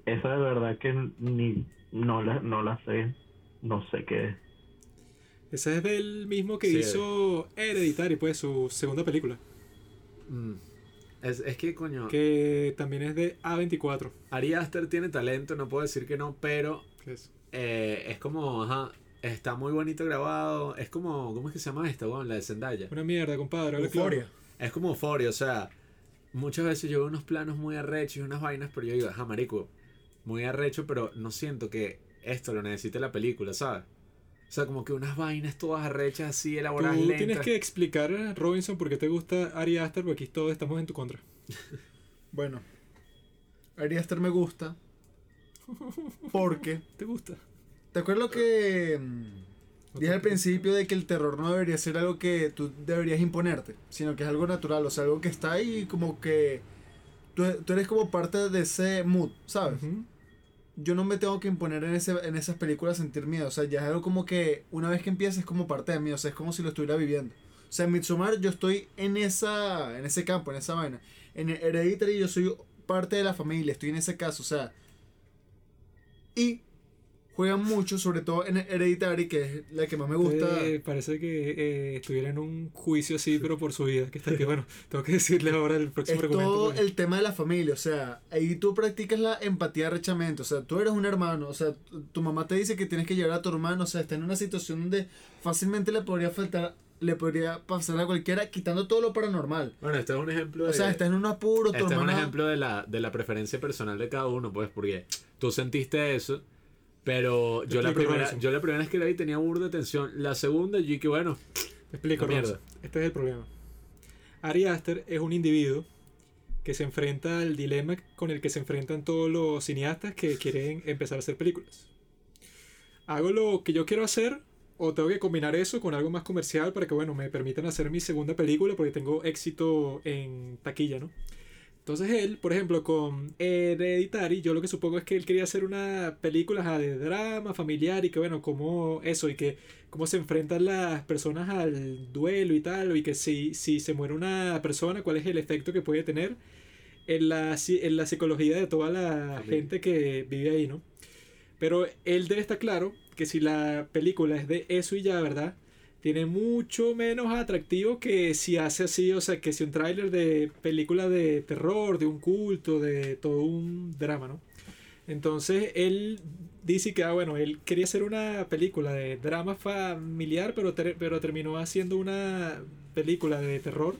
Esa de verdad que ni no la, no la sé. No sé qué es. Ese es del mismo que Sí. hizo Hereditary, pues, su segunda película. Mm. Es, es que, coño, Que también es de A24. Ari Aster tiene talento, no puedo decir que no, pero es- eh, es como, ajá, está muy bonito grabado. Es como, ¿cómo es que se llama esta, weón? La de Zendaya. Una mierda, compadre. claro. Euforia. Es como euforia, o sea, muchas veces yo veo unos planos muy arrechos y unas vainas, pero yo digo, ajá, marico, muy arrecho, pero no siento que esto lo necesite la película, ¿sabes? O sea, como que unas vainas todas arrechas así, elaboradas Tú lentas. tienes que explicar, Robinson, por qué te gusta Ari Aster, porque aquí todos estamos en tu contra. Bueno, Ari Aster me gusta porque ¿Te gusta? ¿Te acuerdas lo que mm, dije al principio de que el terror no debería ser algo que tú deberías imponerte, sino que es algo natural, o sea, algo que está ahí como que tú, tú eres como parte de ese mood, ¿sabes? Ujú. Yo no me tengo que imponer en, ese, en esas películas sentir miedo, o sea, ya es algo como que una vez que empieza es como parte de mí, o sea, es como si lo estuviera viviendo. O sea, en Midsommar yo estoy en, esa, en ese campo, en esa vaina. En Hereditary yo soy parte de la familia, estoy en ese caso, o sea. Y juegan mucho, sobre todo en Hereditary, que es la que más me gusta. Eh, parece que eh, estuviera en un juicio así, pero por su vida. Que está que bueno, tengo que decirle ahora el próximo es argumento. todo porque- el tema de la familia, o sea, ahí tú practicas la empatía rechamente, o sea, tú eres un hermano, o sea, tu- mamá te dice que tienes que llevar a tu hermano, o sea, está en una situación donde fácilmente le podría faltar, le podría pasar a cualquiera quitando todo lo paranormal. Bueno, este es un ejemplo de... O sea, está en un apuro, tu Este es un hermana- ejemplo de la, de la preferencia personal de cada uno, pues, porque tú sentiste eso, pero yo la, primera, yo la primera vez que la vi tenía burda de tensión. La segunda, yo dije, bueno, Te explico, mierda. Este es el problema. Ari Aster es un individuo que se enfrenta al dilema con el que se enfrentan todos los cineastas que quieren empezar a hacer películas. ¿Hago lo que yo quiero hacer o tengo que combinar eso con algo más comercial para que, bueno, me permitan hacer mi segunda película porque tengo éxito en taquilla, ¿no? Entonces él, por ejemplo, con Hereditary, yo lo que supongo es que él quería hacer una película de drama familiar y que, bueno, como eso y que cómo se enfrentan las personas al duelo y tal, y que si, si se muere una persona, cuál es el efecto que puede tener en la, en la psicología de toda la Familia. gente que vive ahí, ¿no? Pero él debe estar claro que si la película es de eso y ya, ¿verdad? Tiene mucho menos atractivo que si hace así, o sea, que si un tráiler de película de terror, de un culto, de todo un drama, ¿no? Entonces él dice que, ah, bueno, él quería hacer una película de drama familiar, pero, pero terminó haciendo una película de terror.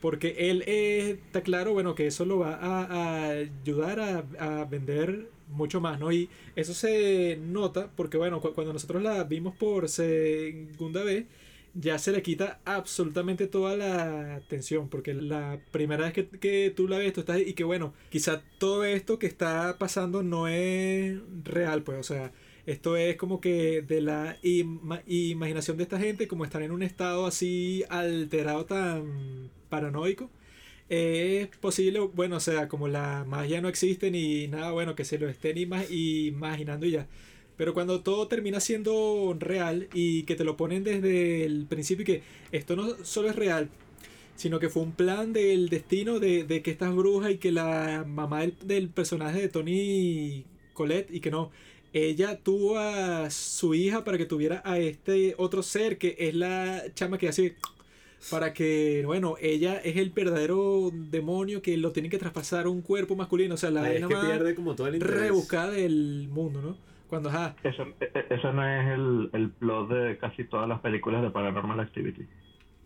Porque él eh, está claro, bueno, que eso lo va a, a ayudar a, a vender mucho más, ¿no? Y eso se nota porque, bueno, cu- cuando nosotros la vimos por segunda vez, ya se le quita absolutamente toda la atención, porque la primera vez que, que tú la ves, tú estás y que bueno, quizá todo esto que está pasando no es real, pues, o sea, esto es como que de la ima- imaginación de esta gente, como están en un estado así alterado tan paranoico. Es posible, bueno, o sea, como la magia no existe ni nada, bueno, que se lo estén ima- imaginando y ya. Pero cuando todo termina siendo real y que te lo ponen desde el principio y que esto no solo es real, sino que fue un plan del destino de, de que estas brujas y que la mamá del, del personaje de Tony Colette y que no, ella tuvo a su hija para que tuviera a este otro ser que es la chama que hace para que, bueno, ella es el verdadero demonio que lo tiene que traspasar a un cuerpo masculino, o sea, la ahí es que más pierde como todo el interés. rebuscada del mundo, ¿no? Cuando, ajá, Eso, e- e- eso no es el, el plot de casi todas las películas de Paranormal Activity.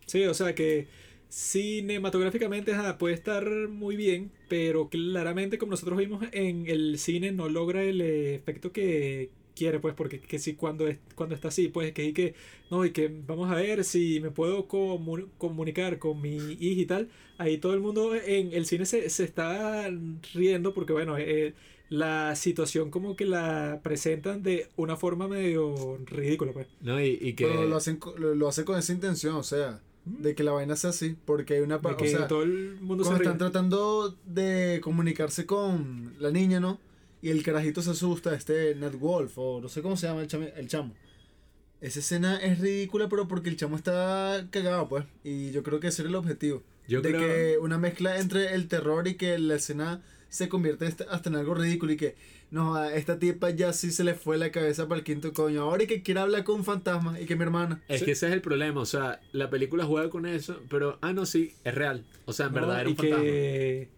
Sí, o sea que cinematográficamente ajá, puede estar muy bien, pero claramente como nosotros vimos en el cine no logra el efecto que quiere, pues, porque que si cuando, es, cuando está así, pues que, y que no, y que vamos a ver si me puedo comu- comunicar con mi hija y tal, ahí todo el mundo en el cine se, se está riendo porque, bueno, eh, la situación como que la presentan de una forma medio ridícula, pues. No, y, y que... Pero lo hacen, lo, lo hacen con esa intención, o sea, de que la vaina sea así, porque hay una parte, que o sea, todo el mundo se están tratando de comunicarse con la niña, ¿no? Y el carajito se asusta, este Nat Wolf, o no sé cómo se llama el, chame- el chamo. Esa escena es ridícula, pero porque el chamo está cagado, pues. Y yo creo que ese era el objetivo. Yo de creo- que una mezcla entre el terror y que la escena se convierte hasta- en algo ridículo y que no, a esta tipa ya sí se le fue la cabeza para el quinto coño. Ahora y que quiere hablar con un fantasma y que mi hermana. Es Sí. que ese es el problema, o sea, la película juega con eso, pero, ah, no, sí, es real. O sea, en No, verdad era un fantasma. que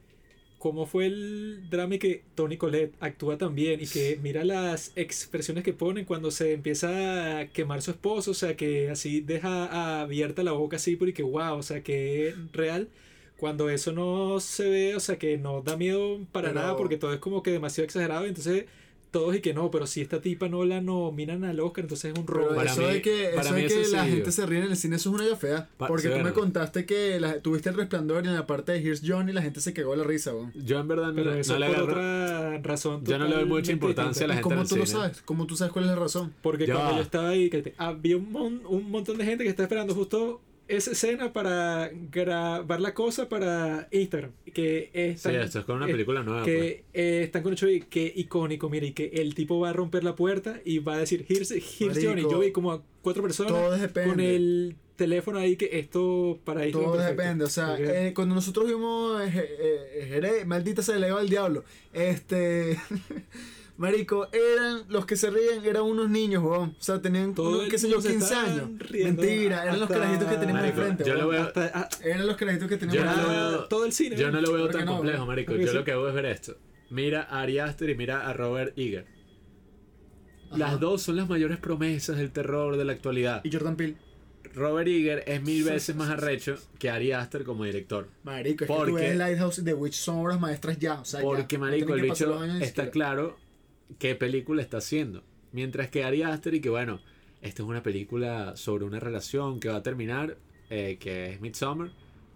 cómo fue el drama y que Tony Colette actúa también y que mira las expresiones que ponen cuando se empieza a quemar su esposo, o sea que así deja abierta la boca así porque wow, o sea que es real cuando eso no se ve, o sea que no da miedo para Pero- nada porque todo es como que demasiado exagerado, entonces todos y que no, pero si esta tipa no la nominan al Oscar, entonces es un Pero robo. Para eso mí- de que, para eso mí de que la yo- gente se ríe en el cine, eso es una idea fea. Pa- Porque sí, tú me contaste que la- tuviste el resplandor y en la parte de Here's John y la gente se cagó la risa, weón. Yo en verdad no, Pero le- eso no le por agarro- otra razón. Yo no le doy mucha importancia a la ¿Y gente cómo tú el lo cine. sabes? ¿Cómo tú sabes cuál es la razón? Porque Ya cuando yo estaba ahí, que te- había un, mon- un montón de gente que estaba esperando justo esa escena para grabar la cosa para Instagram. Que Sí, están, esto es con una eh, película nueva. pues. que eh, están con hecho y que icónico, mire, y que el tipo va a romper la puerta y va a decir, here's, here's Johnny. Yo vi como a cuatro personas Todo depende. con el teléfono ahí que esto para Instagram. Todo perfecto. depende, o sea, eh, cuando nosotros vimos eh, eh, Jerez, maldita se le al diablo, este, marico, eran, los que se ríen eran unos niños, weón, o sea, tenían, Todo unos, el qué sé yo, mundo se 15 estaban años, riendo mentira, eran los carajitos que teníamos Marico, enfrente, yo lo veo- hasta- ah, eran los carajitos que Yo teníamos no lo enfrente. veo- todo el cine. Yo no lo veo ¿Por qué tan no, complejo, bro? marico. Porque Yo sí. lo que hago es ver esto. Mira a Ari Aster y mira a Robert Eager. Las dos son las mayores promesas del terror de la actualidad. Y Jordan Peele, Robert Eager es mil veces más arrecho que Ari Aster como director. marico, es ¿Por que tú ves Lighthouse The Witch son obras maestras ya, o sea, ya, Porque, marico, el bicho está claro qué película está haciendo. Mientras que Ari Aster y que, bueno, esta es una película sobre una relación que va a terminar, eh, que es Midsommar,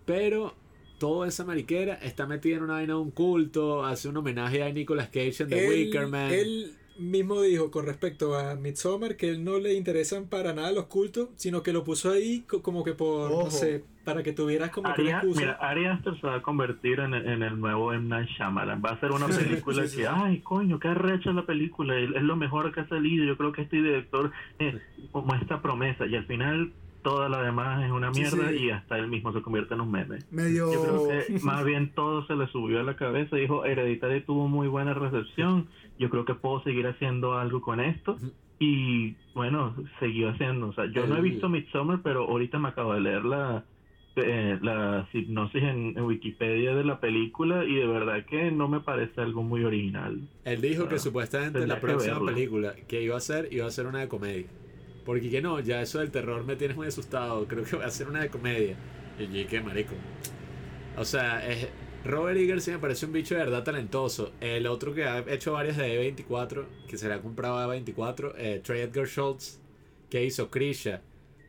pero toda esa mariquera está metida en una vaina de un culto, hace un homenaje a Nicolas Cage en The Wicker Man. él mismo dijo con respecto a Midsommar que él no le interesan para nada los cultos, sino que lo puso ahí co- como que por, Ojo. no sé, para que tuvieras como que una Ari, excusa. mira, Ari Aster se va a convertir en, el- en el nuevo M. Night Shyamalan. Va a ser una película Sí, sí, que, sí. ay, coño, qué arrecha la película. Es lo mejor que ha salido. Yo creo que este director eh, muestra promesa. Y al final, toda la demás es una mierda sí. y hasta él mismo se convierte en un meme. medio... Yo creo que más bien todo se le subió a la cabeza. Dijo, Hereditary tuvo muy buena recepción. Yo creo que puedo seguir haciendo algo con esto. Y bueno, siguió haciendo. O sea, yo no he visto Midsommar, pero ahorita me acabo de leer la, eh, la hipnosis en, en Wikipedia de la película y de verdad que no me parece algo muy original. Él dijo que Ah, supuestamente tendría la que próxima verla. película que iba a hacer iba a ser una de comedia. Porque que no, ya eso del terror me tienes muy asustado. Creo que va a ser una de comedia. Y dije, marico. O sea, es, Robert Eager sí me parece un bicho de verdad talentoso. El otro que ha hecho varias de E24, que se le ha comprado a E24, eh, Trey Edgar Schultz, que hizo Krisha,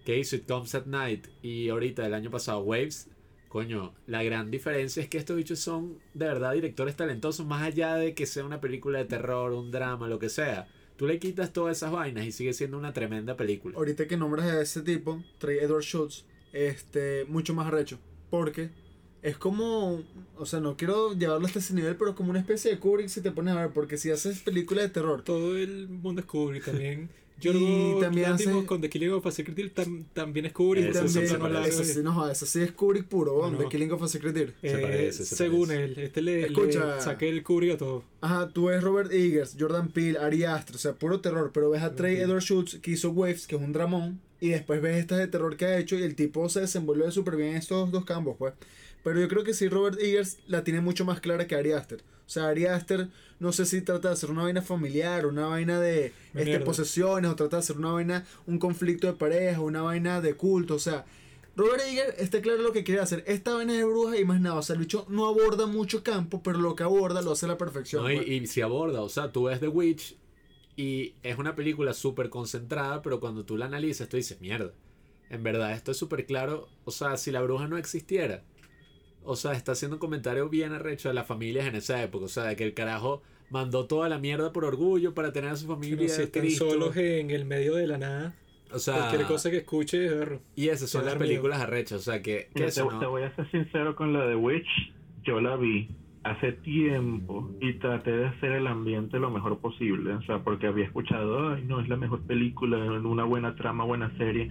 que hizo It Comes at Night, y ahorita el año pasado Waves. Coño, la gran diferencia es que estos bichos son de verdad directores talentosos, más allá de que sea una película de terror, un drama, lo que sea. Tú le quitas todas esas vainas y sigue siendo una tremenda película. ahorita que nombras a ese tipo, Trey Edward Schultz, este, mucho más arrecho. Porque es como, o sea, no quiero llevarlo hasta ese nivel, pero es como una especie de Kubrick si te pones a ver, porque si haces películas de terror, Todo el mundo es Kubrick también. Y Yorgos también hace- con The Killing of a Secret Deer tam- también es Kubrick. Eso también, parece. largos. eso sí, no, eso sí es Kubrick puro, No, no. The Killing of a Secret Deer. Eh, Se parece, se según parece. él, este le, Escucha. le saqué el Kubrick a todo. Ajá, tú ves Robert Eggers, Jordan Peele, Ari Aster, o sea, puro terror, pero ves a Trey. Edward Schultz que hizo Waves, que es un dramón, y después ves estas de terror que ha hecho y el tipo se desenvuelve súper bien en estos dos campos, pues. Pero yo creo que sí, Robert Eggers la tiene mucho más clara que Ari Aster. O sea, Ari Aster no sé si trata de hacer una vaina familiar, una vaina de este, posesiones, o trata de hacer una vaina, un conflicto de pareja, una vaina de culto, o sea. Robert Eggers está claro lo que quiere hacer. Esta vaina de bruja y más nada. O sea, el bicho no aborda mucho campo, pero lo que aborda lo hace a la perfección. No, y, pues. y si aborda, o sea, tú ves The Witch y es una película súper concentrada, pero cuando tú la analizas, tú dices, mierda, en verdad esto es súper claro, o sea, si la bruja no existiera, o sea, está haciendo un comentario bien arrecho de las familias en esa época, o sea, de que el carajo mandó toda la mierda por orgullo para tener a su Pero familia. si están Cristo. solos en el medio de la nada, o sea, cualquier cosa que escuche, berro. y esas son las da miedo. películas arrechas, o sea, que, que Mira, eso te, no... te voy a ser sincero con la de Witch. Yo la vi hace tiempo y traté de hacer el ambiente lo mejor posible, o sea, porque había escuchado, ay, no, es la mejor película, una buena trama, buena serie.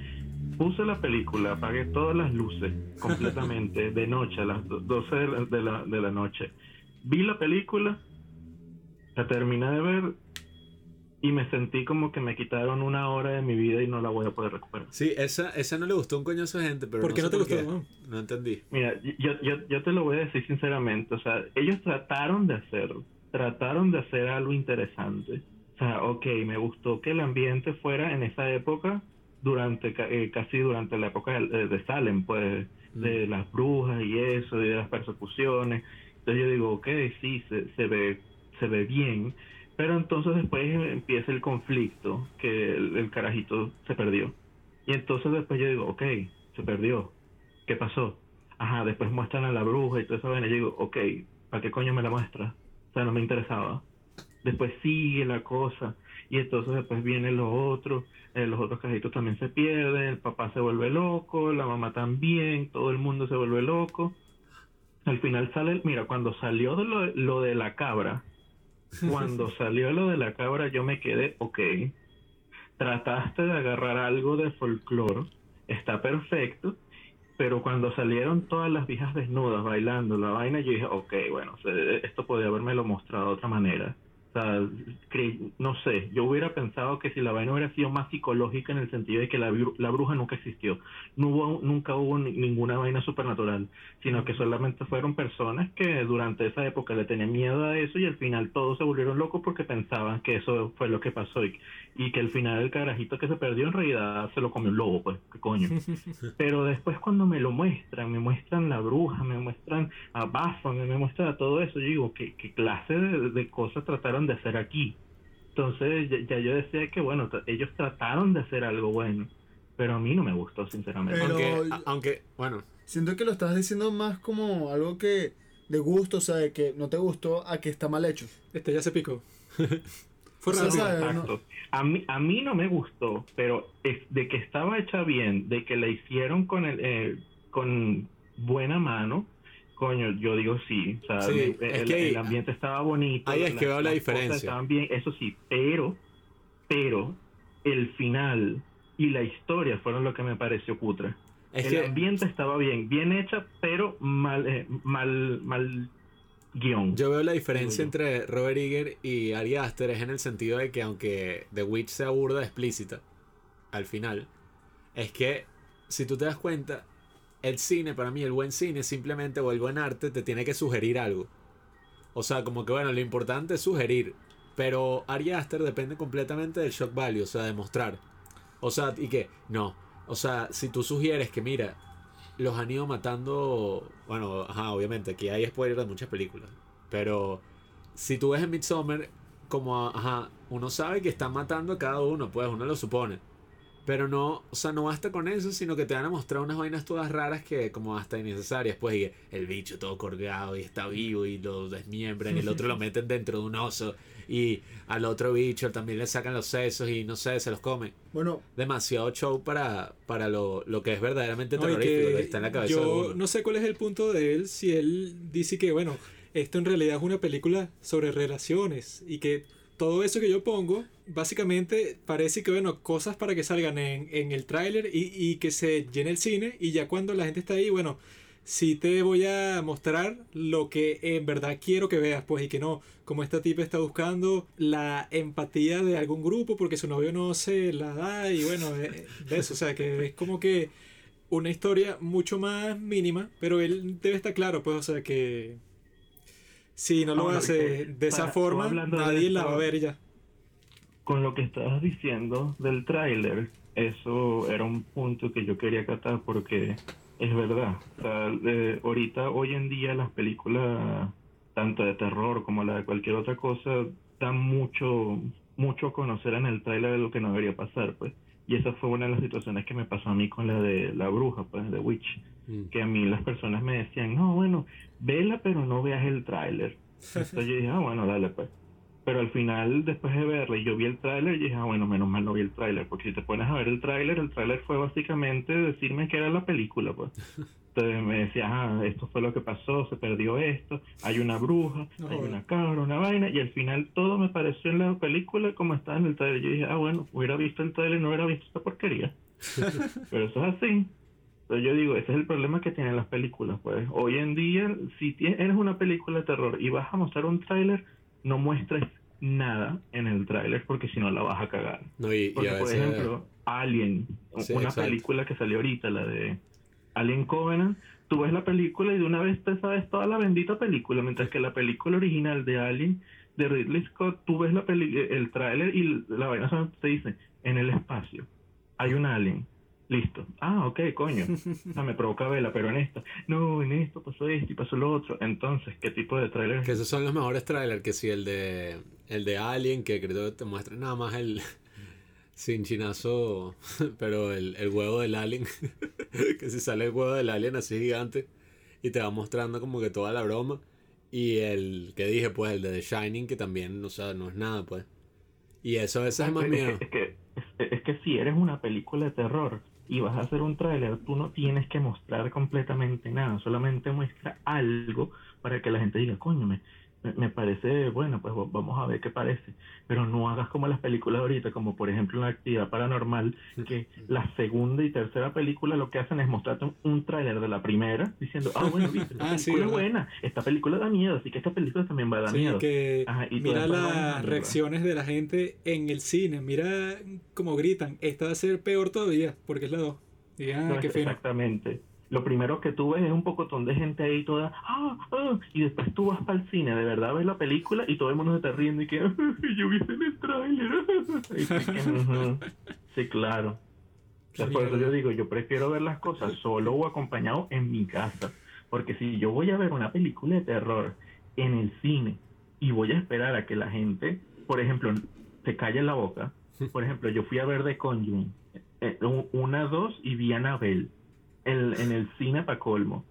Puse la película, apagué todas las luces completamente de noche, a las 12 de la, de la noche. Vi la película, la terminé de ver y me sentí como que me quitaron una hora de mi vida y no la voy a poder recuperar. Sí, esa, esa no le gustó un coñazo de gente, pero ¿Por qué no, sé te gustó? no? No entendí. Mira, yo, yo, yo te lo voy a decir sinceramente, o sea, ellos trataron de hacer, trataron de hacer algo interesante. O sea, ok, me gustó que el ambiente fuera en esa época, durante eh, casi durante la época de, de Salem, pues, de las brujas y eso, y de las persecuciones. Entonces yo digo, ok, sí, se, se ve, se ve bien, pero entonces después empieza el conflicto, que el, el carajito se perdió. Y entonces después yo digo, ok, se perdió. ¿Qué pasó? Ajá, después muestran a la bruja y toda esa vaina. Y yo digo, ok, ¿para qué coño me la muestra? O sea, no me interesaba. Después sigue la cosa. Y entonces después vienen los otros. eh, los otros carajitos también se pierden. El papá se vuelve loco. La mamá también. Todo el mundo se vuelve loco. Al final sale, mira, cuando salió de lo, lo de la cabra, cuando salió lo de la cabra, yo me quedé, ok, trataste de agarrar algo de folclore, está perfecto, pero cuando salieron todas las viejas desnudas bailando la vaina, yo dije, ok, bueno, esto podría haberme lo mostrado de otra manera. O sea, no sé, yo hubiera pensado que si la vaina hubiera sido más psicológica en el sentido de que la, bru- la bruja nunca existió, no hubo, nunca hubo ni- ninguna vaina supernatural, sino que solamente fueron personas que durante esa época le tenían miedo a eso y al final todos se volvieron locos porque pensaban que eso fue lo que pasó y, y que al final el carajito que se perdió en realidad se lo comió un lobo, pues, qué coño. Pero después cuando me lo muestran, me muestran la bruja, me muestran a Baphomet, me muestran a todo eso, yo digo, ¿qué, qué clase de, de cosas trataron de hacer aquí? Entonces ya, ya yo decía que, bueno, ellos trataron de hacer algo bueno, pero a mí no me gustó, sinceramente. Pero- aunque, a- aunque, bueno, Siento que lo estás diciendo más como algo que de gusto, o sea, de que no te gustó a que está mal hecho. Este ya se picó. Fue rápido. Exacto. A mí, a mí no me gustó, pero es de que estaba hecha bien, de que la hicieron con el, eh, con buena mano, coño, yo digo sí. O sea, Sí, el, es el- que ahí- el ambiente estaba bonito. ahí es que veo la diferencia. Estaban bien, eso sí, pero, pero el final y la historia fueron lo que me pareció putre. es el que ambiente estaba bien, bien hecha, pero mal, eh, mal, mal guion. yo veo la diferencia entre Robert Eager y Ari Aster es en el sentido de que aunque The Witch sea burda explícita al final, es que si tú te das cuenta, el cine, para mí el buen cine simplemente o el buen arte te tiene que sugerir algo. O sea, como que bueno, lo importante es sugerir. Pero Ari Aster depende completamente del shock value, o sea, de mostrar. O sea, y que, no. O sea, si tú sugieres que, mira, los han ido matando. Bueno, ajá, obviamente, aquí hay spoilers de muchas películas. Pero si tú ves en Midsommar, como, ajá, uno sabe que están matando a cada uno, pues uno lo supone. Pero no, o sea, no basta con eso, sino que te van a mostrar unas vainas todas raras que como hasta innecesarias. Pues y el bicho todo colgado y está vivo y lo desmiembran y el otro lo meten dentro de un oso y al otro bicho también le sacan los sesos y no sé, se los comen. Bueno, Demasiado show para, para lo, lo que es verdaderamente terrorífico, lo que está en la cabeza yo no sé cuál es el punto de él si él dice que, bueno, esto en realidad es una película sobre relaciones y que todo eso que yo pongo, básicamente parece que, bueno, cosas para que salgan en, en el tráiler y, y que se llene el cine y ya cuando la gente está ahí, bueno, sí te voy a mostrar lo que en verdad quiero que veas, pues, y que no, como esta tipa está buscando la empatía de algún grupo porque su novio no se la da y bueno, de, de eso, o sea, que es como que una historia mucho más mínima, pero él debe estar claro, pues, o sea, que si no lo Ahora, hace eh, de esa para- forma, nadie la va a ver ya. con lo que estabas diciendo del tráiler, eso era un punto que yo quería acatar porque es verdad. O sea, eh, ahorita, hoy en día, las películas, tanto de terror como la de cualquier otra cosa, dan mucho, mucho a conocer en el tráiler de lo que no debería pasar, pues. Y esa fue una de las situaciones que me pasó a mí con la de la bruja, pues, de Witch. Mm. Que a mí las personas me decían, no, bueno, vela, pero no veas el tráiler. Entonces yo dije, ah, bueno, dale, pues. Pero al final, después de verla, y yo vi el tráiler y dije, ah, bueno, menos mal no vi el tráiler, porque si te pones a ver el tráiler, el tráiler fue básicamente decirme que era la película, pues. Entonces me decía, ah, esto fue lo que pasó, se perdió esto, hay una bruja, No, hay una cabra, una vaina, y al final todo me pareció en la película como estaba en el tráiler. Yo dije, ah, bueno, hubiera visto el tráiler, no hubiera visto esta porquería. Pero eso es así. Entonces yo digo, ese es el problema que tienen las películas, pues. Hoy en día, si tie- eres una película de terror y vas a mostrar un tráiler, no muestres nada en el tráiler porque si no la vas a cagar. No, y, Porque, por ejemplo, Alien, Sí, una exacto. película que salió ahorita, la de Alien Covenant, tú ves la película y de una vez te sabes toda la bendita película, mientras que la película original de Alien, de Ridley Scott, tú ves la peli el tráiler y la vaina te dice, en el espacio hay un alien. Listo. Ah, ok, coño. Ah, me provoca vela, pero en esta. No, en esto pasó esto y pasó lo otro. Entonces, ¿qué tipo de tráiler? Que esos son los mejores trailers, que si el de el de Alien, que creo que te muestra nada más el sin chinazo, pero el, el huevo del Alien, que si sale el huevo del Alien así gigante y te va mostrando como que toda la broma. Y el que dije, pues, el de The Shining, que también, o sea, no es nada, pues. Y eso a veces es más Es miedo. que, es, que, es, es que si eres una película de terror y vas a hacer un tráiler, tú no tienes que mostrar completamente nada, solamente muestra algo para que la gente diga, coño, me, parece, bueno, pues vamos a ver qué parece. Pero no hagas como las películas ahorita, como por ejemplo en la actividad paranormal, que la segunda y tercera película lo que hacen es mostrarte un, un tráiler de la primera, diciendo, ah, bueno, viste, esta Ah, sí, película es ¿verdad? buena, esta película da miedo, así que esta película también va a dar Sí, miedo. que Ajá, y mira las reacciones de la gente en el cine, mira cómo gritan, esta va a ser peor todavía, porque es la 2. Y ah, No, qué es- fino. Lo primero que tú ves es un pocotón de gente ahí toda, ah, ah, y después tú vas para el cine, de verdad ves la película y todo el mundo se está riendo y que, yo vi en el tráiler. Sí, claro. Por eso yo digo, yo prefiero ver las cosas solo o acompañado en mi casa. Porque si yo voy a ver una película de terror en el cine y voy a esperar a que la gente, por ejemplo, se calle la boca. Por ejemplo, yo fui a ver The Conjuring, eh, un- una, dos y vi Annabelle en, en el cine para colmo.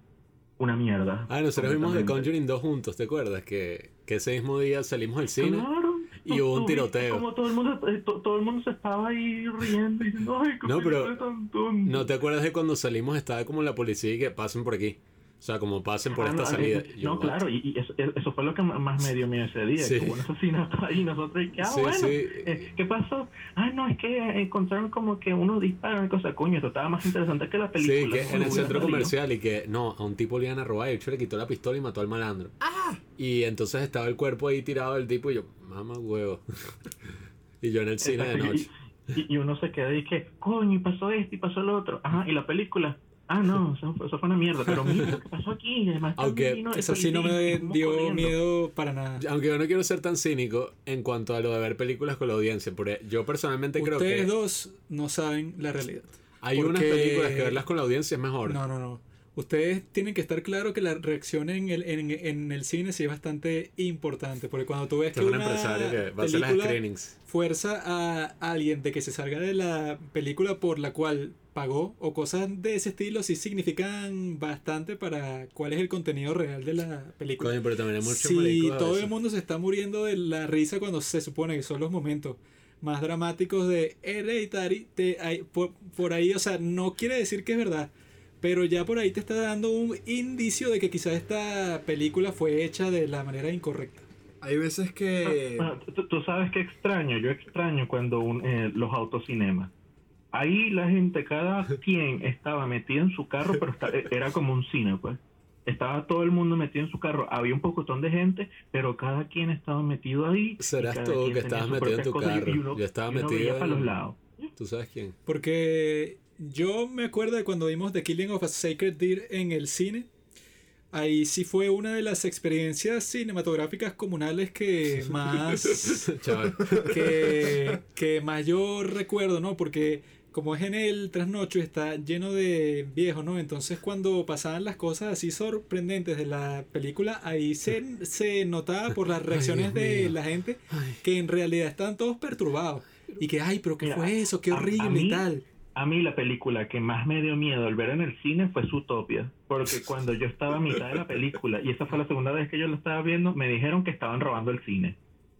Una mierda. Ah, nosotros vimos The. Conjuring 2 juntos, ¿te acuerdas? Que, que ese mismo día salimos del cine. Claro. y hubo un tiroteo. Como todo el mundo, eh, to- todo el mundo se estaba ahí riendo y diciendo, ay, No, pero- tan tonta". ¿No te acuerdas de cuando salimos estaba como la policía y que pasen por aquí? O sea, como pasen por Ah, esta no, salida. eh, Y yo, no, "What?". claro, y, y eso, eso fue lo que más me dio miedo ese día, Sí. hubo un asesinato ahí y nosotros, y que, ah, Sí, bueno, sí. eh, ¿qué pasó? Ah, no, es que encontraron como que uno dispara, cosa, coño, esto estaba más interesante que la película. Sí, que en el centro salido. comercial y que no, a un tipo le iban a robar y el hecho le quitó la pistola y mató al malandro. Y entonces estaba el cuerpo ahí tirado del tipo y yo, mamá huevo. y yo en el cine de noche. Y, y- y uno se queda y que, coño, y pasó esto y pasó lo otro. Ajá, y la película. Ah, no, eso fue, eso fue una mierda. Pero mira lo que pasó aquí. y Además, Aunque vino Eso sí no me dio corriendo. miedo para nada. Aunque yo no quiero ser tan cínico en cuanto a lo de ver películas con la audiencia, porque yo personalmente creo Ustedes que dos no saben la realidad. hay unas películas que verlas con la audiencia es mejor. No, no, no. Ustedes tienen que estar claro que la reacción en el, en, en el cine sí es bastante importante. Porque cuando tú ves Que un una empresario que va a hacer las película screenings. fuerza a alguien de que se salga de la película por la cual pagó o cosas de ese estilo sí significan bastante para cuál es el contenido real de la película. Coño, pero también hay muchos Si todo el mundo se está muriendo de la risa cuando se supone que son los momentos más dramáticos de Hereditary, te, hay- por, por ahí, o sea, no quiere decir que es verdad, pero ya por ahí te está dando un indicio de que quizás esta película fue hecha de la manera incorrecta. Hay veces que... Bueno, tú, tú sabes que extraño, yo extraño cuando un- eh, los autocinemas. Ahí la gente, cada quien estaba metido en su carro, pero esta- era como un cine, pues. Estaba todo el mundo metido en su carro. Había un pocotón de gente, pero cada quien estaba metido ahí. y Serás tú que estabas metido en tu y- carro. y uno- Yo estaba y uno metido veía para en- los lados. ¿Tú sabes quién? Porque yo me acuerdo de cuando vimos The Killing of a Sacred Deer en el cine. Ahí sí fue una de las experiencias cinematográficas comunales que más que, que más yo recuerdo, ¿no? Porque como es en el trasnocho y está lleno de viejos, ¿no? Entonces cuando pasaban las cosas así sorprendentes de la película, ahí se, se notaba por las reacciones de mío. la gente Ay. que en realidad estaban todos perturbados. Y que, ay, pero ¿qué Mira, fue eso? Qué a- a horrible mí- y tal. A mí la película que más me dio miedo al ver en el cine fue Zootopia, porque cuando yo estaba a mitad de la película, y esa fue la segunda vez que yo la estaba viendo, me dijeron que estaban robando el cine.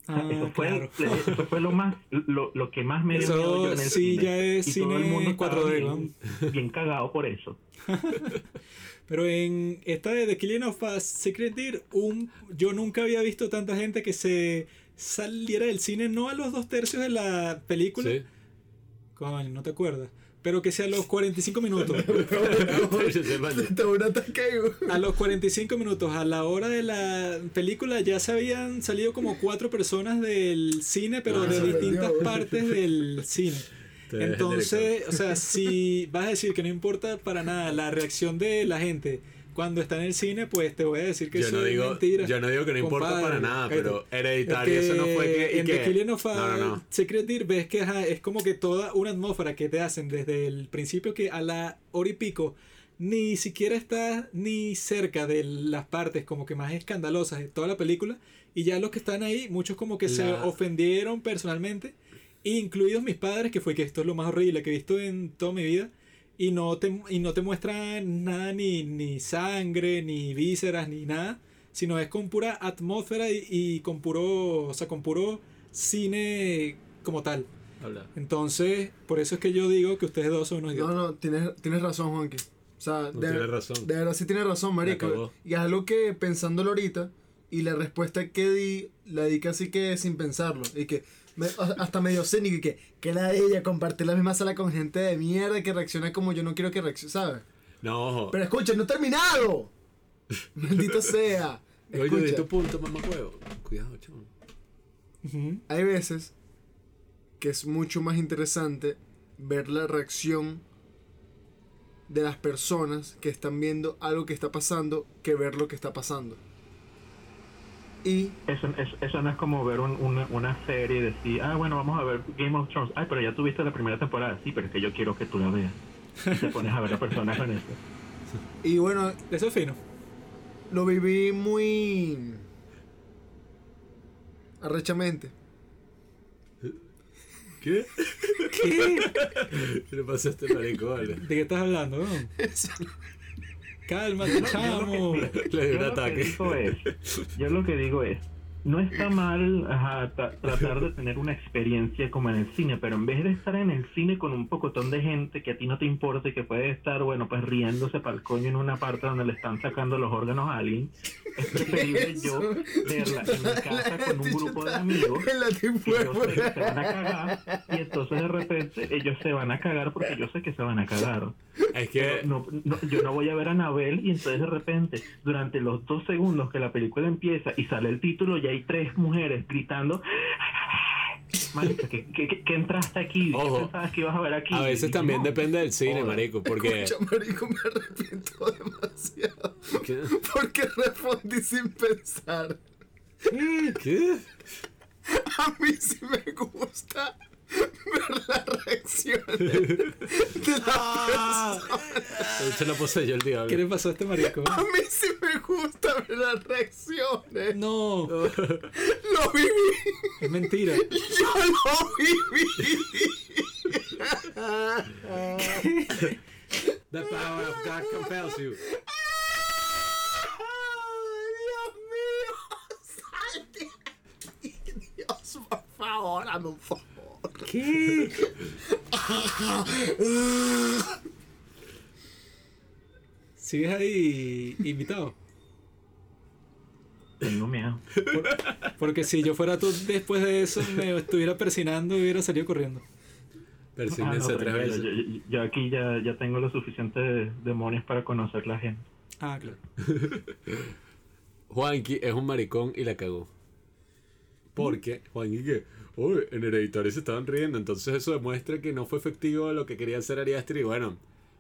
Ah, eso, fue, claro. eso fue lo más lo, lo que más me dio miedo yo Eso en el sí cine. ya es Y todo el cine mundo estaba 4D, bien, bien cagado por eso. Pero en esta de The Killing of a Secret Deer, un, yo nunca había visto tanta gente que se saliera del cine, no a los dos tercios de la película. Sí. Coño, no te acuerdas. Pero que sea a los 45 minutos. A los 45 minutos, a la hora de la película, ya se habían salido como cuatro personas del cine, pero Ah, de distintas perdió. partes del cine. Entonces, o sea, si vas a decir que no importa para nada la reacción de la gente cuando está en el cine, pues te voy a decir que Yo no, es digo, mentira. yo no digo que no importa para nada, pero hereditario, Es eso no fue que. y en que- The Killing of a no, no. Secret Deer ves que ajá, es como que toda una atmósfera que te hacen desde el principio que a la hora y pico ni siquiera está ni cerca de las partes como que más escandalosas de toda la película y ya los que están ahí, muchos como que se ofendieron personalmente, incluidos mis padres, que fue que esto es lo más horrible que he visto en toda mi vida. Y no te, y no te muestran nada, ni, ni sangre, ni vísceras, ni nada. Sino es con pura atmósfera y, y con puro. O sea, con puro cine como tal. Habla. Entonces, por eso es que yo digo que ustedes dos son unos No, idiotas. no, tienes, tienes razón, Juanqui. O sea, No de, tienes razón. de verdad sí tienes razón, marico. Y es algo que pensándolo ahorita, y la respuesta que di, la di casi que sin pensarlo. Y que me- hasta medio cínico y que, que la de ella compartir la misma sala con gente de mierda que reacciona como yo no quiero que reaccione, ¿sabes? No, ojo. Pero escucha, no he terminado. Maldito sea. Oye, de Escucha, tu punto, mamá huevo. Cuidado, chamo. Hay veces que es mucho más interesante ver la reacción de las personas que están viendo algo que está pasando que ver lo que está pasando. Y Eso, eso, eso no es como ver un- una, una serie y decir, ah, bueno, vamos a ver Game of Thrones. Ay, pero ya tuviste la primera temporada. Sí, pero es que yo quiero que tú la veas. Y te pones a ver a personas con eso. Y bueno, Eso es fino. lo viví muy arrechamente. ¿Qué? ¿Qué? ¿Qué le pasa a este marico? Vale. ¿De qué estás hablando? no? Cálmate, chamo. Le dio un Yo lo que ataque. digo es, yo lo que digo es, no está mal ajá, tra- tratar de tener una experiencia como en el cine, pero en vez de estar en el cine con un pocotón de gente que a ti no te importa y que puede estar, bueno, pues riéndose para el coño en una parte donde le están sacando los órganos a alguien, es preferible yo verla en mi casa con un grupo de amigos y yo sé que se van a cagar y entonces de repente ellos se van a cagar porque yo sé que se van a cagar. Es que. No, no, yo no voy a ver a Anabel y entonces de repente, durante los dos segundos que la película empieza y sale el título, ya hay tres mujeres gritando. Marica, ¿qué, qué, qué- qué entraste aquí? ¿Qué Ojo. pensabas que ibas a ver aquí? A veces también no. depende del cine, marico. Porque. Escucha, marico, me arrepiento demasiado. ¿Qué? Porque respondí sin pensar. ¿Qué? A mí sí me gusta ver las reacciones de Ah. las Se lo poseyó el diablo. ¿Qué le pasó a este marico? A mí sí me gusta ver las reacciones. No, Lo viví. es mentira. Yo lo viví. The power of God compels you. Dios mío. Salte. Dios, por favor, un favor. ¿Qué? ¿Sigues ahí invitado? Tengo miedo. Porque si yo fuera tú después de eso, me estuviera persinando y hubiera salido corriendo. Ah, Persínense no, tres tranquilo, veces. yo, yo- yo aquí ya, ya tengo los suficientes demonios para conocer la gente. Ah, claro. Juanqui es un maricón y la cagó. Porque Juanqui que, uy, en Hereditario se estaban riendo, entonces eso demuestra que no fue efectivo lo que quería hacer Ari Aster y bueno,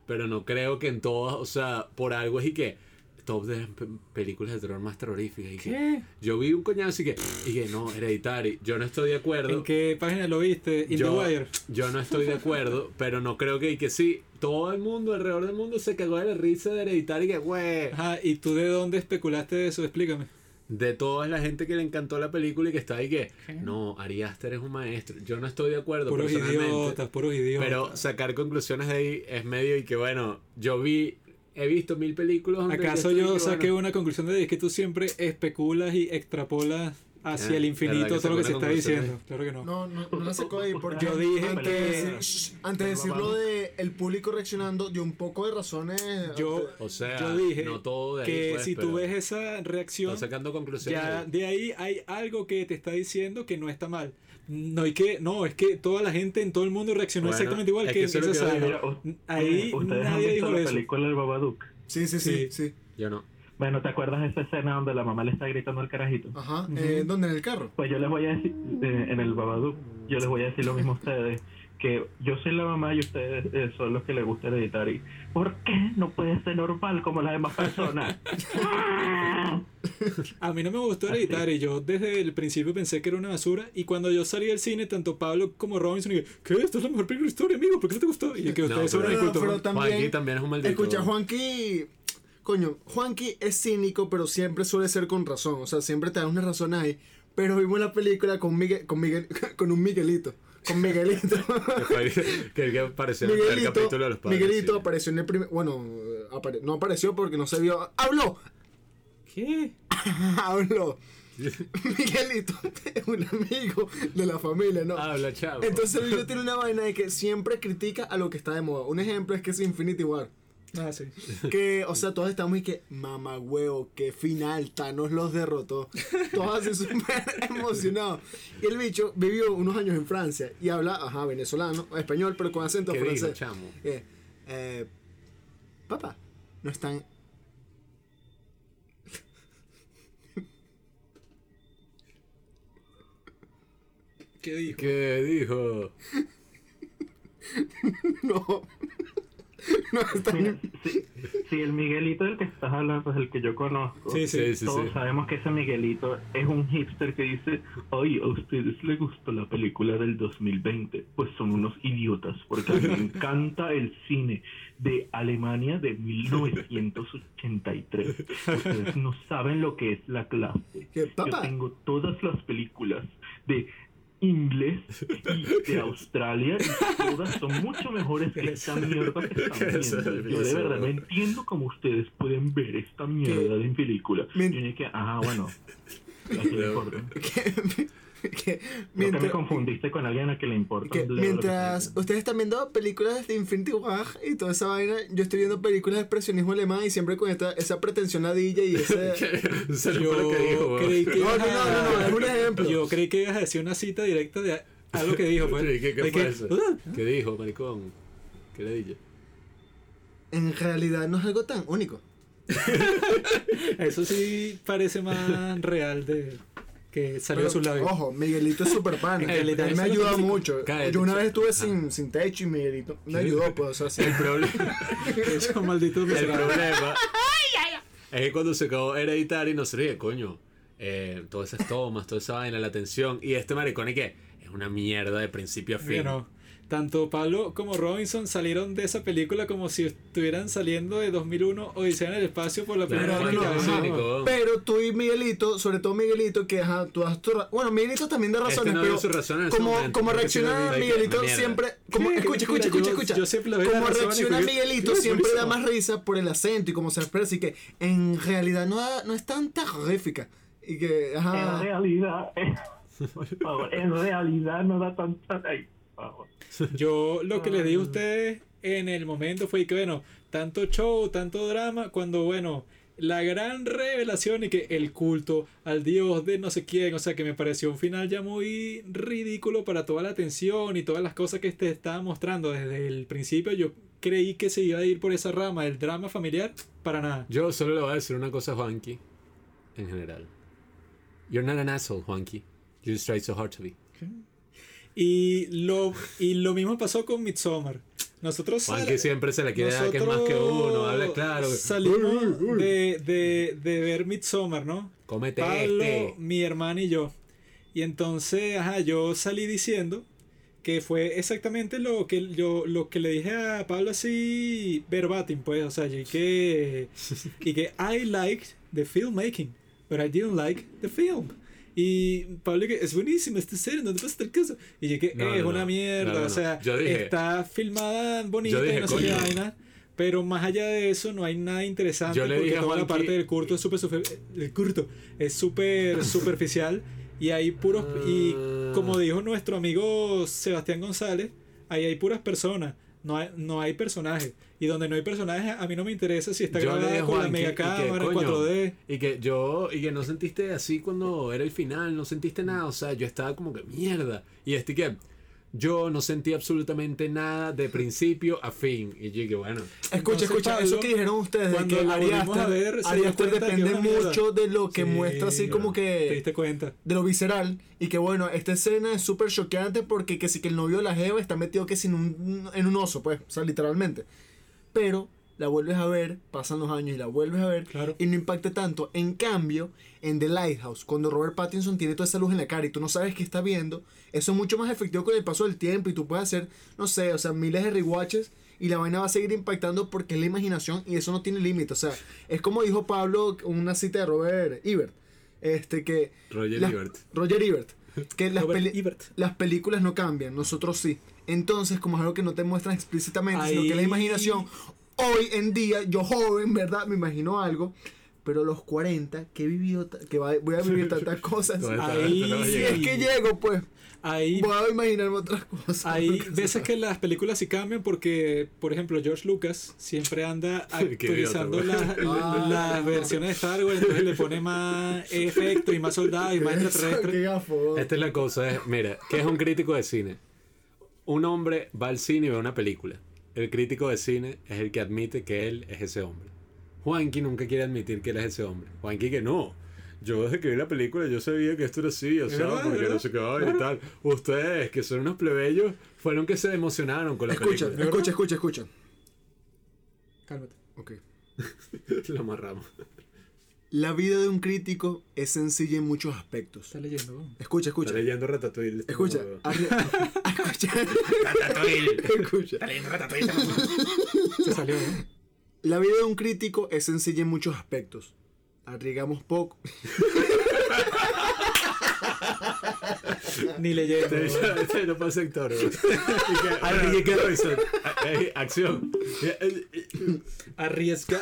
pero no creo que en todas, o sea, por algo es y que top de las pe- películas de terror más terroríficas y que yo vi un coñazo y que, y que no, Hereditary, yo no estoy de acuerdo. ¿En qué página lo viste? In yo, the Wire. yo no estoy de acuerdo, pero no creo que, y que sí, todo el mundo alrededor del mundo se cagó de la risa de Hereditary y que, güey. Ajá, ¿y tú de dónde especulaste eso? Explícame. De toda la gente que le encantó la película y que está ahí que, ¿Qué? no, Ari Aster es un maestro. Yo no estoy de acuerdo Puros personalmente. idiotas, puros idiotas. Pero sacar conclusiones de ahí es medio y que, bueno, yo vi, he visto mil películas. donde ¿Acaso yo que, saqué bueno, una conclusión de ahí? Es que tú siempre especulas y extrapolas hacia el ¿verdad infinito todo lo que se está diciendo. Claro que no. No, no, no la sacó ahí porque Yo dije antes, que- de decir, shh, antes de el público reaccionando dio un poco de razones. Yo, O sea, yo dije no todo de ahí, que pues, si tú ves esa reacción, sacando conclusiones. ya de ahí hay algo que te está diciendo que no está mal. No, hay que, no, es que toda la gente en todo el mundo reaccionó Bueno, exactamente igual es que, que en eso que yo Ahí ¿Ustedes han nadie dijo la eso. película El Babadook? Sí, sí, sí, Sí. sí. Yo no. Bueno, ¿te acuerdas de esa escena donde la mamá le está gritando al carajito? Ajá. eh, ¿Dónde? ¿En el carro? Pues yo les voy a decir, eh, en el Babadook, yo les voy a decir lo mismo a ustedes, que yo soy la mamá y ustedes eh, son los que les gusta editar. Y, ¿Por qué no puede ser normal como las demás personas? A mí no me gustó editar y yo desde el principio pensé que era una basura y cuando yo salí del cine, tanto Pablo como Robinson y ¿qué? Esta es la mejor película de historia, amigo, ¿por qué no te gustó? Y que No, ustedes son pero también, Juanqui también es un maldito. Escucha, Juanqui. Coño, Juanqui es cínico, pero siempre suele ser con razón. O sea, siempre te da una razón ahí. Pero vimos la película con Miguel, con Miguel, con un Miguelito. Con Miguelito. Que apareció en el capítulo de los padres. Miguelito sí. apareció en el primer. Bueno, apare- no apareció porque no se vio. ¡Habló! ¿Qué? ¡Habló! Miguelito es un amigo de la familia, ¿no? Habla, chavo. Entonces el tiene una vaina de que siempre critica a lo que está de moda. Un ejemplo es que es Infinity War. Ah, sí. Que, o sea, todos estamos y que, mamá huevo, qué final, Thanos los derrotó. Todos así súper emocionados. Y el bicho vivió unos años en Francia y habla, ajá, venezolano, español, pero con acento ¿Qué dijo, francés. chamo? Eh, eh, papá, no están. ¿Qué dijo? ¿Qué dijo? No. No. Mira, si, si el Miguelito del que estás hablando es el que yo conozco, Sí, sí. Sí, todos sí. sabemos que ese Miguelito es un hipster que dice, ay, a ustedes les gustó la película del 2020, pues son unos idiotas, porque a mí me encanta el cine de Alemania de 1983. Ustedes no saben lo que es la clase. ¿Qué, Yo tengo todas las películas de inglés y de Australia y todas son mucho mejores que esta mierda que están ¿Qué es viendo. Yo de verdad no entiendo cómo ustedes pueden ver esta mierda de película. Yo dije, ah, bueno. ¿a quién le importa? Que, mientras, me confundiste con alguien a que le importa. que mientras ustedes están viendo películas de Infinity War y toda esa vaina, yo estoy viendo películas de expresionismo alemán y siempre con esta, esa pretensión ladilla y ese... Yo que dijo, creí que No, no, ibas no, a- no, no, es un ejemplo. Yo creí que ibas a decir una cita directa de algo que dijo. Pues. ¿Qué, qué fue que- eso? ¿Qué dijo, maricón? ¿Qué le dije? En realidad no es algo tan único. Eso sí parece más real de que salió de sus Pero, labios. Ojo, Miguelito es súper pan. En Él me eso ayuda mucho. Cállate, Yo una vez estuve sin, sin techo y Miguelito me ayudó, pues, o sea, sí. El problema, Esos malditos el problema es que cuando se acabó Hereditary no se ríe, coño. Eh, todas esas tomas, toda esa vaina, la tensión. Y este maricón, ¿y qué? Es una mierda de principio a fin. Bueno, tanto Pablo como Robinson salieron de esa película como si estuvieran saliendo de 2001 Odisea en el espacio por la primera no, vez. no, no, cínico. Pero tú y Miguelito, sobre todo Miguelito, que ajá, tú has tu Bueno, Miguelito también da Este razones, no dio pero ese como, momento, como reacciona si no, hay que- Miguelito siempre. Escucha, escucha, escucha, yo- escucha. yo doy la como razón reacciona Miguelito siempre da más risa por el acento y como se expresa y que en realidad no, no es tan terrorífica. Y que, En realidad, eh, por favor, en realidad no da tanta... Favor. Yo lo que les dije a ustedes en el momento fue que, bueno, tanto show, tanto drama, cuando, bueno, la gran revelación y que el culto al dios de no sé quién, o sea, que me pareció un final ya muy ridículo para toda la atención y todas las cosas que te estaba mostrando desde el principio. Yo creí que se iba a ir por esa rama, el drama familiar, para nada. Yo solo le voy a decir una cosa a Juanqui, en general. You're not an asshole, Juanqui. You just try so hard to be. Y lo, y lo mismo pasó con Midsommar. Nosotros Juanqui siempre se le quiere dar que es más que uno, habla claro. Salimos de, de, de ver Midsommar, ¿no? Cómete Pablo, este. mi hermano y yo. Y entonces, ajá, yo salí diciendo que fue exactamente lo que yo lo que le dije a Pablo así verbatim, pues, o sea, y que y que I liked the filmmaking, but I didn't like the film. Y Pablo que es buenísimo esta serie, no te pasa tal cosa. Y yo que No, es no, una no. mierda, No, o sea, dije- está filmada bonita dije, y no sé vaina. Pero más allá de eso no hay nada interesante Yo le porque dije toda la parte del curto es súper el curto es súper superficial Y hay puros. Y Ah. como dijo nuestro amigo Sebastián González, ahí hay puras personas. No hay, no hay personajes. Y donde no hay personajes, a mí no me interesa si está Yo grabada dije con la Juan que- mega que, cámara en coño, 4D. Y que yo, y que no sentiste así cuando era el final, no sentiste nada, o sea, yo estaba como que mierda. Y este que yo no sentí absolutamente nada de principio a fin. Y yo que bueno, Escucha, escucha, Pablo, eso que dijeron ustedes de que lo Ari volvimos a Aster, ver, se Ari dio Aster cuenta que depende mucho de lo que Sí, muestra así como ¿Te que diste cuenta? de lo visceral y que bueno, esta escena es súper choqueante porque que si que el novio de la Jeva está metido que sin un, en un oso, pues, o sea, literalmente. Pero la vuelves a ver, pasan los años y la vuelves a ver Claro. y no impacta tanto. En cambio, en The Lighthouse, cuando Robert Pattinson tiene toda esa luz en la cara y tú no sabes qué está viendo, eso es mucho más efectivo con el paso del tiempo y tú puedes hacer, no sé, o sea, miles de rewatches y la vaina va a seguir impactando porque es la imaginación y eso no tiene límite. O sea, es como dijo Pablo, una cita de Robert Ebert, este que... Roger Ebert. Roger Ebert. Que peli- las películas no cambian, nosotros sí. Entonces, como es algo que no te muestran explícitamente, sino que es la Ahí- imaginación, hoy en día, yo joven, ¿verdad? Me imagino algo. Pero los 40, que he vivido, que va- voy a vivir tantas cosas. Ahí- a Si es que llego, pues, Ahí voy a imaginarme otras cosas. Hay veces que las películas sí cambian porque, por ejemplo, George Lucas siempre anda actualizando güey. las, Ah. las versiones de Star Wars, entonces le pone más efecto y más soldados y más Qué extraterrestres. gafo. Esta es la cosa, es, mira, ¿qué es un crítico de cine? Un hombre va al cine y ve una película. El crítico de cine es el que admite que él es ese hombre. Juanqui nunca quiere admitir que él es ese hombre. Juanqui que no. Yo desde que vi la película yo sabía que esto era así, o sea, verdad, porque no qué vaina y tal. Ustedes, que son unos plebeyos, fueron que se emocionaron con la Escucha, película. escucha, escucha, escucha. Cálmate. Ok. Lo amarramos. La vida de un crítico es sencilla en muchos aspectos. Está leyendo. Escucha, escucha. Está leyendo Ratatouille. este Escucha. nuevo. arri- escucha. escucha. Se salió, ¿no? La vida de un crítico es sencilla en muchos aspectos. Arriesgamos poco. Ni leyendo. Este ¿no? este pasa ¿qué Robinson. Eh, Acción. Arriesga.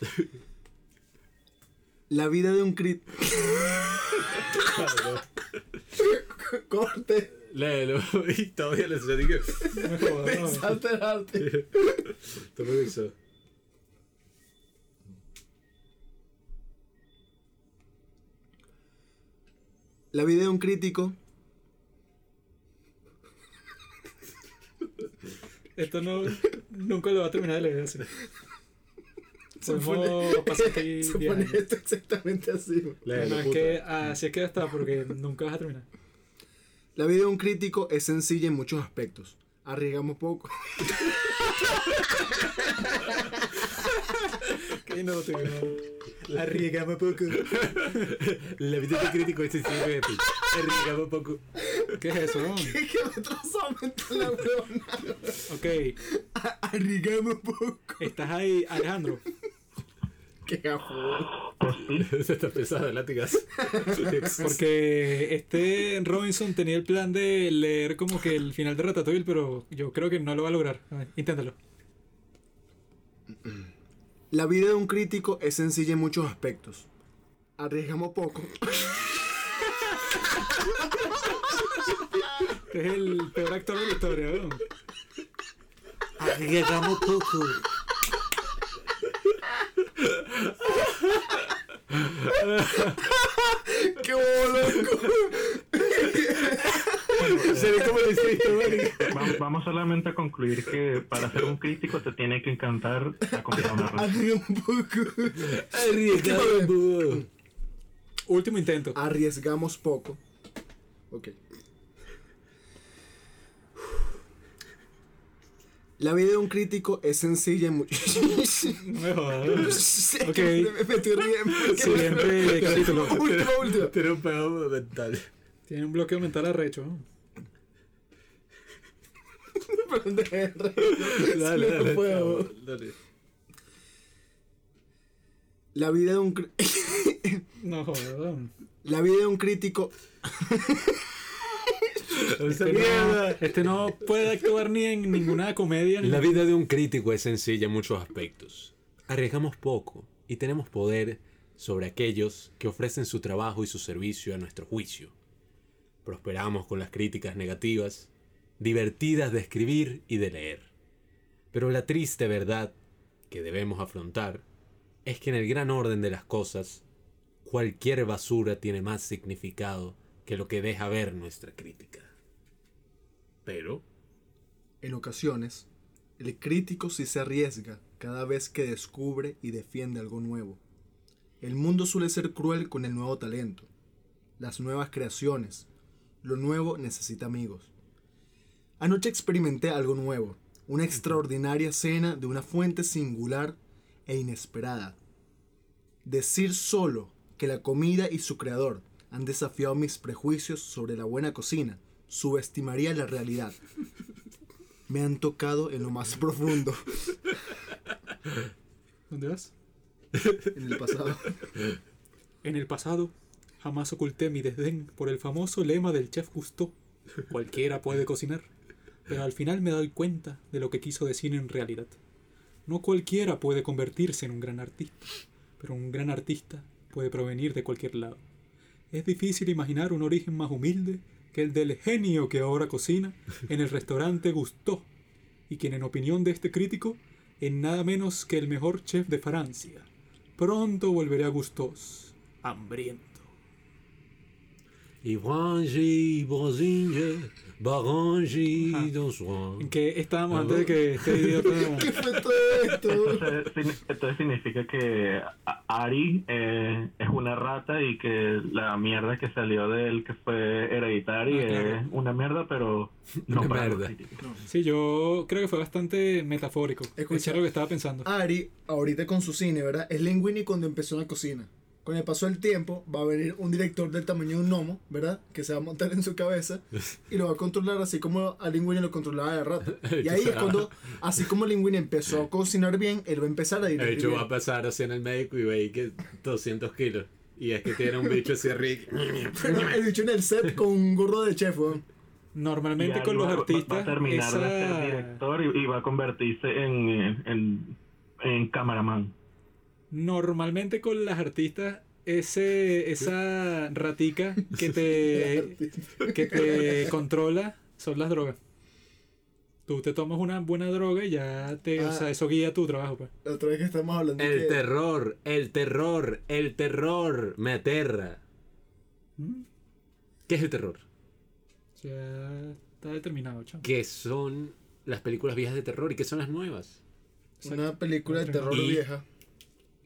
La vida de un crítico. Corte. Léelo. Y todavía le yo dije. No me jodas, no. Salte el arte. Toma eso. La vida de un crítico. Esto no, nunca lo va a terminar de leer. Se pone, se 10 pone esto exactamente así. No, Léelo, es que así es que está porque nunca vas a terminar. La vida de un crítico es sencilla en muchos aspectos. Arriesgamos poco. Que no te Arriesgame poco. La vida de crítico es sencillo de ti. Arriesgamos un poco. ¿Qué es eso? Es que me trazó mental la broma. Ok, Arriesgamos poco. estás ahí, Alejandro. Qué gafo. Sí, Se está pesado el latigazo. Porque este Robinson tenía el plan de leer como que el final de Ratatouille, pero yo creo que no lo va a lograr. A ver, inténtalo. La vida de un crítico es sencilla en muchos aspectos. Arriesgamos poco. Es el peor actor de la historia, ¿no? Arriesgamos poco. ¡Qué loco! Sería como vamos, solamente a concluir que para ser un crítico te tiene que encantar la comida una. Arriesgamos poco. Arriesgamos poco. Último intento. Arriesgamos poco. Ok. La vida de un crítico es sencilla en muchos... No me jodas. ¿no? Ok. Me estoy riendo. Siguiente capítulo. Última, última. Tiene un pedo mental. Tiene un bloqueo mental arrecho. Dale, Sí, no dale. puedo. chavo, dale. La vida de un No jodas. ¿no? La vida de un crítico Este no, este no puede actuar ni en ninguna comedia. Ni La vida de un crítico es sencilla en muchos aspectos. Arriesgamos poco y tenemos poder sobre aquellos que ofrecen su trabajo y su servicio a nuestro juicio. Prosperamos con las críticas negativas, divertidas de escribir y de leer. Pero la triste verdad que debemos afrontar es que en el gran orden de las cosas, cualquier basura tiene más significado que lo que deja ver nuestra crítica. Pero, En ocasiones, el crítico sí se arriesga cada vez que descubre y defiende algo nuevo. El mundo suele ser cruel con el nuevo talento, las nuevas creaciones. Lo nuevo necesita amigos. Anoche experimenté algo nuevo, una extraordinaria cena de una fuente singular e inesperada. Decir solo que la comida y su creador han desafiado mis prejuicios sobre la buena cocina subestimaría la realidad. Me han tocado en lo más profundo ¿Dónde vas? en el pasado. En el pasado, jamás oculté mi desdén por el famoso lema del chef Gusteau. Cualquiera puede cocinar. Pero al final me doy cuenta de lo que quiso decir en realidad. No cualquiera puede convertirse en un gran artista, pero un gran artista puede provenir de cualquier lado. Es difícil imaginar un origen más humilde que el del genio que ahora cocina en el restaurante Gusteau, y quien en opinión de este crítico es nada menos que el mejor chef de Francia. Pronto volveré a Gustos, hambriento. Y Brangy, Bozinge, Barangi. Donsoin. ¿En qué estábamos antes de que este idiota... ¿Qué fue todo esto? Entonces significa que Ari eh, es una rata y que la mierda que salió de él, que fue hereditaria, Ah, claro. es una mierda, pero no Una mierda. críticos. Sí, yo creo que fue bastante metafórico. Escucha. Eso era lo que estaba pensando. Ari, ahorita con su cine, ¿verdad? Es Linguini cuando empezó en la cocina. Con el paso del tiempo, va a venir un director del tamaño de un gnomo, ¿verdad? Que se va a montar en su cabeza y lo va a controlar así como a Linguini lo controlaba de rato. Y ahí es cuando, así como Linguini empezó a cocinar bien, él va a empezar a De dirigir. hecho, bien. va a pasar así en el médico y ve que 200 kilos. Y es que tiene un bicho así rico. El bicho en el set con un gorro de chef, weón. Normalmente Y con los artistas, Va a terminar de ser esa... director y, y va a convertirse en, en, en cameraman. Normalmente con las artistas, ese, esa ratica que te, que te controla son las drogas. Tú te tomas una buena droga y ya te, o Ah. sea, eso guía tu trabajo, pues. La otra vez que estamos hablando El que- terror, el terror, el terror me aterra. Mm, ¿Qué es el terror? Ya está determinado, chamo. ¿Qué son las películas viejas de terror y qué son las nuevas? una película de terror Y- vieja.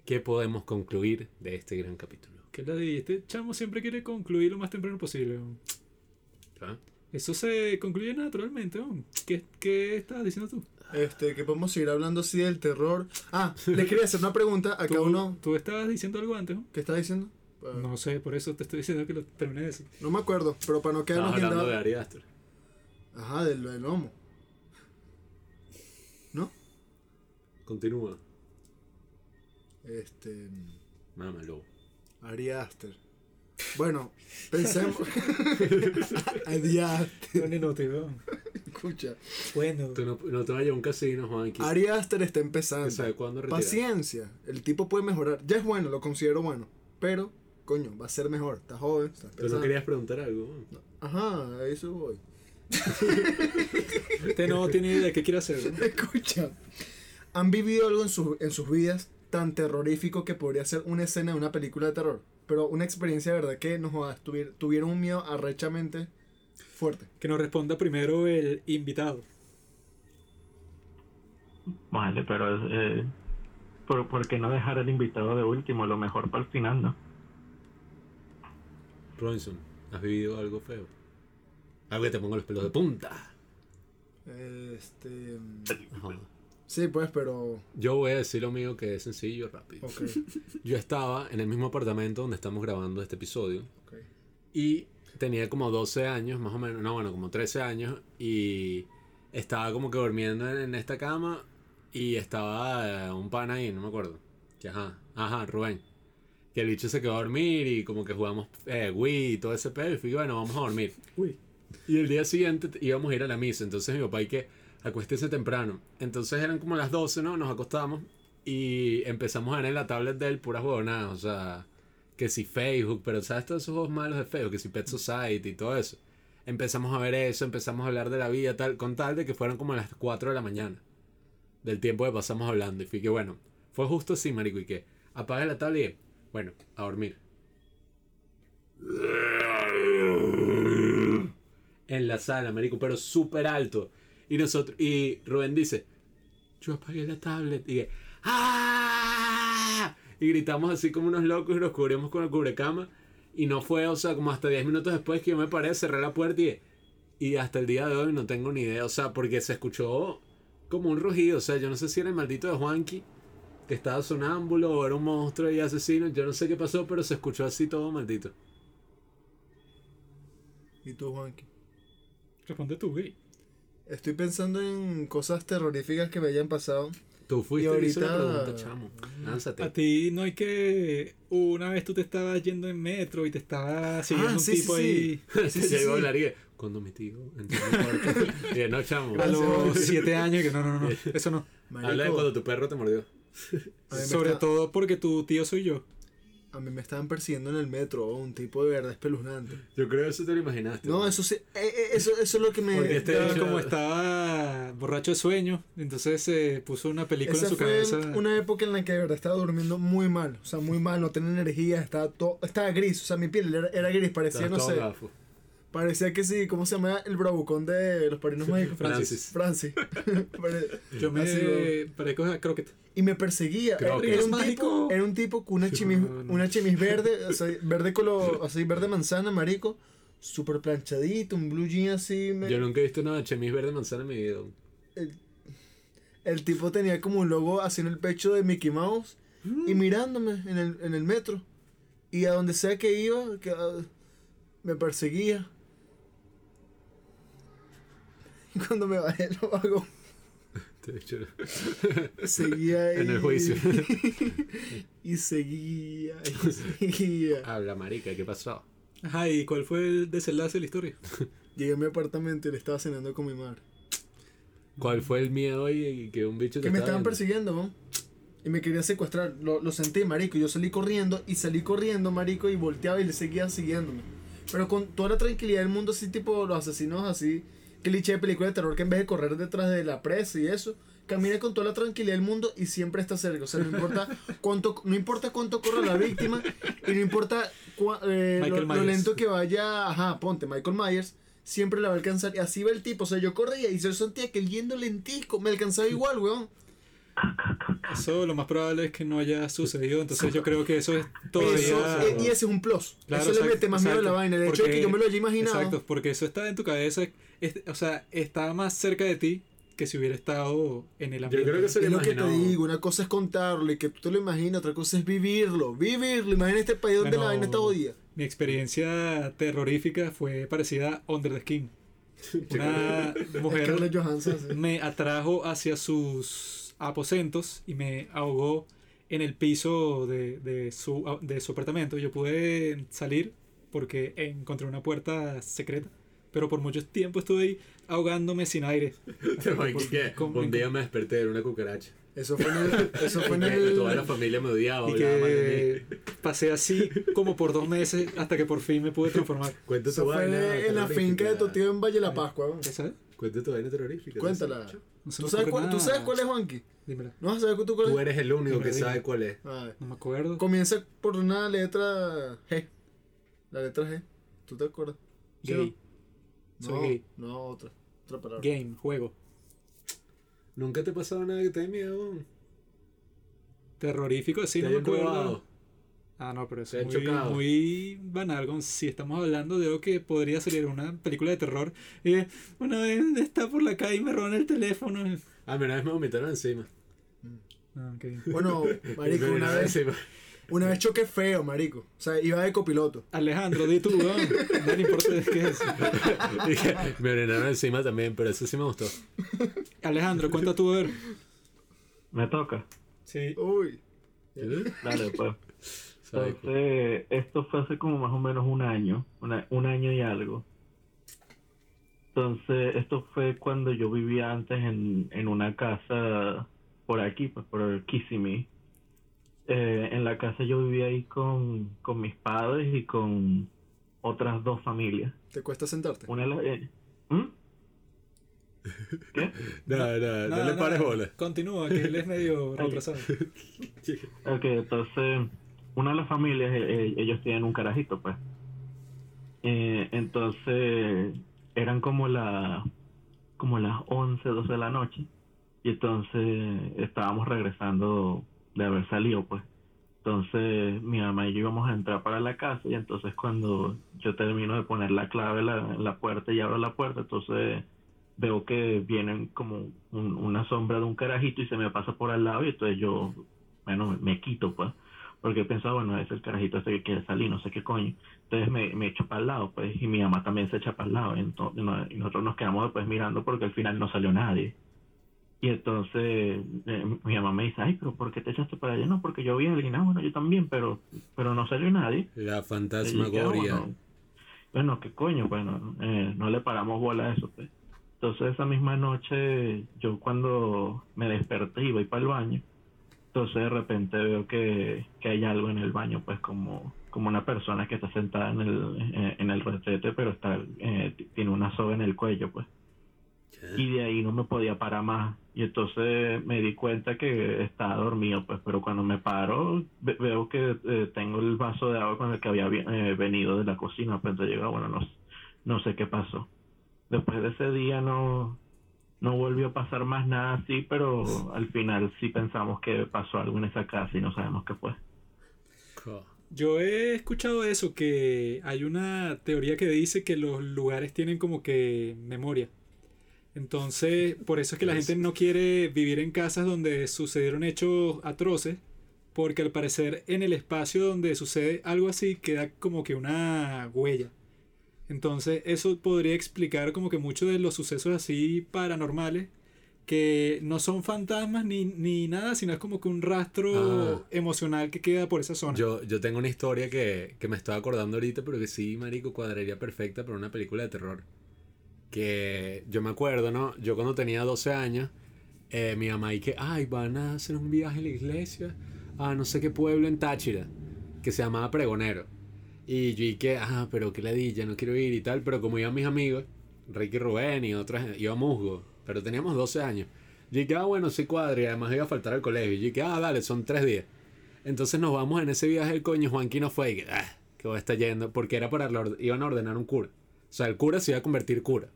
¿Qué podemos concluir de este gran capítulo? ¿Qué le dijiste? Chamo siempre quiere concluir lo más temprano posible. ¿Ah? Eso se concluye naturalmente. weón. ¿Qué, ¿Qué estabas diciendo tú? Este, que podemos seguir hablando así del terror. Ah, le quería hacer una pregunta a ¿Tú, cada uno. tú estabas diciendo algo antes, ¿no? ¿Qué está diciendo? No sé, por eso te estoy diciendo que lo terminé de decir. No me acuerdo, pero para no quedarnos hablando de. Ari Aster. Ajá, del, del lomo. ¿No? Continúa. Este. Mámalo. Ari Aster. Bueno, pensemos. Ari Aster. Escucha. Bueno. Tú no, no te vayas a un casino, Juanqui. Ari Aster está empezando. ¿Qué sabe cuándo retirar? Paciencia. El tipo puede mejorar. Ya es bueno, lo considero bueno. Pero, coño, va a ser mejor. Está joven, Tú no querías preguntar algo. Ajá, a eso voy. Este no tiene idea de qué quiere hacer. ¿no? Escucha. ¿Han vivido algo en, sus en sus vidas tan terrorífico que podría ser una escena de una película de terror? Pero una experiencia de verdad que nos jodas, tuvier- tuvieron un miedo arrechamente fuerte. Que nos responda primero el invitado. Vale, pero eh, ¿por, por qué no dejar el invitado de último? Lo mejor para el final, ¿no? Robinson, ¿has vivido algo feo? Algo que te ponga los pelos de punta. Este. Ajá. Sí, pues, pero. Yo voy a decir lo mío que es sencillo, rápido. Ok, Yo estaba en el mismo apartamento donde estamos grabando este episodio ok. y tenía como 12 años, más o menos, no, bueno, como 13 años y estaba como que durmiendo en, en esta cama y estaba eh, un pan ahí, no me acuerdo. Que ajá, ajá, Rubén. Que el bicho se quedó a dormir y como que jugamos eh, Wii y todo ese pedo y fui, bueno, vamos a dormir. Uy. Y el día siguiente íbamos a ir a la misa. Entonces mi papá y que acuéstese temprano. Entonces eran como las 12, ¿no? Nos acostamos. Y empezamos a ver en la tablet de él puras huevonadas, o sea, que si Facebook, pero ¿sabes todos esos juegos malos de Facebook? Que si Pet Society y todo eso. Empezamos a ver eso, empezamos a hablar de la vida, tal, con tal de que fueron como las 4 de la mañana. Del tiempo que pasamos hablando. Y fui que, bueno, fue justo así, marico, y que apagué la tablet y, bueno, a dormir. En la sala, marico, pero súper alto. Y nosotros, y Rubén dice, yo apagué la tablet. Y ¡ah! Y gritamos así como unos locos y nos cubrimos con el cubrecama. Y no fue, o sea, como hasta 10 minutos después que yo me paré, cerré la puerta y, y hasta el día de hoy no tengo ni idea. O sea, porque se escuchó como un rugido. O sea, yo no sé si era el maldito de Juanqui, que estaba sonámbulo o era un monstruo y asesino. Yo no sé qué pasó, pero se escuchó así todo maldito. ¿Y tú, Juanqui? Responde tú, gay. Estoy pensando en cosas terroríficas que me hayan pasado. Tú fuiste y Y hizo la ahorita- pregunta, chamo. Lánzate. A ti no hay que. Una vez tú te estabas yendo en metro y te estaba siguiendo Ah, un sí, tipo sí, ahí. sí, Se sí, llegó a sí. hablar y que, cuando mi tío entró en no, chamo. A los siete años que no, no, no, eso no. Habla de cuando tu perro te mordió. Sobre está- todo porque tu tío soy yo. A mí me estaban persiguiendo en el metro, un tipo de verdad espeluznante. Yo creo que eso te lo imaginaste. No, eso sí, eh, eh, eso, eso es lo que me... Porque este- Estaba hecho- como estaba borracho de sueño, entonces se puso una película Esa en su fue cabeza. una época en la que de verdad estaba durmiendo muy mal, o sea, muy mal, no tenía energía, estaba todo, estaba gris, o sea, mi piel era, era gris, parecía, Estabas no sé, gafo. Parecía que sí, ¿cómo se llama el bravucón de los parinos mágicos? Francis. Francis. Pare- Yo me así, parezco a Crockett. y me perseguía. Era, es un tipo, era un tipo con una chemis, una chemis verde, o sea, verde color, así, verde manzana, marico, súper planchadito, un blue jean así. me- Yo nunca he visto una chemis verde manzana en mi vida. El tipo tenía como un logo así en el pecho de Mickey Mouse y mirándome en el, en el metro. Y a donde sea que iba, que, ah, me perseguía. Y cuando me bajé lo hago, De hecho, seguía ahí. En el juicio. y seguía, y seguía. Habla, marica, ¿qué pasó? Ajá, ¿y cuál fue el desenlace de la historia? Llegué a mi apartamento y le estaba cenando con mi madre. ¿Cuál fue el miedo y que un bicho te Que me estaba estaban viendo? persiguiendo, ¿no? Y me quería secuestrar. Lo, lo sentí, marico. Yo salí corriendo y salí corriendo, marico, y volteaba y le seguía siguiéndome. Pero con toda la tranquilidad del mundo, así tipo los asesinos así, cliché de película de terror que en vez de correr detrás de la presa y eso, camina con toda la tranquilidad del mundo y siempre está cerca. O sea, no importa cuánto, no importa cuánto corra la víctima y no importa cua- eh, lo, lo lento que vaya, ajá, ponte Michael Myers. Siempre la va a alcanzar. Y así va el tipo. O sea, yo corría y yo sentía que yendo lentico me alcanzaba igual, weón. Eso lo más probable es que no haya sucedido, entonces yo creo que eso es todavía... Eso, eh, y ese es un plus. Claro, eso le mete más miedo a la vaina. El hecho de que yo me lo haya imaginado. Exacto, porque eso está en tu cabeza, es- o sea, está más cerca de ti que si hubiera estado en el Yo ambiente. creo que se Es lo lo que te digo, una cosa es contarlo y que tú te lo imaginas, otra cosa es vivirlo, vivirlo. Imagina este país donde Bueno, la vaina está jodida. Mi experiencia terrorífica fue parecida a Under the Skin. Una mujer me atrajo hacia sus aposentos y me ahogó en el piso de, de su, de su apartamento. Yo pude salir porque encontré una puerta secreta, pero por mucho tiempo estuve ahí ahogándome sin aire. Que un día me desperté en una cucaracha. Eso fue en el. Eso fue en Que el Toda la familia me odiaba, Y de que pasé así como por dos meses hasta que por fin me pude transformar. Cuenta Eso tu fue vaina en la finca de tu tío en Valle de la Pascua. weón. ¿Sabes? Cuenta tu vaina terrorífica. Cuéntala. ¿Tú sabes, cuál, ¿Tú sabes es, Juanqui? Dímela. ¿No vas a saber tú cuál Tú es? eres el único que Dime, sabe cuál es. No me acuerdo. Comienza por una letra G. La letra G. ¿Tú te acuerdas? ¿Sí o Gay. No? Soy no, gay. no, otra. Otra palabra. Game, juego. ¿Nunca te ha pasado nada que te dé miedo? Terrorífico, sí, ¿Te no me acuerdo. robado? Ah, no, pero eso ¿Te es muy, muy banal. Si estamos hablando de algo que podría salir en una película de terror, y una vez está por la calle y me roban el teléfono. Ah, mira, una vez me vomitaron encima. Ah, ok. Bueno, marico, una vez, encima. Una vez choqué feo, marico. O sea, iba de copiloto. Alejandro, di tú, weón. No le importa de qué es. Me orinaron encima también, pero eso sí me gustó. Alejandro, cuenta tú, a ver. Me toca. Sí. Uy. Dale, pues. Entonces, esto fue hace como más o menos un año, una- un año y algo. Entonces, esto fue cuando yo vivía antes en, en una casa por aquí, pues por Kissimmee. Eh, en la casa yo vivía ahí con, con mis padres y con otras dos familias. ¿Te cuesta sentarte? Una de las- eh, ¿Mm? ¿Qué? No, no, no, le pares bola. Continúa, que él es medio retrasado. Ok, entonces, una de las familias, eh, eh, ellos tienen un carajito, pues. Eh, entonces, eran como la como las 11, 12 de la noche. Y entonces estábamos regresando de haber salido, pues. Entonces, mi mamá y yo íbamos a entrar para la casa. Y entonces, cuando yo termino de poner la clave en la, la puerta y abro la puerta, entonces veo que vienen como un- una sombra de un carajito y se me pasa por al lado. Y entonces yo bueno, me, quito, pues, porque pensaba, bueno, es el carajito este que quiere salir, no sé qué coño. Entonces me, me echo para el lado, pues, y mi mamá también se echa para el lado. Entonces, y nosotros nos quedamos después mirando porque al final no salió nadie. Y entonces eh, mi mamá me dice, ay, pero ¿por qué te echaste para allá? No, porque yo vi a alguien, ah, bueno, yo también, pero, pero no salió nadie. La "Ah, fantasmagoria. bueno, bueno, qué coño, bueno, eh, no le paramos bola a eso, pues. Entonces esa misma noche, yo cuando me desperté y voy para el baño, entonces de repente veo que, que hay algo en el baño, pues como, como una persona que está sentada en el, eh, en el retrete, pero está eh, tiene una soga en el cuello, pues. Y de ahí no me podía parar más. Y entonces me di cuenta que estaba dormido, pues, pero cuando me paro, ve- veo que eh, tengo el vaso de agua con el que había eh, venido de la cocina. Pues entonces bueno, no, no sé qué pasó. Después de ese día no, no volvió a pasar más nada así, pero al final sí pensamos que pasó algo en esa casa y no sabemos qué fue. Yo he escuchado eso, que hay una teoría que dice que los lugares tienen como que memoria. Entonces, por eso es que la gente no quiere vivir en casas donde sucedieron hechos atroces, porque al parecer en el espacio donde sucede algo así queda como que una huella. Entonces, eso podría explicar como que muchos de los sucesos así paranormales, que no son fantasmas ni, ni nada, sino es como que un rastro Ah. emocional que queda por esa zona. Yo, yo tengo una historia que, que me estaba acordando ahorita, pero que sí, marico, cuadraría perfecta para una película de terror. Que yo me acuerdo, ¿no? Yo cuando tenía 12 años, eh, mi mamá y que, ay, van a hacer un viaje a la iglesia a no sé qué pueblo en Táchira, que se llamaba Pregonero. Y yo y que, ah, pero qué ladilla, no quiero ir y tal, pero como iban mis amigos, Ricky Rubén y otros, iba Musgo, pero teníamos 12 años. Yo dije, ah, bueno, sí cuadra y además iba a faltar al colegio. Y yo dije, ah, dale, son tres días. Entonces nos vamos en ese viaje el coño. Juanqui no fue y que, ah, que voy a estar yendo. Porque era para, iban a ordenar un cura. O sea, el cura se iba a convertir cura.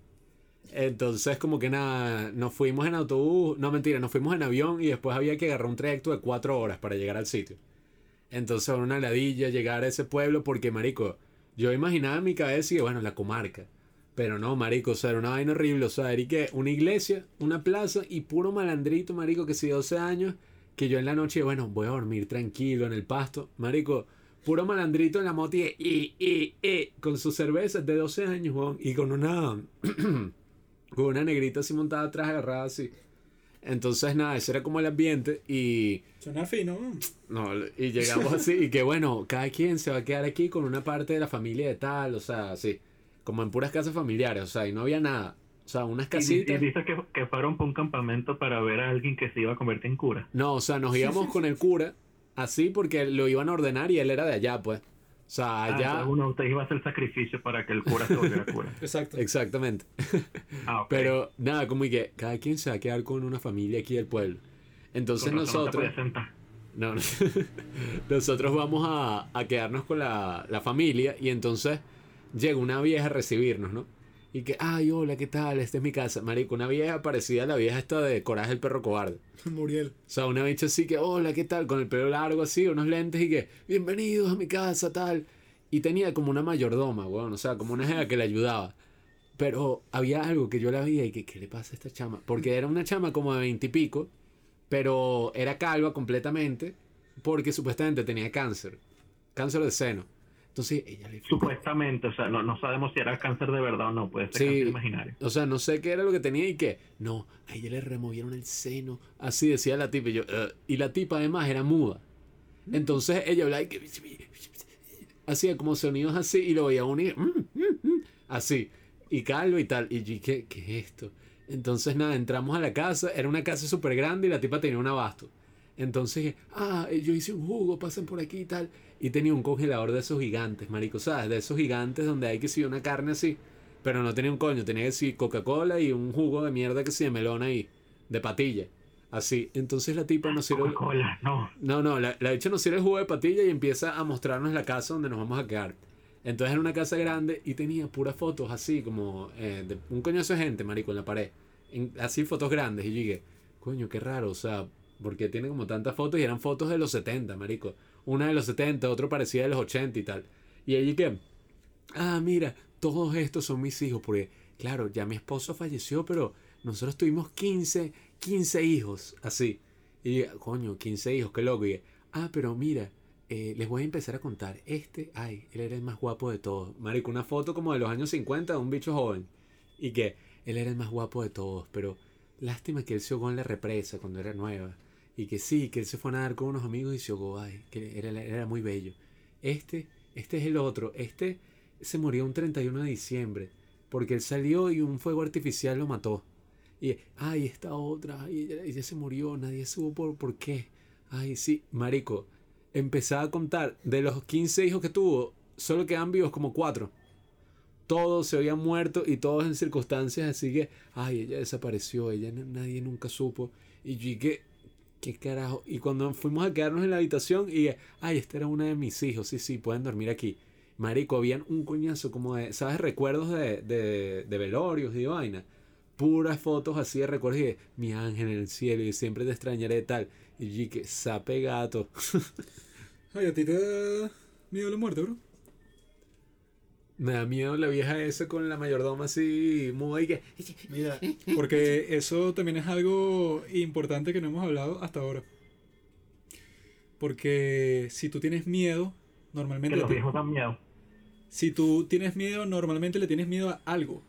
Entonces, como que nada, nos fuimos en autobús. No, mentira, nos fuimos en avión y después había que agarrar un trayecto de cuatro horas para llegar al sitio. Entonces, una ladilla llegar a ese pueblo porque, marico, yo imaginaba en mi cabeza y bueno, la comarca. Pero no, marico, o sea, era una vaina horrible. O sea, era y que una iglesia, una plaza y puro malandrito, marico, que si 12 años, que yo en la noche, bueno, voy a dormir tranquilo en el pasto. Marico, puro malandrito en la moto y, y, y, con sus cervezas de 12 años, y con una, con una negrita así montada atrás, agarrada así. Entonces, nada, ese era como el ambiente y... Suena fino. No, y llegamos así, y que bueno, cada quien se va a quedar aquí con una parte de la familia de tal, o sea, así, como en puras casas familiares, o sea, y no había nada. O sea, unas Y, y casitas. dice que, que fueron para un campamento para ver a alguien que se iba a convertir en cura. No, o sea, nos íbamos con el cura, así porque lo iban a ordenar y él era de allá, pues. O sea, Ah, allá. entonces uno de ustedes iba a hacer sacrificio para que el cura se volviera cura. Exacto. Exactamente. Ah. Pero nada, como y que cada quien se va a quedar con una familia aquí del pueblo. Entonces Con nosotros. No, no. nosotros vamos a, a quedarnos con la, la familia y entonces llega una vieja a recibirnos, ¿no? Y que, ay, hola, ¿qué tal? Esta es mi casa. Marico, una vieja parecida a la vieja esta de Coraje el perro cobarde. Muriel. O sea, una bicha así que, hola, ¿qué tal? Con el pelo largo así, unos lentes y que, bienvenidos a mi casa, tal. Y tenía como una mayordoma, weón, o sea, como una jeva que le ayudaba. Pero había algo que yo la veía y que, ¿qué le pasa a esta chama? Porque era una chama como de veintipico, pero era calva completamente, porque supuestamente tenía cáncer, cáncer de seno. Entonces ella le Supuestamente, o sea, no, no sabemos si era cáncer de verdad o no, puede ser Sí. cáncer imaginario. O sea, no sé qué era lo que tenía y que, no, a ella le removieron el seno. Así decía la tipa. Y, yo, "Ugh". y la tipa además era muda. Entonces ella hablaba y que, hacía como sonidos así y lo veía unir. "Mm, mm, mm", Así. Y calvo y tal. Y yo, ¿qué, ¿qué es esto? Entonces, nada, entramos a la casa, era una casa súper grande y la tipa tenía un abasto. Entonces, ah, yo hice un jugo, pasen por aquí y tal. Y tenía un congelador de esos gigantes, marico, ¿sabes? De esos gigantes donde hay que si una carne así. Pero no tenía un coño, tenía que si Coca-Cola y un jugo de mierda que si de melón ahí, de patilla. Así. Entonces la tipa nos sirve. Coca-Cola, no. No, no, la, la bicha nos sirve el jugo de patilla y empieza a mostrarnos la casa donde nos vamos a quedar. Entonces era una casa grande y tenía puras fotos así, como eh, de un coñazo de gente, marico, en la pared. En- así fotos grandes. Y yo dije, coño, qué raro, o sea, porque tiene como tantas fotos y eran fotos de los 70, marico. Una de los 70, otro parecía de los 80 y tal. Y allí que, ah, mira, todos estos son mis hijos, porque, claro, ya mi esposo falleció, pero nosotros tuvimos 15, 15 hijos, así. Y coño, 15 hijos, qué loco. Y ah, pero mira, eh, les voy a empezar a contar. Este, ay, él era el más guapo de todos. Marico, una foto como de los años 50 de un bicho joven. Y que él era el más guapo de todos, pero lástima que él se ahogó en la represa cuando era nueva. Y que sí, que él se fue a nadar con unos amigos y se ahogó, ay, que era, era muy bello. Este, este es el otro. Este se murió un 31 de diciembre. Porque él salió y un fuego artificial lo mató. Y, ay, esta otra, ay, ella, se murió, nadie supo por, por qué. Ay, sí, marico. Empezaba a contar, de los 15 hijos que tuvo, solo quedan vivos como cuatro. Todos se habían muerto y todos en circunstancias así que, ay, ella desapareció, ella nadie nunca supo. Y yo ¿qué carajo? Y cuando fuimos a quedarnos en la habitación, y ay, esta era una de mis hijos, sí, sí, pueden dormir aquí. Marico, habían un coñazo como de, ¿sabes? Recuerdos de, de, de velorios y de vaina. Puras fotos así de recuerdos y de mi ángel en el cielo y siempre te extrañaré tal. Y dije, sape gato. Ay, ¿a ti te da miedo la muerte, bro? Me da miedo la vieja esa con la mayordoma así, muda y que... Mira, Porque eso también es algo importante que no hemos hablado hasta ahora. Porque si tú tienes miedo, Que normalmente... los le- viejos dan miedo. Si tú tienes miedo, normalmente le tienes miedo a algo.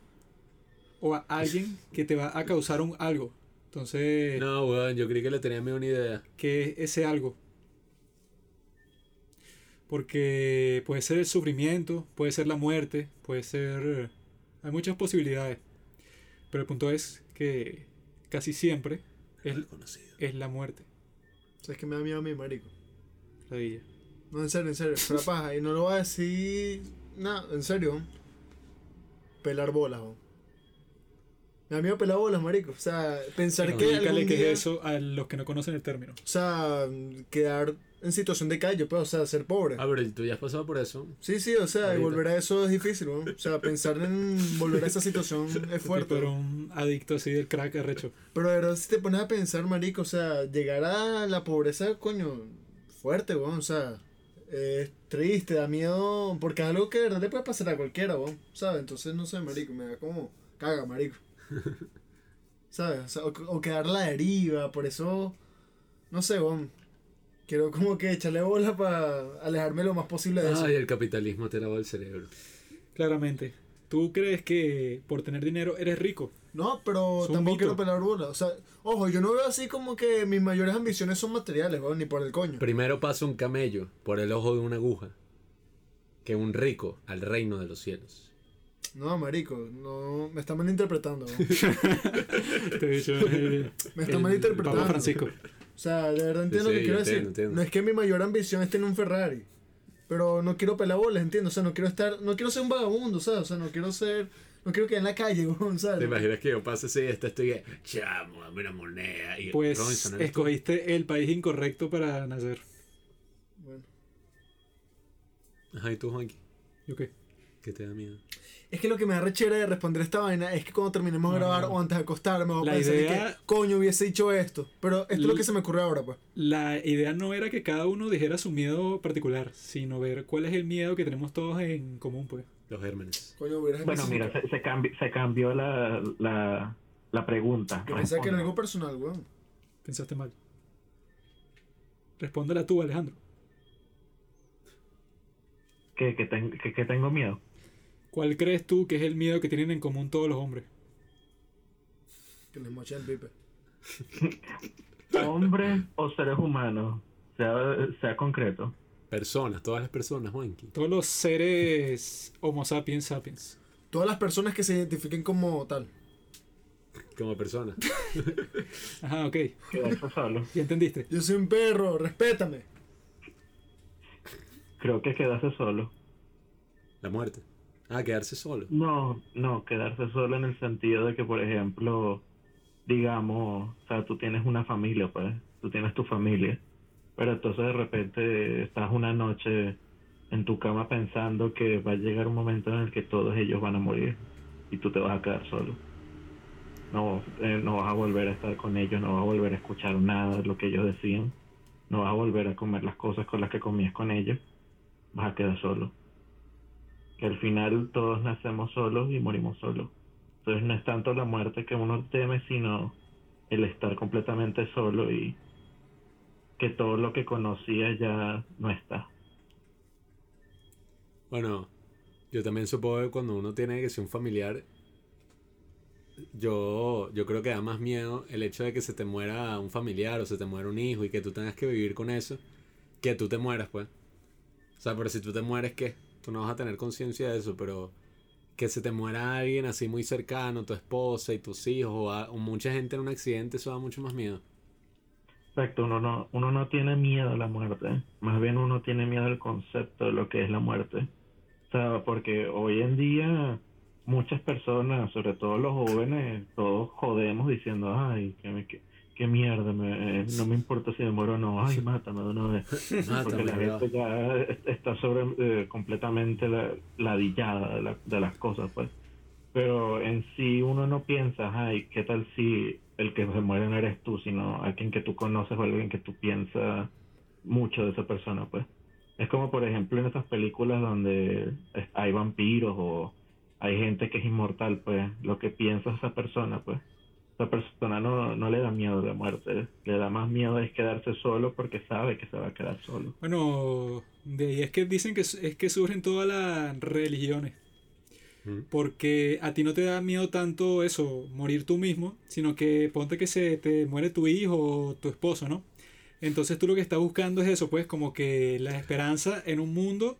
O a alguien que te va a causar un algo. Entonces, No, weón, yo creí que le tenía miedo una idea. ¿qué es ese algo? Porque puede ser el sufrimiento, puede ser la muerte, puede ser... Hay muchas posibilidades. Pero el punto es que casi siempre es, es la muerte. ¿sabes qué me da miedo a mí, marico? La de ella. No, en serio, en serio. Pero paja, y no lo voy a decir. No, en serio. Pelar bolas, ¿no? Me da miedo pelar bolas, marico. O sea, pensar que. Algún día- es eso a los que no conocen el término. O sea, quedar en situación de calle, pues, o sea, ser pobre. Ah, pero tú ya has pasado por eso. Sí, sí, o sea, y Ahorita. volver a eso es difícil, ¿no? O sea, pensar en volver a esa situación es fuerte. Pero un adicto así del crack arrecho. Pero de verdad, si te pones a pensar, marico, o sea, llegar a la pobreza, coño, fuerte, weón, o sea, es triste, da miedo, porque es algo que de verdad le puede pasar a cualquiera, weón, ¿sabes? Entonces, no sé, marico, me da como caga, marico. ¿Sabes? O, sea, o, o quedar a la deriva, por eso, no sé, weón. Quiero como que echarle bola para alejarme lo más posible de eso. Ay, el capitalismo te lavó el cerebro. Claramente. ¿Tú crees que por tener dinero eres rico? No, pero tampoco quiero pelar bola. O sea, ojo, yo no veo así como que mis mayores ambiciones son materiales, weón, ni por el coño. Primero pasa un camello por el ojo de una aguja que un rico al reino de los cielos. No, marico, no, me está malinterpretando. Te he dicho. eh, Me está el malinterpretando. Papa Francisco. O sea, de verdad entiendo Sí, lo que sí, quiero entiendo, decir. entiendo. No es que mi mayor ambición es tener un Ferrari. Pero no quiero pelar bolas, entiendo. O sea, no quiero estar, no quiero ser un vagabundo, ¿sabes? O sea, no quiero ser, no quiero quedar en la calle, ¿sabes? ¿Te imaginas que yo pase así, esta estoy chamo, dame una moneda? Y Pues Robinson, ¿eres tú? escogiste el país incorrecto para nacer. Bueno. Ajá, ¿y tú, Juanqui? ¿Yo qué? ¿Qué te da miedo? Es que lo que me da rechera de responder esta vaina es que cuando terminemos de No, grabar no. o antes de acostarme o La pensar idea- que coño hubiese dicho esto. Pero esto es lo que se me ocurre ahora, pues. La idea no era que cada uno dijera su miedo particular, sino ver cuál es el miedo que tenemos todos en común, pues. Los gérmenes. Coño, hubieras Bueno, mira, se, se, cambi- se cambió la, la, la pregunta. Yo pensaba que era algo personal, weón. Pensaste mal. Respóndela tú, Alejandro. que, que, ten- que- que tengo miedo. ¿Cuál crees tú que es el miedo que tienen en común todos los hombres? Que les moche el pipe. Hombres o seres humanos, sea, sea concreto. Personas, todas las personas, Juanqui. Todos los seres Homo sapiens sapiens. Todas las personas que se identifiquen como tal. como persona. Ajá, ok. Quedarse solo. ¿Ya entendiste? Yo soy un perro, respétame. Creo que quedarse solo. La muerte. Ah, quedarse solo. No, no, quedarse solo en el sentido de que, por ejemplo, digamos, o sea, tú tienes una familia, pues, tú tienes tu familia, pero entonces de repente estás una noche en tu cama pensando que va a llegar un momento en el que todos ellos van a morir y tú te vas a quedar solo. No, eh, no vas a volver a estar con ellos, no vas a volver a escuchar nada de lo que ellos decían, no vas a volver a comer las cosas con las que comías con ellos, vas a quedar solo. Que al final todos nacemos solos y morimos solos. Entonces no es tanto la muerte que uno teme, sino el estar completamente solo y que todo lo que conocía ya no está. Bueno, yo también supongo que cuando uno tiene que ser un familiar, yo, yo creo que da más miedo el hecho de que se te muera un familiar o se te muera un hijo y que tú tengas que vivir con eso, que tú te mueras, pues. O sea, pero si tú te mueres, ¿qué? Tú no vas a tener conciencia de eso, pero que se te muera alguien así muy cercano, tu esposa y tus hijos o, mucha gente en un accidente, eso da mucho más miedo. Exacto, uno no, uno no tiene miedo a la muerte, más bien uno tiene miedo al concepto de lo que es la muerte. O sea, porque hoy en día muchas personas, sobre todo los jóvenes, todos jodemos diciendo, ay, qué, me- qué, qué mierda, me- no me importa si me muero o no, ay, mátame de una vez. Porque la gente ya está sobre eh, completamente la- ladillada de, la- de las cosas, pues. Pero en sí uno no piensa, ay, ¿qué tal si el que se muere no eres tú, sino alguien que tú conoces o alguien que tú piensas mucho de esa persona, pues? Es como, por ejemplo, en esas películas donde hay vampiros o hay gente que es inmortal, pues, lo que piensa esa persona, pues. Esa persona no, no le da miedo la muerte, le da más miedo es quedarse solo porque sabe que se va a quedar solo. Bueno, de ahí es que dicen que es que surgen todas las religiones. Mm. Porque a ti no te da miedo tanto eso, morir tú mismo, sino que ponte que se te muere tu hijo o tu esposo, ¿no? Entonces tú lo que estás buscando es eso, pues como que la esperanza en un mundo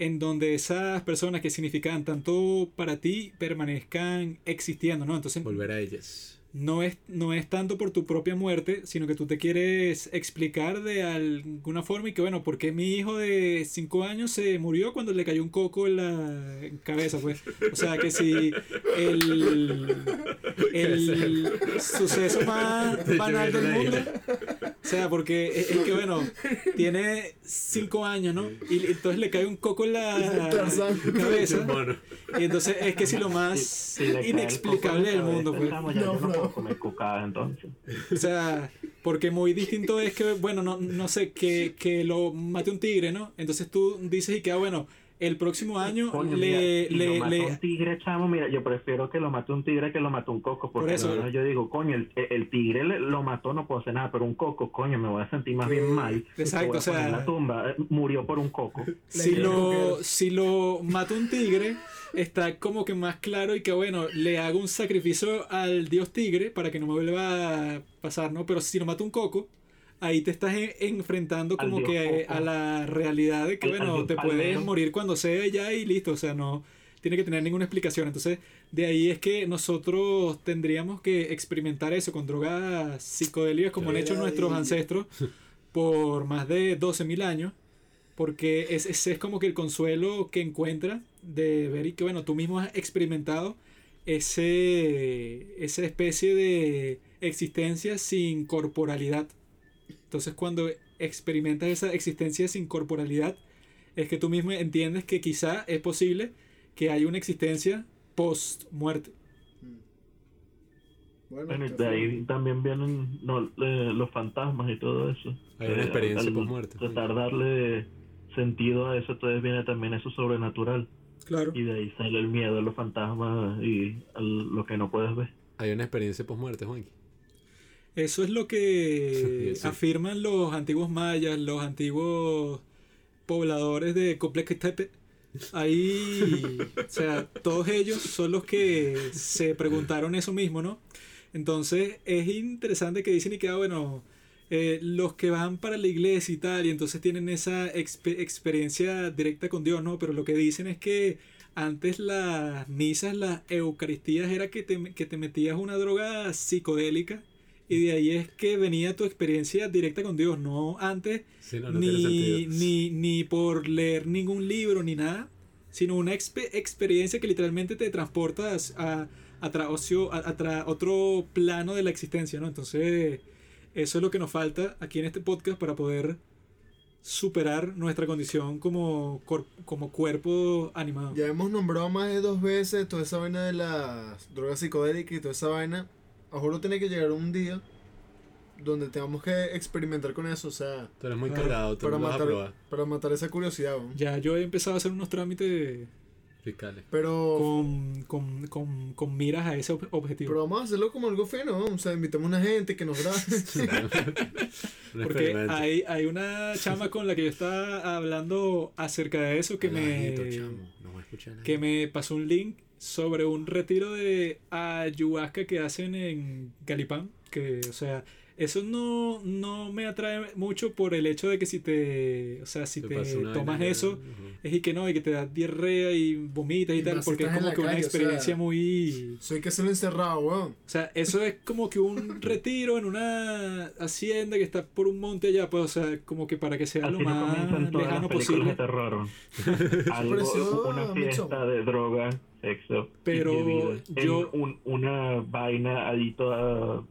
en donde esas personas que significan tanto para ti permanezcan existiendo, ¿no? Entonces Volver a ellas. No es, no es tanto por tu propia muerte, sino que tú te quieres explicar de alguna forma y que, bueno, ¿por qué mi hijo de 5 años se murió cuando le cayó un coco en la cabeza? Pues, o sea, que si el, el suceso más banal del mundo, o sea, porque es, es que, bueno, tiene 5 años, ¿no? Y entonces le cae un coco en la cabeza. Y entonces es que si lo más inexplicable del mundo, pues. Puedo comer cucada entonces. O sea, porque muy distinto es que, bueno, no, no sé, que, que lo mate un tigre, ¿no? Entonces tú dices y que, ah, bueno, el próximo año Coño, le, mira, si le, lo mata le- un tigre, chamo, mira, yo prefiero que lo mate un tigre que lo mate un coco, porque Por eso. no, yo digo, coño, el, el tigre le- lo mató, no puedo hacer nada, pero un coco, coño, me voy a sentir más bien mal. Exacto, Voy a o sea- poner en la tumba, eh, murió por un coco. si lo, si lo mata un tigre, está como que más claro y que, bueno, le hago un sacrificio al dios tigre para que no me vuelva a pasar, ¿no? Pero si lo mata un coco, ahí te estás en- enfrentando como dios que coco. a la realidad de que, Al- bueno, te puedes morir cuando sea ya y listo, o sea, no tiene que tener ninguna explicación. Entonces, de ahí es que nosotros tendríamos que experimentar eso con drogas psicodélicas como han hecho nuestros ancestros por más de 12.000 años. Porque es- ese es como que el consuelo que encuentra de ver y que, bueno, tú mismo has experimentado ese, esa especie de existencia sin corporalidad. Entonces, cuando experimentas esa existencia sin corporalidad, es que tú mismo entiendes que quizá es posible que haya una existencia post-muerte. Bueno, Bueno, y qué de ahí también vienen no, eh, los fantasmas y todo eso. Hay una Eh, experiencia al posmuerte. Tratar de darle sentido a eso, entonces viene también eso sobrenatural. Claro. Y de ahí sale el miedo a los fantasmas y a lo que no puedes ver. hay una experiencia post-muerte, Juanqui. Eso es lo que Sí. afirman los antiguos mayas, los antiguos pobladores de Tepe. Ahí, o sea, todos ellos son los que se preguntaron eso mismo, ¿no? Entonces es interesante que dicen y que, ah, bueno, eh, los que van para la iglesia y tal, y entonces tienen esa expe- experiencia directa con Dios, ¿no? Pero lo que dicen es que antes las misas, las eucaristías, era que te, que te metías una droga psicodélica y de ahí es que venía tu experiencia directa con Dios, no antes Sí, no, no tiene ni, ni, ni por leer ningún libro ni nada, sino una expe- experiencia que literalmente te transporta a, a, tra- ocio- a- a tra- otro plano de la existencia, ¿no? Entonces, eso es lo que nos falta aquí en este podcast para poder superar nuestra condición como, cor- como cuerpo animado. Ya hemos nombrado más de dos veces toda esa vaina de las drogas psicodélicas y toda esa vaina. A juro tiene que llegar un día donde tengamos que experimentar con eso, o sea, Tú eres muy Claro, cargado, tú para a matar, probar. para matar esa curiosidad. Ya yo he empezado a hacer unos trámites Fiscales. Pero, con, con, con, con miras a ese ob- objetivo. pero vamos a hacerlo como algo fino, ¿no? o sea, invitamos a una gente que nos grabe. Porque hay, hay una chama con la que yo estaba hablando acerca de eso que me, chamo, No va a escuchar nadie. que me pasó un link sobre un retiro de ayahuasca que hacen en Galipán. Que, o sea, eso no, no me atrae mucho por el hecho de que si te, o sea, si Te tomas eso, es y que no, y que te da diarrea y vomitas y, Y tal, porque es como que una calle, o experiencia sea. muy... Eso hay que hacerlo encerrado, weón. O sea, eso es como que un retiro en una hacienda que está por un monte allá, pues, o sea, como que para que sea Así lo no más lejano posible. terror. Algo, una fiesta de droga, sexo. y Pero en yo- un- una vaina ahí toda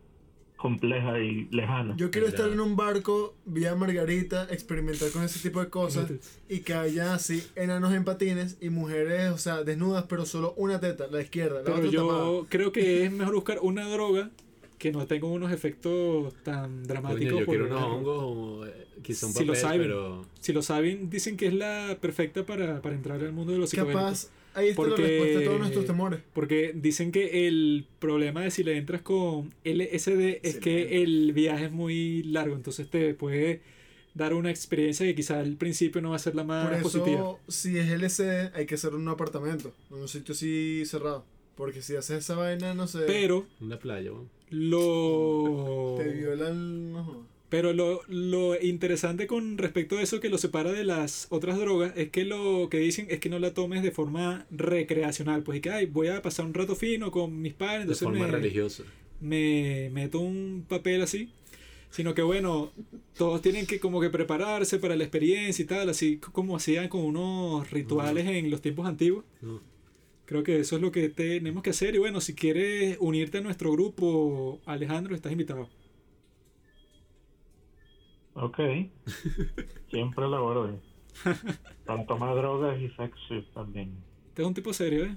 compleja y lejana. Yo quiero estar en un barco vía Margarita, experimentar con ese tipo de cosas y que haya así enanos en patines y mujeres, o sea, desnudas, pero solo una teta, la izquierda, la Pero otra tapada. yo creo que es mejor buscar una droga que no tenga unos efectos tan dramáticos. Coño, yo por- quiero unos hongos o eh, quizá un Si lo papel, saben. pero Si lo saben, dicen que es la perfecta para, para entrar al mundo de los psicodélicos. Capaz, ahí está Porque- la respuesta a todos nuestros temores. Porque dicen que el problema de si le entras con LSD es Sí, que el viaje es muy largo, entonces te puede dar una experiencia que quizá al principio no va a ser la más Por eso, positiva. si es LCD, hay que hacer un apartamento, en un sitio así cerrado. Porque si haces esa vaina, no sé, Pero una playa, weón. lo... te violan, no. Pero lo, lo interesante con respecto a eso que lo separa de las otras drogas es que lo que dicen es que no la tomes de forma recreacional. Pues y que, ay, voy a pasar un rato fino con mis padres, De entonces forma me, religiosa. me meto un papel así. Sino que bueno, todos tienen que como que prepararse para la experiencia y tal, así como hacían con unos rituales en los tiempos antiguos. Creo que eso es lo que tenemos que hacer. Y bueno, si quieres unirte a nuestro grupo, Alejandro, estás invitado. Ok. Siempre lo voy. Para tomar drogas y sexo también. Este es un tipo serio, ¿eh?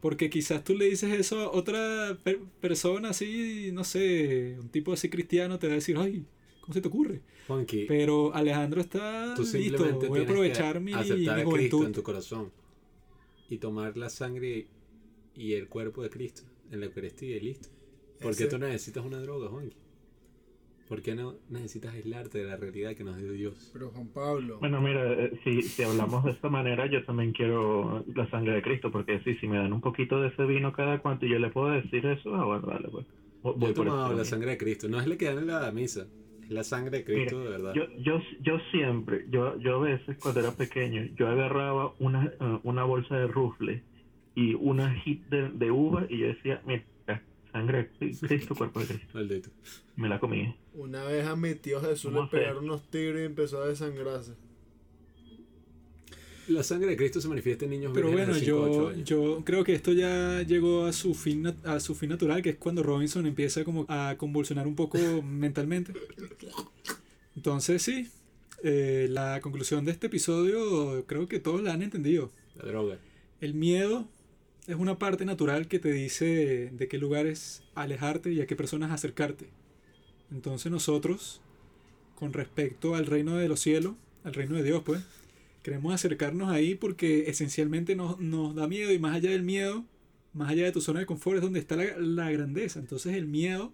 Porque quizás tú le dices eso a otra per- persona así, no sé, un tipo así cristiano te va a decir, ay, ¿cómo se te ocurre? Juanqui, Pero Alejandro está tú listo, simplemente voy a tienes aprovechar que mi, aceptar mi a Cristo juventud. en tu corazón y tomar la sangre y el cuerpo de Cristo en la Eucaristía y listo. ¿Por qué Ese- tú necesitas una droga, Juanqui? ¿Por qué no necesitas aislarte de la realidad que nos dio Dios? Pero Juan Pablo, Bueno, mira, eh, si, si hablamos de esta manera, yo también quiero la sangre de Cristo, porque sí, si me dan un poquito de ese vino cada cuanto y yo le puedo decir eso, ah, bueno, dale, pues. Voy Yo he tomado ese la sangre de Cristo, no es la que dan en la misa, es la sangre de Cristo de verdad. Yo, yo, yo siempre, yo, yo a veces cuando era pequeño, yo agarraba una, eh, una bolsa de rufle y una hit de, de uva y yo decía, mira, sangre de Cristo, cuerpo de Cristo. Maldito. Me la comí. una vez a mi tío Jesús ¿Cómo le pegaron unos tiros y empezó a desangrarse. La sangre de Cristo se manifiesta en niños Pero bueno, de 5 a 8 yo, años. yo creo que esto ya llegó a su fin nat- a su fin natural, que es cuando Robinson empieza como a convulsionar un poco mentalmente. Entonces sí, eh, la conclusión de este episodio creo que todos la han entendido. La droga. El miedo es una parte natural que te dice de qué lugares alejarte y a qué personas acercarte. Entonces nosotros, con respecto al reino de los cielos, al reino de Dios, pues, queremos acercarnos ahí porque esencialmente nos, nos da miedo y más allá del miedo, más allá de tu zona de confort es donde está la, la grandeza. Entonces el miedo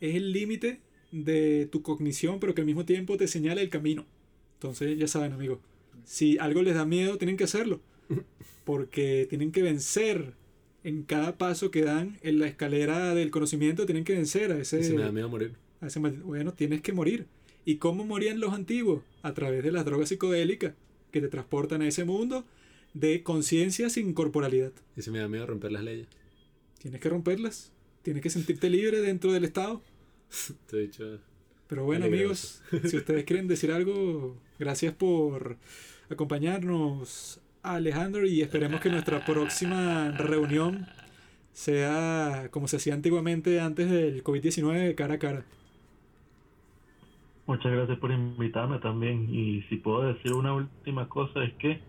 es el límite de tu cognición, pero que al mismo tiempo te señala el camino. Entonces ya saben, amigos, si algo les da miedo, tienen que hacerlo porque tienen que vencer en cada paso que dan en la escalera del conocimiento, tienen que vencer a ese, Y se me da miedo morir. a ese Bueno, tienes que morir. ¿Y cómo morían los antiguos? A través de las drogas psicodélicas que te transportan a ese mundo de conciencia sin corporalidad. Y se me da miedo romper las leyes. Tienes que romperlas. Tienes que sentirte libre dentro del Estado. Te he dicho. Pero bueno, amigos, si ustedes quieren decir algo, gracias por acompañarnos, Alejandro, y esperemos que nuestra próxima reunión sea como se hacía antiguamente antes del COVID-19, cara a cara. Muchas gracias por invitarme también. Y si puedo decir una última cosa es que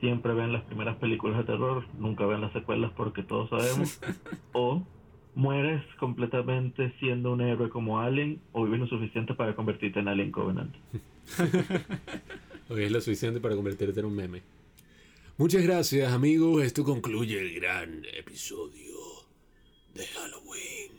siempre vean las primeras películas de terror, nunca vean las secuelas porque todos sabemos. o mueres completamente siendo un héroe como Alien o vives lo suficiente para convertirte en Alien Covenant. Hoy es lo suficiente para convertirte en un meme. Muchas gracias, amigos. Esto concluye el gran episodio de Halloween.